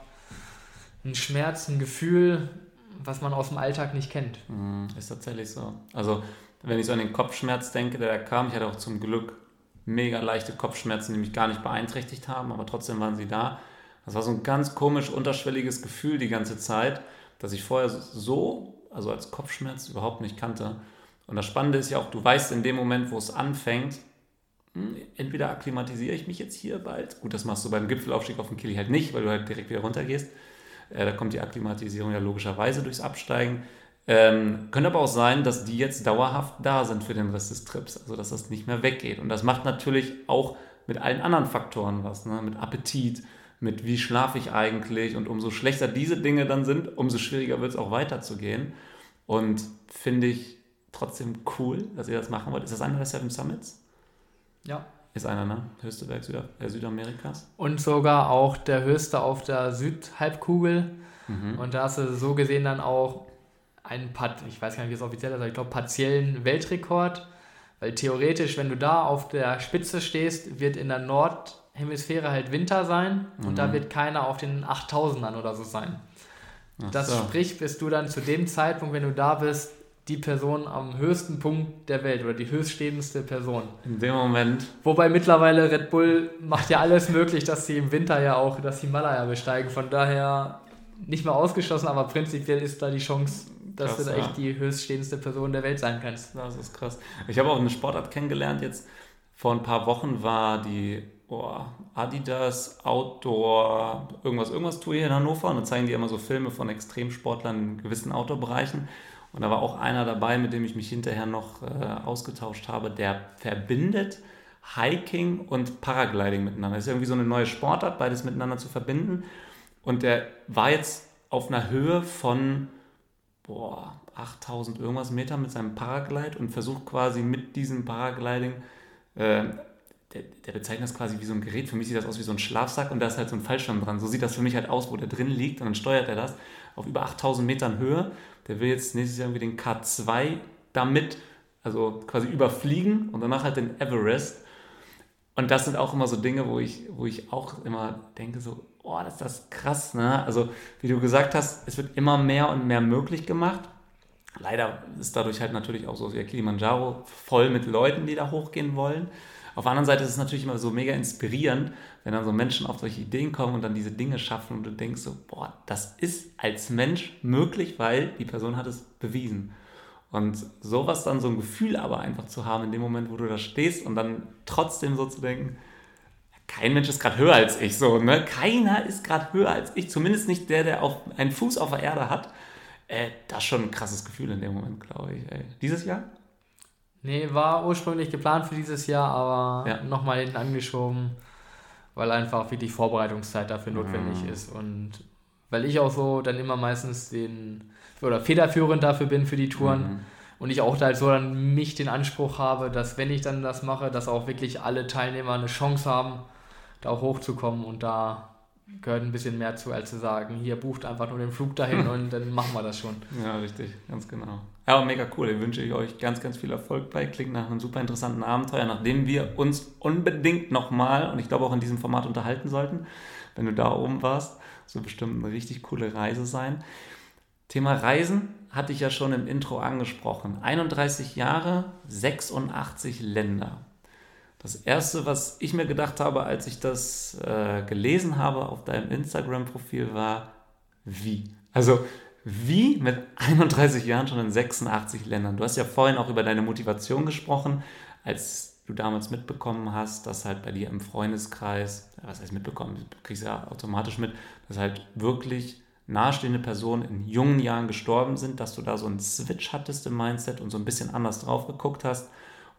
ein Schmerz, ein Gefühl, was man aus dem Alltag nicht kennt. Mhm, ist tatsächlich so. Also wenn ich so an den Kopfschmerz denke, der da kam, ich hatte auch zum Glück mega leichte Kopfschmerzen, die mich gar nicht beeinträchtigt haben, aber trotzdem waren sie da. Das war so ein ganz komisch unterschwelliges Gefühl die ganze Zeit, dass ich vorher so, also als Kopfschmerz überhaupt nicht kannte. Und das Spannende ist ja auch, du weißt in dem Moment, wo es anfängt, entweder akklimatisiere ich mich jetzt hier bald, gut, das machst du beim Gipfelaufstieg auf dem Kili halt nicht, weil du halt direkt wieder runtergehst. Äh, da kommt die Akklimatisierung ja logischerweise durchs Absteigen. Ähm, könnte aber auch sein, dass die jetzt dauerhaft da sind für den Rest des Trips, also dass das nicht mehr weggeht. Und das macht natürlich auch mit allen anderen Faktoren was, ne? mit Appetit, mit wie schlafe ich eigentlich. Und umso schlechter diese Dinge dann sind, umso schwieriger wird es auch weiterzugehen. Und finde ich trotzdem cool, dass ihr das machen wollt. Ist das einer der Seven Summits? Ja. Ist einer, ne? Höchste Berg Süd äh, Südamerikas. Und sogar auch der höchste auf der Südhalbkugel. Mhm. Und da hast du so gesehen dann auch einen, ich weiß gar nicht, wie es offiziell ist, aber ich glaube, partiellen Weltrekord. Weil theoretisch, wenn du da auf der Spitze stehst, wird in der Nordhemisphäre halt Winter sein mhm. und da mhm. wird keiner auf den 8000ern oder so sein. Ach das so. sprich, bist du dann zu dem Zeitpunkt, wenn du da bist, die Person am höchsten Punkt der Welt oder die höchststehendste Person. In dem Moment. Wobei mittlerweile Red Bull macht ja alles möglich, dass sie im Winter ja auch das Himalaya besteigen. Von daher nicht mehr ausgeschlossen, aber prinzipiell ist da die Chance dass krass, du da echt die höchststehendste Person der Welt sein kannst. Das ist krass. Ich habe auch eine Sportart kennengelernt jetzt. Vor ein paar Wochen war die oh, Adidas Outdoor irgendwas, irgendwas Tour hier in Hannover und da zeigen die immer so Filme von Extremsportlern in gewissen Outdoor-Bereichen. Und da war auch einer dabei, mit dem ich mich hinterher noch äh, ausgetauscht habe, der verbindet Hiking und Paragliding miteinander. Das ist irgendwie so eine neue Sportart, beides miteinander zu verbinden. Und der war jetzt auf einer Höhe von boah, 8000 irgendwas Meter mit seinem Paraglide und versucht quasi mit diesem Paragliding, äh, der, der, bezeichnet das quasi wie so ein Gerät. Für mich sieht das aus wie so ein Schlafsack und da ist halt so ein Fallschirm dran. So sieht das für mich halt aus, wo der drin liegt und dann steuert er das auf über 8000 Metern Höhe. Der will jetzt nächstes Jahr irgendwie den K2 damit, also quasi überfliegen und danach halt den Everest. Und das sind auch immer so Dinge, wo ich, wo ich auch immer denke, so, oh, das ist das krass, ne? Also, wie du gesagt hast, es wird immer mehr und mehr möglich gemacht. Leider ist dadurch halt natürlich auch so wie Kilimanjaro voll mit Leuten, die da hochgehen wollen. Auf der anderen Seite ist es natürlich immer so mega inspirierend, wenn dann so Menschen auf solche Ideen kommen und dann diese Dinge schaffen und du denkst so, boah, das ist als Mensch möglich, weil die Person hat es bewiesen. Und sowas dann so ein Gefühl aber einfach zu haben in dem Moment, wo du da stehst und dann trotzdem so zu denken, kein Mensch ist gerade höher als ich, so, ne? Keiner ist gerade höher als ich, zumindest nicht der, der auf, einen Fuß auf der Erde hat. Äh, das ist schon ein krasses Gefühl in dem Moment, glaube ich. Ey. Dieses Jahr? Nee, war ursprünglich geplant für dieses Jahr, aber ja. nochmal hinten angeschoben, weil einfach wirklich Vorbereitungszeit dafür notwendig mhm. ist. Und weil ich auch so dann immer meistens den, oder federführend dafür bin für die Touren. Mhm und ich auch da halt so dann mich den Anspruch habe, dass wenn ich dann das mache, dass auch wirklich alle Teilnehmer eine Chance haben, da auch hochzukommen und da gehört ein bisschen mehr zu, als zu sagen, hier bucht einfach nur den Flug dahin und dann machen wir das schon. Ja, richtig, ganz genau. Ja, mega cool. Ich wünsche ich euch ganz, ganz viel Erfolg bei. Klingt nach einem super interessanten Abenteuer, nachdem wir uns unbedingt nochmal, und ich glaube auch in diesem Format unterhalten sollten, wenn du da oben warst. So bestimmt eine richtig coole Reise sein. Thema Reisen hatte ich ja schon im Intro angesprochen. 31 Jahre, 86 Länder. Das erste, was ich mir gedacht habe, als ich das äh, gelesen habe auf deinem Instagram-Profil, war wie. Also wie mit 31 Jahren schon in 86 Ländern. Du hast ja vorhin auch über deine Motivation gesprochen, als du damals mitbekommen hast, dass halt bei dir im Freundeskreis, was heißt mitbekommen, du kriegst ja automatisch mit, dass halt wirklich nahestehende Personen in jungen Jahren gestorben sind, dass du da so einen Switch hattest im Mindset und so ein bisschen anders drauf geguckt hast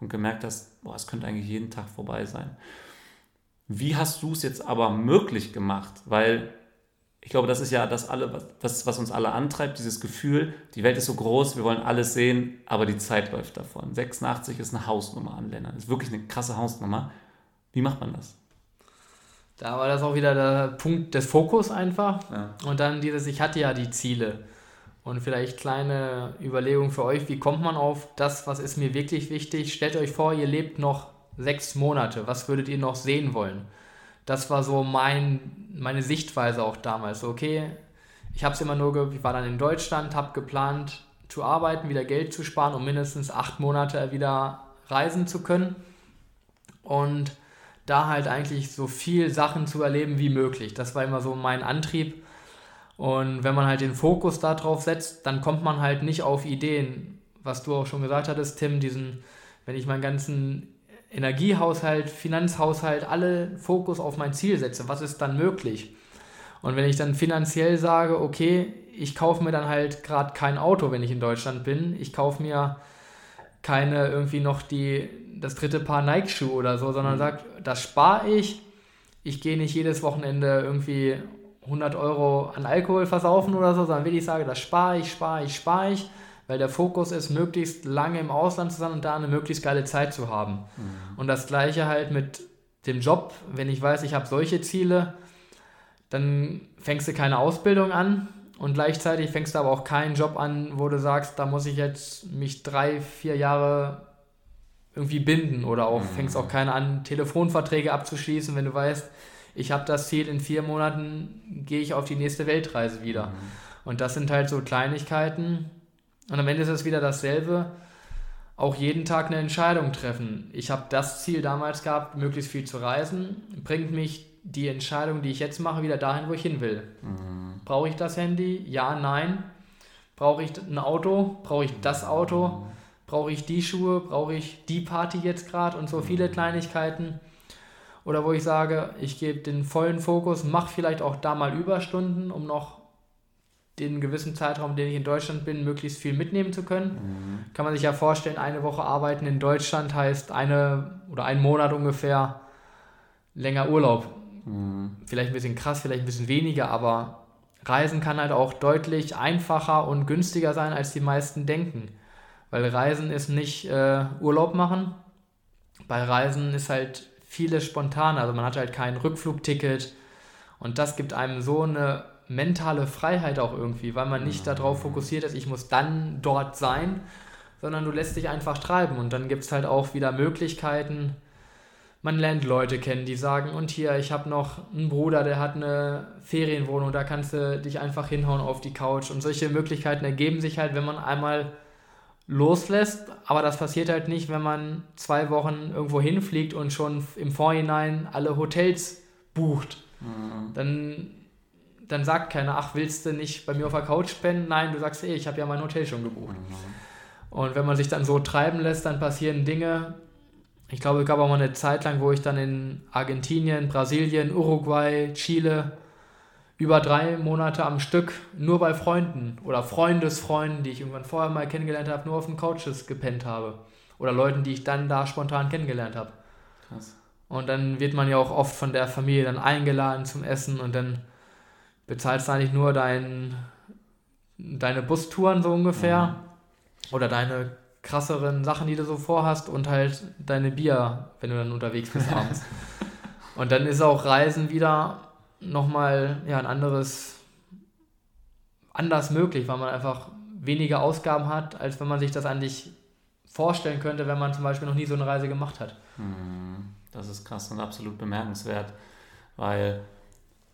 und gemerkt hast, boah, es könnte eigentlich jeden Tag vorbei sein. Wie hast du es jetzt aber möglich gemacht? Weil ich glaube, das ist ja das, alle, was, was uns alle antreibt, dieses Gefühl, die Welt ist so groß, wir wollen alles sehen, aber die Zeit läuft davon. 86 ist eine Hausnummer an Ländern, ist wirklich eine krasse Hausnummer. Wie macht man das? Da war das auch wieder der Punkt des Fokus einfach. Ja. Und dann dieses, ich hatte ja die Ziele. Und vielleicht kleine Überlegung für euch, wie kommt man auf das, was ist mir wirklich wichtig? Stellt euch vor, ihr lebt noch sechs Monate, was würdet ihr noch sehen wollen? Das war so mein, meine Sichtweise auch damals. okay, ich habe es immer nur, ich war dann in Deutschland, habe geplant zu arbeiten, wieder Geld zu sparen, um mindestens acht Monate wieder reisen zu können. Und da halt eigentlich so viel Sachen zu erleben wie möglich. Das war immer so mein Antrieb. Und wenn man halt den Fokus darauf setzt, dann kommt man halt nicht auf Ideen, was du auch schon gesagt hattest, Tim, diesen, wenn ich meinen ganzen Energiehaushalt, Finanzhaushalt, alle Fokus auf mein Ziel setze, was ist dann möglich? Und wenn ich dann finanziell sage, okay, ich kaufe mir dann halt gerade kein Auto, wenn ich in Deutschland bin, ich kaufe mir keine irgendwie noch die, das dritte Paar Nike-Schuhe oder so, sondern mhm. sagt, das spare ich. Ich gehe nicht jedes Wochenende irgendwie 100 Euro an Alkohol versaufen oder so, sondern wirklich sage, das spare ich, spare ich, spare ich, weil der Fokus ist, möglichst lange im Ausland zu sein und da eine möglichst geile Zeit zu haben. Mhm. Und das gleiche halt mit dem Job, wenn ich weiß, ich habe solche Ziele, dann fängst du keine Ausbildung an, und gleichzeitig fängst du aber auch keinen Job an, wo du sagst, da muss ich jetzt mich drei, vier Jahre irgendwie binden oder auch mhm. fängst auch keine an, Telefonverträge abzuschließen, wenn du weißt, ich habe das Ziel, in vier Monaten gehe ich auf die nächste Weltreise wieder. Mhm. Und das sind halt so Kleinigkeiten. Und am Ende ist es wieder dasselbe. Auch jeden Tag eine Entscheidung treffen. Ich habe das Ziel damals gehabt, möglichst viel zu reisen. Bringt mich die Entscheidung, die ich jetzt mache, wieder dahin, wo ich hin will. Mhm. Brauche ich das Handy? Ja, nein. Brauche ich ein Auto? Brauche ich das Auto? Brauche ich die Schuhe? Brauche ich die Party jetzt gerade? Und so viele Kleinigkeiten. Oder wo ich sage, ich gebe den vollen Fokus, mache vielleicht auch da mal Überstunden, um noch den gewissen Zeitraum, den ich in Deutschland bin, möglichst viel mitnehmen zu können. Mhm. Kann man sich ja vorstellen, eine Woche arbeiten in Deutschland heißt eine oder ein Monat ungefähr länger Urlaub. Mhm. Vielleicht ein bisschen krass, vielleicht ein bisschen weniger, aber Reisen kann halt auch deutlich einfacher und günstiger sein, als die meisten denken. Weil Reisen ist nicht äh, Urlaub machen. Bei Reisen ist halt vieles spontan. Also man hat halt kein Rückflugticket. Und das gibt einem so eine mentale Freiheit auch irgendwie, weil man nicht darauf fokussiert ist, ich muss dann dort sein, sondern du lässt dich einfach treiben. Und dann gibt es halt auch wieder Möglichkeiten, man lernt Leute kennen, die sagen, und hier, ich habe noch einen Bruder, der hat eine Ferienwohnung, da kannst du dich einfach hinhauen auf die Couch. Und solche Möglichkeiten ergeben sich halt, wenn man einmal loslässt, aber das passiert halt nicht, wenn man zwei Wochen irgendwo hinfliegt und schon im Vorhinein alle Hotels bucht. Mhm. Dann, dann sagt keiner, ach, willst du nicht bei mir auf der Couch pennen? Nein, du sagst, ey, ich habe ja mein Hotel schon gebucht. Mhm. Und wenn man sich dann so treiben lässt, dann passieren Dinge, ich glaube, es gab auch mal eine Zeit lang, wo ich dann in Argentinien, Brasilien, Uruguay, Chile über drei Monate am Stück nur bei Freunden oder Freundesfreunden, die ich irgendwann vorher mal kennengelernt habe, nur auf den Couches gepennt habe. Oder Leuten, die ich dann da spontan kennengelernt habe. Krass. Und dann wird man ja auch oft von der Familie dann eingeladen zum Essen und dann bezahlst du eigentlich nur dein, deine Bustouren so ungefähr. Mhm. Oder deine krasseren Sachen, die du so vorhast und halt deine Bier, wenn du dann unterwegs bist abends. und dann ist auch Reisen wieder nochmal ja, ein anderes, anders möglich, weil man einfach weniger Ausgaben hat, als wenn man sich das eigentlich vorstellen könnte, wenn man zum Beispiel noch nie so eine Reise gemacht hat. Mhm. Das ist krass und absolut bemerkenswert, weil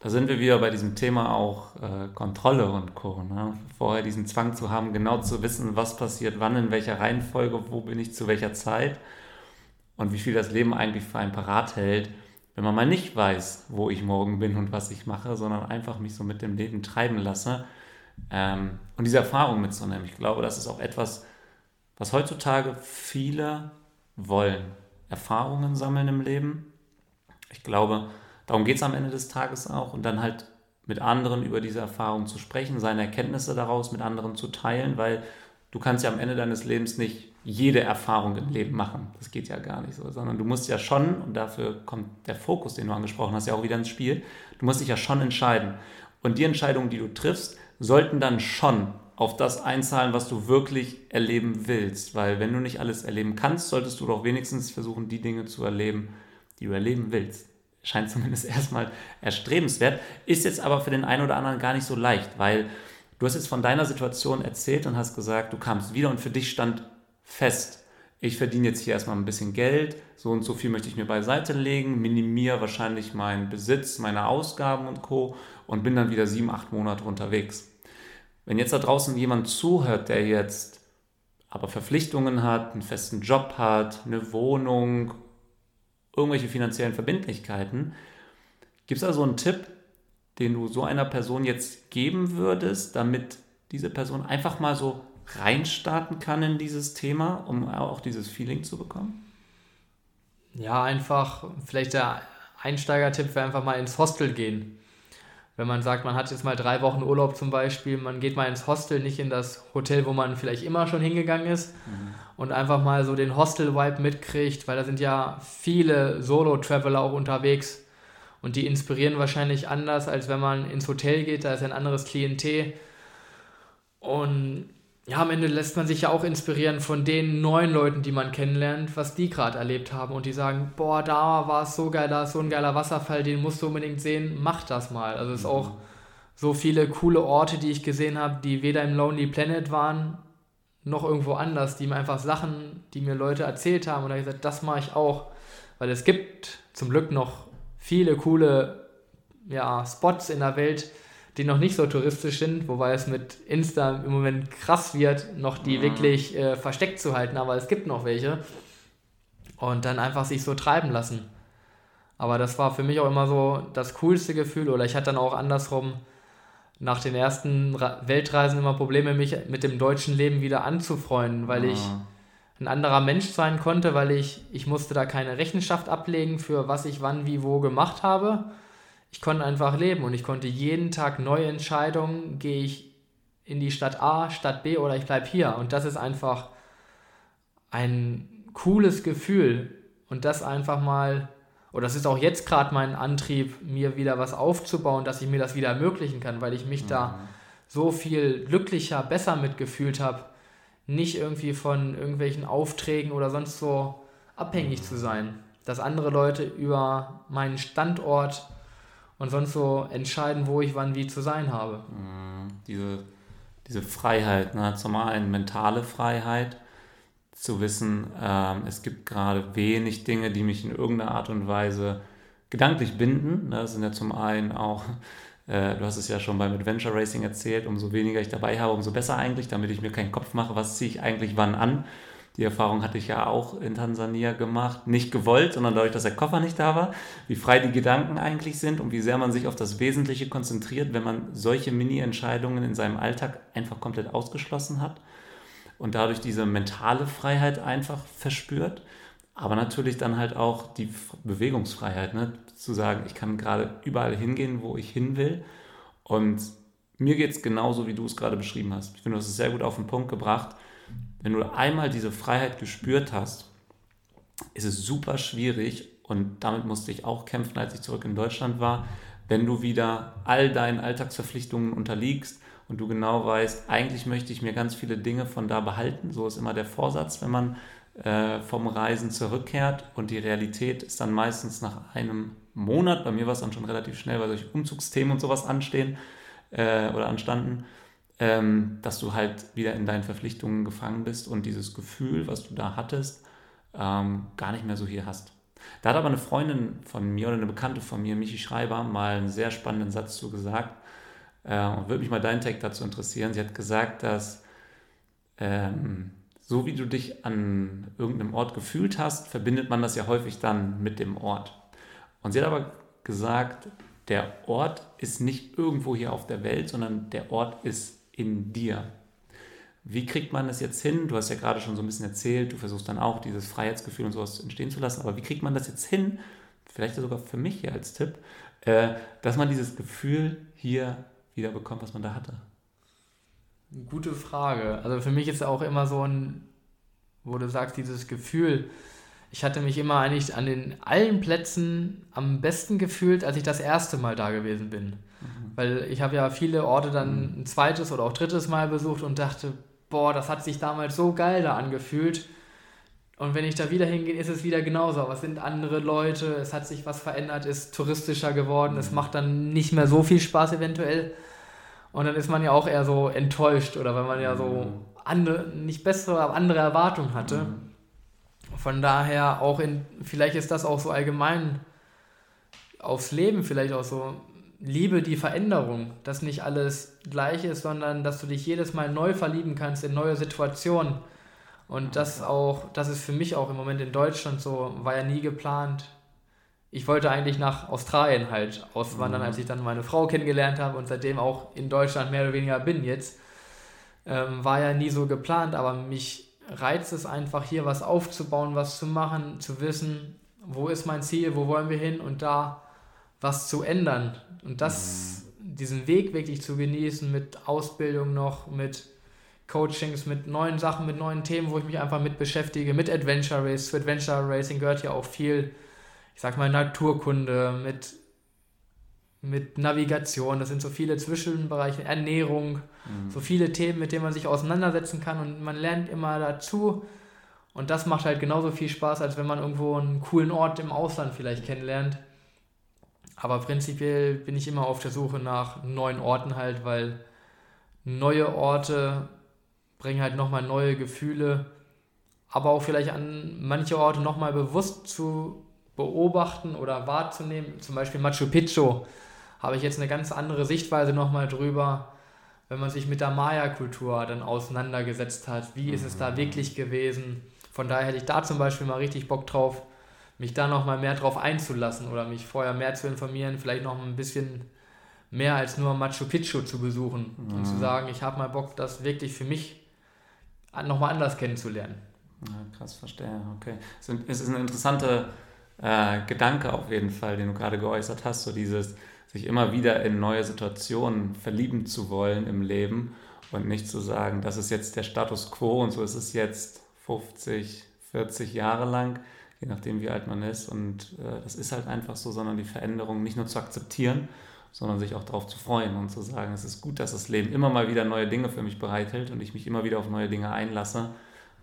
da sind wir wieder bei diesem Thema auch äh, Kontrolle und Co. Ne? Vorher diesen Zwang zu haben, genau zu wissen, was passiert, wann, in welcher Reihenfolge, wo bin ich zu welcher Zeit und wie viel das Leben eigentlich für einen parat hält, wenn man mal nicht weiß, wo ich morgen bin und was ich mache, sondern einfach mich so mit dem Leben treiben lasse ähm, und diese Erfahrung mitzunehmen. Ich glaube, das ist auch etwas, was heutzutage viele wollen. Erfahrungen sammeln im Leben. Ich glaube, Darum geht es am Ende des Tages auch und dann halt mit anderen über diese Erfahrung zu sprechen, seine Erkenntnisse daraus mit anderen zu teilen, weil du kannst ja am Ende deines Lebens nicht jede Erfahrung im Leben machen. Das geht ja gar nicht so, sondern du musst ja schon, und dafür kommt der Fokus, den du angesprochen hast, ja auch wieder ins Spiel, du musst dich ja schon entscheiden. Und die Entscheidungen, die du triffst, sollten dann schon auf das einzahlen, was du wirklich erleben willst. Weil wenn du nicht alles erleben kannst, solltest du doch wenigstens versuchen, die Dinge zu erleben, die du erleben willst. Scheint zumindest erstmal erstrebenswert, ist jetzt aber für den einen oder anderen gar nicht so leicht, weil du hast jetzt von deiner Situation erzählt und hast gesagt, du kamst wieder und für dich stand fest, ich verdiene jetzt hier erstmal ein bisschen Geld, so und so viel möchte ich mir beiseite legen, minimiere wahrscheinlich meinen Besitz, meine Ausgaben und Co. und bin dann wieder sieben, acht Monate unterwegs. Wenn jetzt da draußen jemand zuhört, der jetzt aber Verpflichtungen hat, einen festen Job hat, eine Wohnung, irgendwelche finanziellen Verbindlichkeiten, gibt es also einen Tipp, den du so einer Person jetzt geben würdest, damit diese Person einfach mal so reinstarten kann in dieses Thema, um auch dieses Feeling zu bekommen? Ja, einfach, vielleicht der Einsteigertipp wäre einfach mal ins Hostel gehen. Wenn man sagt, man hat jetzt mal drei Wochen Urlaub zum Beispiel, man geht mal ins Hostel, nicht in das Hotel, wo man vielleicht immer schon hingegangen ist mhm. und einfach mal so den Hostel-Vibe mitkriegt, weil da sind ja viele Solo-Traveler auch unterwegs und die inspirieren wahrscheinlich anders, als wenn man ins Hotel geht, da ist ein anderes Klientel. Und ja, am Ende lässt man sich ja auch inspirieren von den neuen Leuten, die man kennenlernt, was die gerade erlebt haben. Und die sagen, boah, da war es so geil, da ist so ein geiler Wasserfall, den musst du unbedingt sehen, mach das mal. Also es ist auch so viele coole Orte, die ich gesehen habe, die weder im Lonely Planet waren, noch irgendwo anders, die mir einfach Sachen, die mir Leute erzählt haben und da habe ich gesagt, das mache ich auch, weil es gibt zum Glück noch viele coole ja, Spots in der Welt, die noch nicht so touristisch sind, wobei es mit Insta im Moment krass wird, noch die mhm. wirklich äh, versteckt zu halten, aber es gibt noch welche. Und dann einfach sich so treiben lassen. Aber das war für mich auch immer so das coolste Gefühl. Oder ich hatte dann auch andersrum nach den ersten Ra Weltreisen immer Probleme, mich mit dem deutschen Leben wieder anzufreunden, weil mhm. ich ein anderer Mensch sein konnte, weil ich, ich musste da keine Rechenschaft ablegen für was ich wann, wie, wo gemacht habe ich konnte einfach leben und ich konnte jeden Tag neue Entscheidungen, gehe ich in die Stadt A, Stadt B oder ich bleibe hier. Und das ist einfach ein cooles Gefühl. Und das einfach mal, oder das ist auch jetzt gerade mein Antrieb, mir wieder was aufzubauen, dass ich mir das wieder ermöglichen kann, weil ich mich mhm. da so viel glücklicher, besser mitgefühlt habe, nicht irgendwie von irgendwelchen Aufträgen oder sonst so abhängig mhm. zu sein. Dass andere Leute über meinen Standort und sonst so entscheiden, wo ich wann wie zu sein habe. Mhm. Diese, diese Freiheit, ne? zum einen mentale Freiheit, zu wissen, ähm, es gibt gerade wenig Dinge, die mich in irgendeiner Art und Weise gedanklich binden. Ne? Das sind ja zum einen auch, äh, du hast es ja schon beim Adventure Racing erzählt, umso weniger ich dabei habe, umso besser eigentlich, damit ich mir keinen Kopf mache, was ziehe ich eigentlich wann an. Die Erfahrung hatte ich ja auch in Tansania gemacht. Nicht gewollt, sondern dadurch, dass der Koffer nicht da war. Wie frei die Gedanken eigentlich sind und wie sehr man sich auf das Wesentliche konzentriert, wenn man solche Mini-Entscheidungen in seinem Alltag einfach komplett ausgeschlossen hat und dadurch diese mentale Freiheit einfach verspürt. Aber natürlich dann halt auch die Bewegungsfreiheit, ne? zu sagen, ich kann gerade überall hingehen, wo ich hin will. Und mir geht es genauso, wie du es gerade beschrieben hast. Ich finde, du hast es sehr gut auf den Punkt gebracht wenn du einmal diese Freiheit gespürt hast, ist es super schwierig und damit musste ich auch kämpfen, als ich zurück in Deutschland war, wenn du wieder all deinen Alltagsverpflichtungen unterliegst und du genau weißt, eigentlich möchte ich mir ganz viele Dinge von da behalten. So ist immer der Vorsatz, wenn man äh, vom Reisen zurückkehrt und die Realität ist dann meistens nach einem Monat, bei mir war es dann schon relativ schnell, weil solche Umzugsthemen und sowas anstehen äh, oder anstanden, ähm, dass du halt wieder in deinen Verpflichtungen gefangen bist und dieses Gefühl, was du da hattest, ähm, gar nicht mehr so hier hast. Da hat aber eine Freundin von mir oder eine Bekannte von mir, Michi Schreiber, mal einen sehr spannenden Satz zu gesagt. Äh, und würde mich mal dein Take dazu interessieren. Sie hat gesagt, dass ähm, so wie du dich an irgendeinem Ort gefühlt hast, verbindet man das ja häufig dann mit dem Ort. Und sie hat aber gesagt, der Ort ist nicht irgendwo hier auf der Welt, sondern der Ort ist in dir. Wie kriegt man das jetzt hin? Du hast ja gerade schon so ein bisschen erzählt, du versuchst dann auch dieses Freiheitsgefühl und sowas entstehen zu lassen, aber wie kriegt man das jetzt hin? Vielleicht sogar für mich hier als Tipp, äh, dass man dieses Gefühl hier wieder bekommt, was man da hatte. Gute Frage. Also für mich ist auch immer so ein, wo du sagst, dieses Gefühl, ich hatte mich immer eigentlich an den allen Plätzen am besten gefühlt, als ich das erste Mal da gewesen bin. Mhm. Weil ich habe ja viele Orte dann mhm. ein zweites oder auch drittes Mal besucht und dachte, boah, das hat sich damals so geil da angefühlt. Und wenn ich da wieder hingehe, ist es wieder genauso. Aber es sind andere Leute, es hat sich was verändert, ist touristischer geworden, mhm. es macht dann nicht mehr so viel Spaß eventuell. Und dann ist man ja auch eher so enttäuscht oder weil man ja so mhm. andere, nicht bessere, aber andere Erwartungen hatte. Mhm. Von daher auch in, vielleicht ist das auch so allgemein aufs Leben vielleicht auch so, liebe die Veränderung, dass nicht alles gleich ist, sondern dass du dich jedes Mal neu verlieben kannst in neue Situationen. Und das auch, das ist für mich auch im Moment in Deutschland so, war ja nie geplant, ich wollte eigentlich nach Australien halt auswandern, mhm. als ich dann meine Frau kennengelernt habe und seitdem auch in Deutschland mehr oder weniger bin jetzt. Ähm, war ja nie so geplant, aber mich reizt es einfach hier was aufzubauen, was zu machen, zu wissen, wo ist mein Ziel, wo wollen wir hin und da was zu ändern. Und das, mhm. diesen Weg wirklich zu genießen mit Ausbildung noch, mit Coachings, mit neuen Sachen, mit neuen Themen, wo ich mich einfach mit beschäftige, mit Adventure Race. Zu Adventure Racing gehört ja auch viel ich sag mal, Naturkunde, mit, mit Navigation, das sind so viele Zwischenbereiche, Ernährung, mhm. so viele Themen, mit denen man sich auseinandersetzen kann und man lernt immer dazu. Und das macht halt genauso viel Spaß, als wenn man irgendwo einen coolen Ort im Ausland vielleicht kennenlernt. Aber prinzipiell bin ich immer auf der Suche nach neuen Orten halt, weil neue Orte bringen halt nochmal neue Gefühle, aber auch vielleicht an manche Orte nochmal bewusst zu beobachten oder wahrzunehmen. Zum Beispiel Machu Picchu habe ich jetzt eine ganz andere Sichtweise nochmal drüber, wenn man sich mit der Maya-Kultur dann auseinandergesetzt hat. Wie ist es da mhm. wirklich gewesen? Von daher hätte ich da zum Beispiel mal richtig Bock drauf, mich da nochmal mehr drauf einzulassen oder mich vorher mehr zu informieren, vielleicht noch ein bisschen mehr als nur Machu Picchu zu besuchen mhm. und zu mhm. sagen, ich habe mal Bock, das wirklich für mich nochmal anders kennenzulernen. Ja, krass, verstehe. Okay. Es ist eine interessante äh, Gedanke auf jeden Fall, den du gerade geäußert hast, so dieses sich immer wieder in neue Situationen verlieben zu wollen im Leben und nicht zu sagen, das ist jetzt der Status quo und so ist es jetzt 50, 40 Jahre lang, je nachdem wie alt man ist und äh, das ist halt einfach so, sondern die Veränderung nicht nur zu akzeptieren, sondern sich auch darauf zu freuen und zu sagen, es ist gut, dass das Leben immer mal wieder neue Dinge für mich bereithält und ich mich immer wieder auf neue Dinge einlasse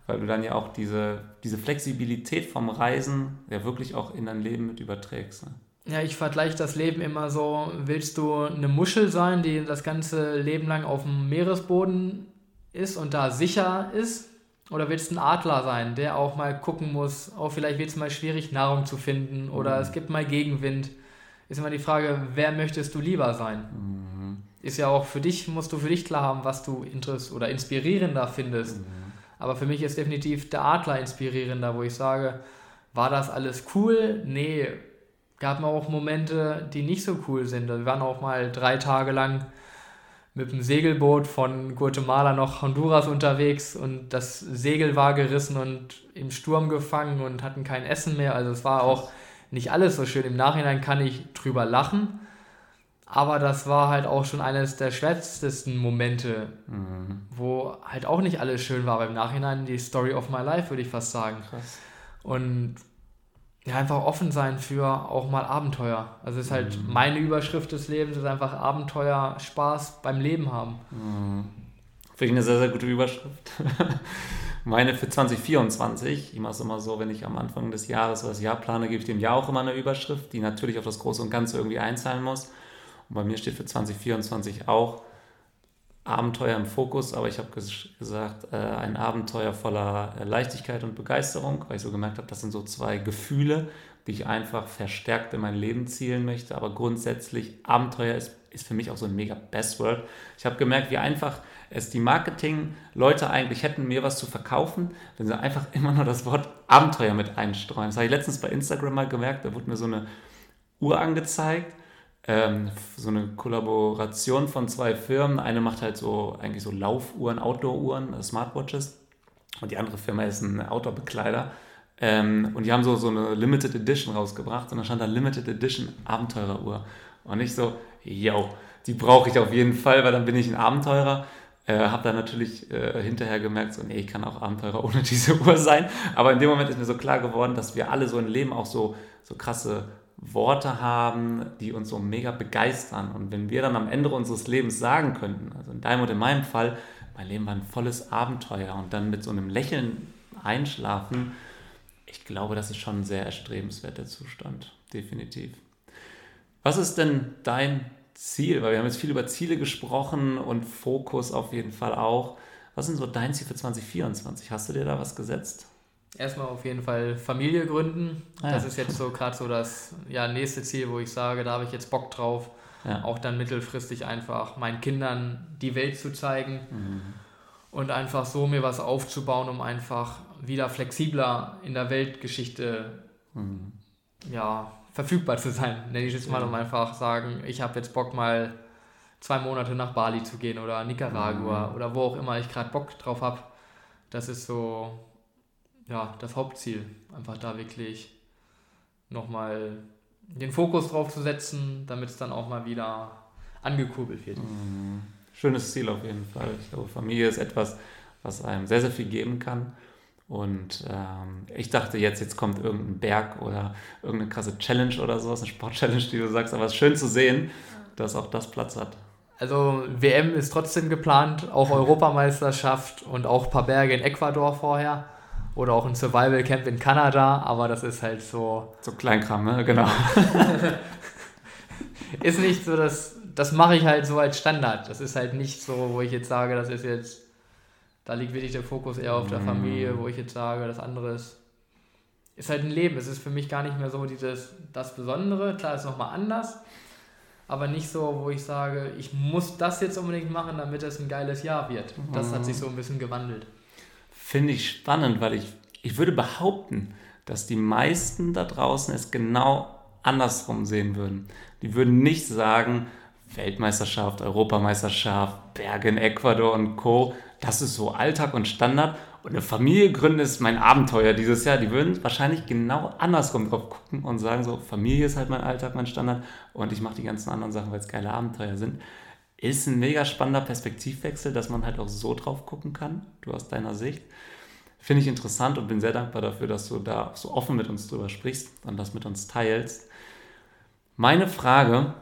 weil du dann ja auch diese, diese Flexibilität vom Reisen ja wirklich auch in dein Leben mit überträgst. Ne? Ja, ich vergleiche das Leben immer so, willst du eine Muschel sein, die das ganze Leben lang auf dem Meeresboden ist und da sicher ist? Oder willst du ein Adler sein, der auch mal gucken muss, auch vielleicht wird es mal schwierig, Nahrung zu finden oder mhm. es gibt mal Gegenwind. Ist immer die Frage, wer möchtest du lieber sein? Mhm. Ist ja auch für dich, musst du für dich klar haben, was du interess oder inspirierender findest. Mhm. Aber für mich ist definitiv der Adler inspirierender, wo ich sage, war das alles cool? Nee, gab mir auch Momente, die nicht so cool sind. Wir waren auch mal drei Tage lang mit dem Segelboot von Guatemala nach Honduras unterwegs und das Segel war gerissen und im Sturm gefangen und hatten kein Essen mehr. Also es war auch nicht alles so schön. Im Nachhinein kann ich drüber lachen, aber das war halt auch schon eines der schwärzesten Momente, mhm. wo halt auch nicht alles schön war. Aber im Nachhinein die Story of my life, würde ich fast sagen. Krass. Und ja, einfach offen sein für auch mal Abenteuer. Also ist halt mhm. meine Überschrift des Lebens, ist einfach Abenteuer, Spaß beim Leben haben. Mhm. Finde ich eine sehr, sehr gute Überschrift. meine für 2024, ich mache es immer so, wenn ich am Anfang des Jahres oder das Jahr plane, gebe ich dem Jahr auch immer eine Überschrift, die natürlich auf das Große und Ganze irgendwie einzahlen muss. Und bei mir steht für 2024 auch Abenteuer im Fokus, aber ich habe gesagt, äh, ein Abenteuer voller äh, Leichtigkeit und Begeisterung, weil ich so gemerkt habe, das sind so zwei Gefühle, die ich einfach verstärkt in mein Leben zielen möchte. Aber grundsätzlich, Abenteuer ist, ist für mich auch so ein mega Bestword. Ich habe gemerkt, wie einfach es die Marketing-Leute eigentlich hätten, mir was zu verkaufen, wenn sie einfach immer nur das Wort Abenteuer mit einstreuen. Das habe ich letztens bei Instagram mal gemerkt, da wurde mir so eine Uhr angezeigt ähm, so eine Kollaboration von zwei Firmen. Eine macht halt so eigentlich so Laufuhren, Outdoor-Uhren, äh, Smartwatches. Und die andere Firma ist ein Outdoor-Bekleider. Ähm, und die haben so, so eine Limited Edition rausgebracht. Und da stand da Limited Edition Abenteureruhr. Und ich so, yo, die brauche ich auf jeden Fall, weil dann bin ich ein Abenteurer. Äh, habe dann natürlich äh, hinterher gemerkt, so, nee, ich kann auch Abenteurer ohne diese Uhr sein. Aber in dem Moment ist mir so klar geworden, dass wir alle so im Leben auch so, so krasse Worte haben, die uns so mega begeistern. Und wenn wir dann am Ende unseres Lebens sagen könnten, also in deinem und in meinem Fall, mein Leben war ein volles Abenteuer und dann mit so einem Lächeln einschlafen, ich glaube, das ist schon ein sehr erstrebenswerter Zustand, definitiv. Was ist denn dein Ziel? Weil wir haben jetzt viel über Ziele gesprochen und Fokus auf jeden Fall auch. Was denn so dein Ziel für 2024? Hast du dir da was gesetzt? Erstmal auf jeden Fall Familie gründen. Ah, das ist jetzt so gerade so das ja, nächste Ziel, wo ich sage, da habe ich jetzt Bock drauf. Ja. Auch dann mittelfristig einfach meinen Kindern die Welt zu zeigen mhm. und einfach so mir was aufzubauen, um einfach wieder flexibler in der Weltgeschichte mhm. ja, verfügbar zu sein, nenne ich es mal, um einfach sagen, ich habe jetzt Bock mal zwei Monate nach Bali zu gehen oder Nicaragua mhm. oder wo auch immer ich gerade Bock drauf habe. Das ist so ja, das Hauptziel, einfach da wirklich nochmal den Fokus drauf zu setzen, damit es dann auch mal wieder angekurbelt wird. Mhm. Schönes Ziel auf jeden Fall. Ich glaube, Familie ist etwas, was einem sehr, sehr viel geben kann. Und ähm, ich dachte jetzt, jetzt kommt irgendein Berg oder irgendeine krasse Challenge oder sowas, eine Sportchallenge, die du sagst, aber es ist schön zu sehen, dass auch das Platz hat. Also WM ist trotzdem geplant, auch Europameisterschaft und auch ein paar Berge in Ecuador vorher oder auch ein Survival Camp in Kanada, aber das ist halt so. So Kleinkram, ne? Genau. ist nicht so, dass. Das mache ich halt so als Standard. Das ist halt nicht so, wo ich jetzt sage, das ist jetzt. Da liegt wirklich der Fokus eher auf der mm. Familie, wo ich jetzt sage, das andere ist. Ist halt ein Leben. Es ist für mich gar nicht mehr so dieses, das Besondere. Klar, ist nochmal anders. Aber nicht so, wo ich sage, ich muss das jetzt unbedingt machen, damit es ein geiles Jahr wird. Das hat sich so ein bisschen gewandelt finde ich spannend, weil ich, ich würde behaupten, dass die meisten da draußen es genau andersrum sehen würden. Die würden nicht sagen, Weltmeisterschaft, Europameisterschaft, Berge in Ecuador und Co. Das ist so Alltag und Standard. Und eine Familie gründen ist mein Abenteuer dieses Jahr. Die würden wahrscheinlich genau andersrum drauf gucken und sagen so, Familie ist halt mein Alltag, mein Standard und ich mache die ganzen anderen Sachen, weil es geile Abenteuer sind. Ist ein mega spannender Perspektivwechsel, dass man halt auch so drauf gucken kann, du aus deiner Sicht. Finde ich interessant und bin sehr dankbar dafür, dass du da so offen mit uns drüber sprichst und das mit uns teilst. Meine Frage,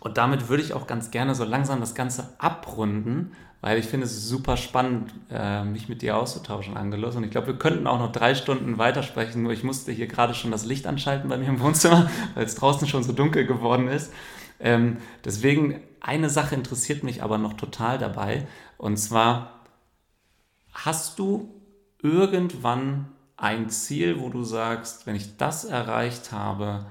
und damit würde ich auch ganz gerne so langsam das Ganze abrunden, weil ich finde es super spannend, äh, mich mit dir auszutauschen, Angelus. Und ich glaube, wir könnten auch noch drei Stunden weitersprechen, nur ich musste hier gerade schon das Licht anschalten bei mir im Wohnzimmer, weil es draußen schon so dunkel geworden ist. Ähm, deswegen, eine Sache interessiert mich aber noch total dabei. Und zwar, hast du irgendwann ein Ziel, wo du sagst, wenn ich das erreicht habe,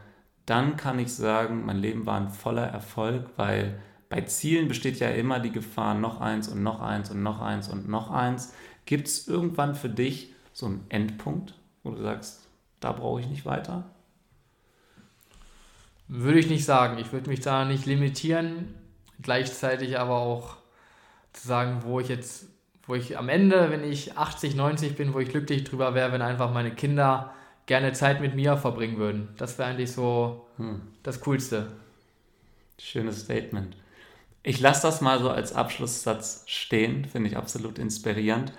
dann kann ich sagen, mein Leben war ein voller Erfolg, weil bei Zielen besteht ja immer die Gefahr, noch eins und noch eins und noch eins und noch eins. Gibt es irgendwann für dich so einen Endpunkt, wo du sagst, da brauche ich nicht weiter? Würde ich nicht sagen. Ich würde mich da nicht limitieren. Gleichzeitig aber auch zu sagen, wo ich jetzt, wo ich am Ende, wenn ich 80, 90 bin, wo ich glücklich drüber wäre, wenn einfach meine Kinder gerne Zeit mit mir verbringen würden. Das wäre eigentlich so hm. das Coolste. Schönes Statement. Ich lasse das mal so als Abschlusssatz stehen, finde ich absolut inspirierend.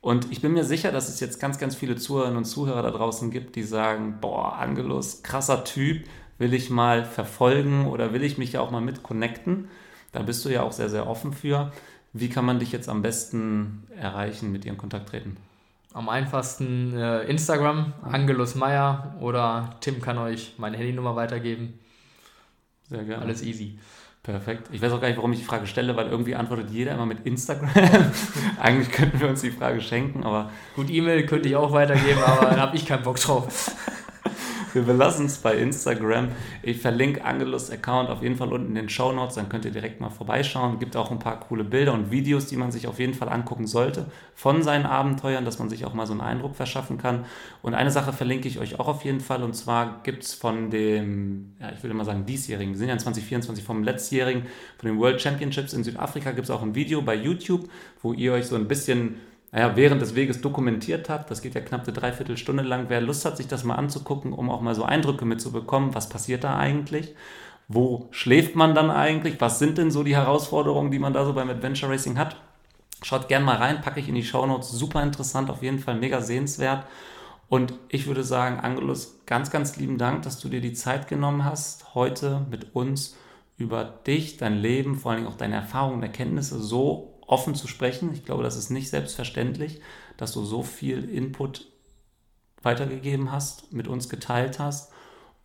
Und ich bin mir sicher, dass es jetzt ganz, ganz viele Zuhörerinnen und Zuhörer da draußen gibt, die sagen, boah, Angelus, krasser Typ, will ich mal verfolgen oder will ich mich ja auch mal mit connecten? Da bist du ja auch sehr, sehr offen für. Wie kann man dich jetzt am besten erreichen, mit dir in Kontakt treten? Am einfachsten äh, Instagram, Angelus Meyer oder Tim kann euch meine Handynummer weitergeben. Sehr gerne. Alles easy. Perfekt. Ich weiß auch gar nicht, warum ich die Frage stelle, weil irgendwie antwortet jeder immer mit Instagram. Eigentlich könnten wir uns die Frage schenken, aber. Gut, E-Mail könnte ich auch weitergeben, aber da habe ich keinen Bock drauf. Wir belassen es bei Instagram. Ich verlinke Angelus Account auf jeden Fall unten in den Show Notes, dann könnt ihr direkt mal vorbeischauen. Gibt auch ein paar coole Bilder und Videos, die man sich auf jeden Fall angucken sollte von seinen Abenteuern, dass man sich auch mal so einen Eindruck verschaffen kann. Und eine Sache verlinke ich euch auch auf jeden Fall und zwar gibt es von dem, ja, ich würde mal sagen, diesjährigen, wir sind ja in 2024 vom letztjährigen, von den World Championships in Südafrika gibt es auch ein Video bei YouTube, wo ihr euch so ein bisschen naja, während des Weges dokumentiert habt. Das geht ja knapp eine Dreiviertelstunde lang. Wer Lust hat, sich das mal anzugucken, um auch mal so Eindrücke mitzubekommen, was passiert da eigentlich? Wo schläft man dann eigentlich? Was sind denn so die Herausforderungen, die man da so beim Adventure Racing hat? Schaut gerne mal rein, packe ich in die Show Notes. Super interessant, auf jeden Fall mega sehenswert. Und ich würde sagen, Angelus, ganz, ganz lieben Dank, dass du dir die Zeit genommen hast, heute mit uns über dich, dein Leben, vor allem auch deine Erfahrungen, Erkenntnisse so offen zu sprechen. Ich glaube, das ist nicht selbstverständlich, dass du so viel Input weitergegeben hast, mit uns geteilt hast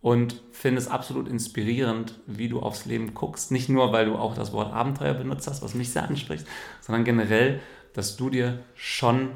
und finde es absolut inspirierend, wie du aufs Leben guckst. Nicht nur, weil du auch das Wort Abenteuer benutzt hast, was mich sehr anspricht, sondern generell, dass du dir schon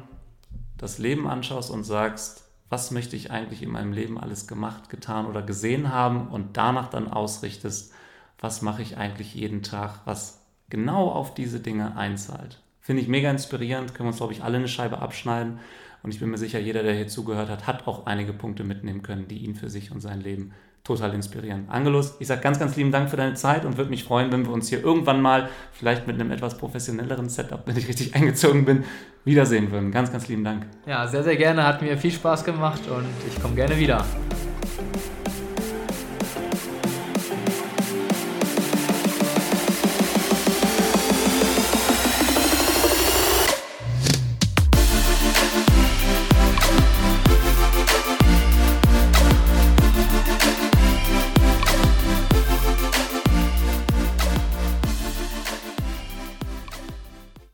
das Leben anschaust und sagst, was möchte ich eigentlich in meinem Leben alles gemacht, getan oder gesehen haben und danach dann ausrichtest, was mache ich eigentlich jeden Tag, was genau auf diese Dinge einzahlt. Finde ich mega inspirierend, können wir uns, glaube ich, alle eine Scheibe abschneiden. Und ich bin mir sicher, jeder, der hier zugehört hat, hat auch einige Punkte mitnehmen können, die ihn für sich und sein Leben total inspirieren. Angelus, ich sage ganz, ganz lieben Dank für deine Zeit und würde mich freuen, wenn wir uns hier irgendwann mal, vielleicht mit einem etwas professionelleren Setup, wenn ich richtig eingezogen bin, wiedersehen würden. Ganz, ganz lieben Dank. Ja, sehr, sehr gerne. Hat mir viel Spaß gemacht und ich komme gerne wieder.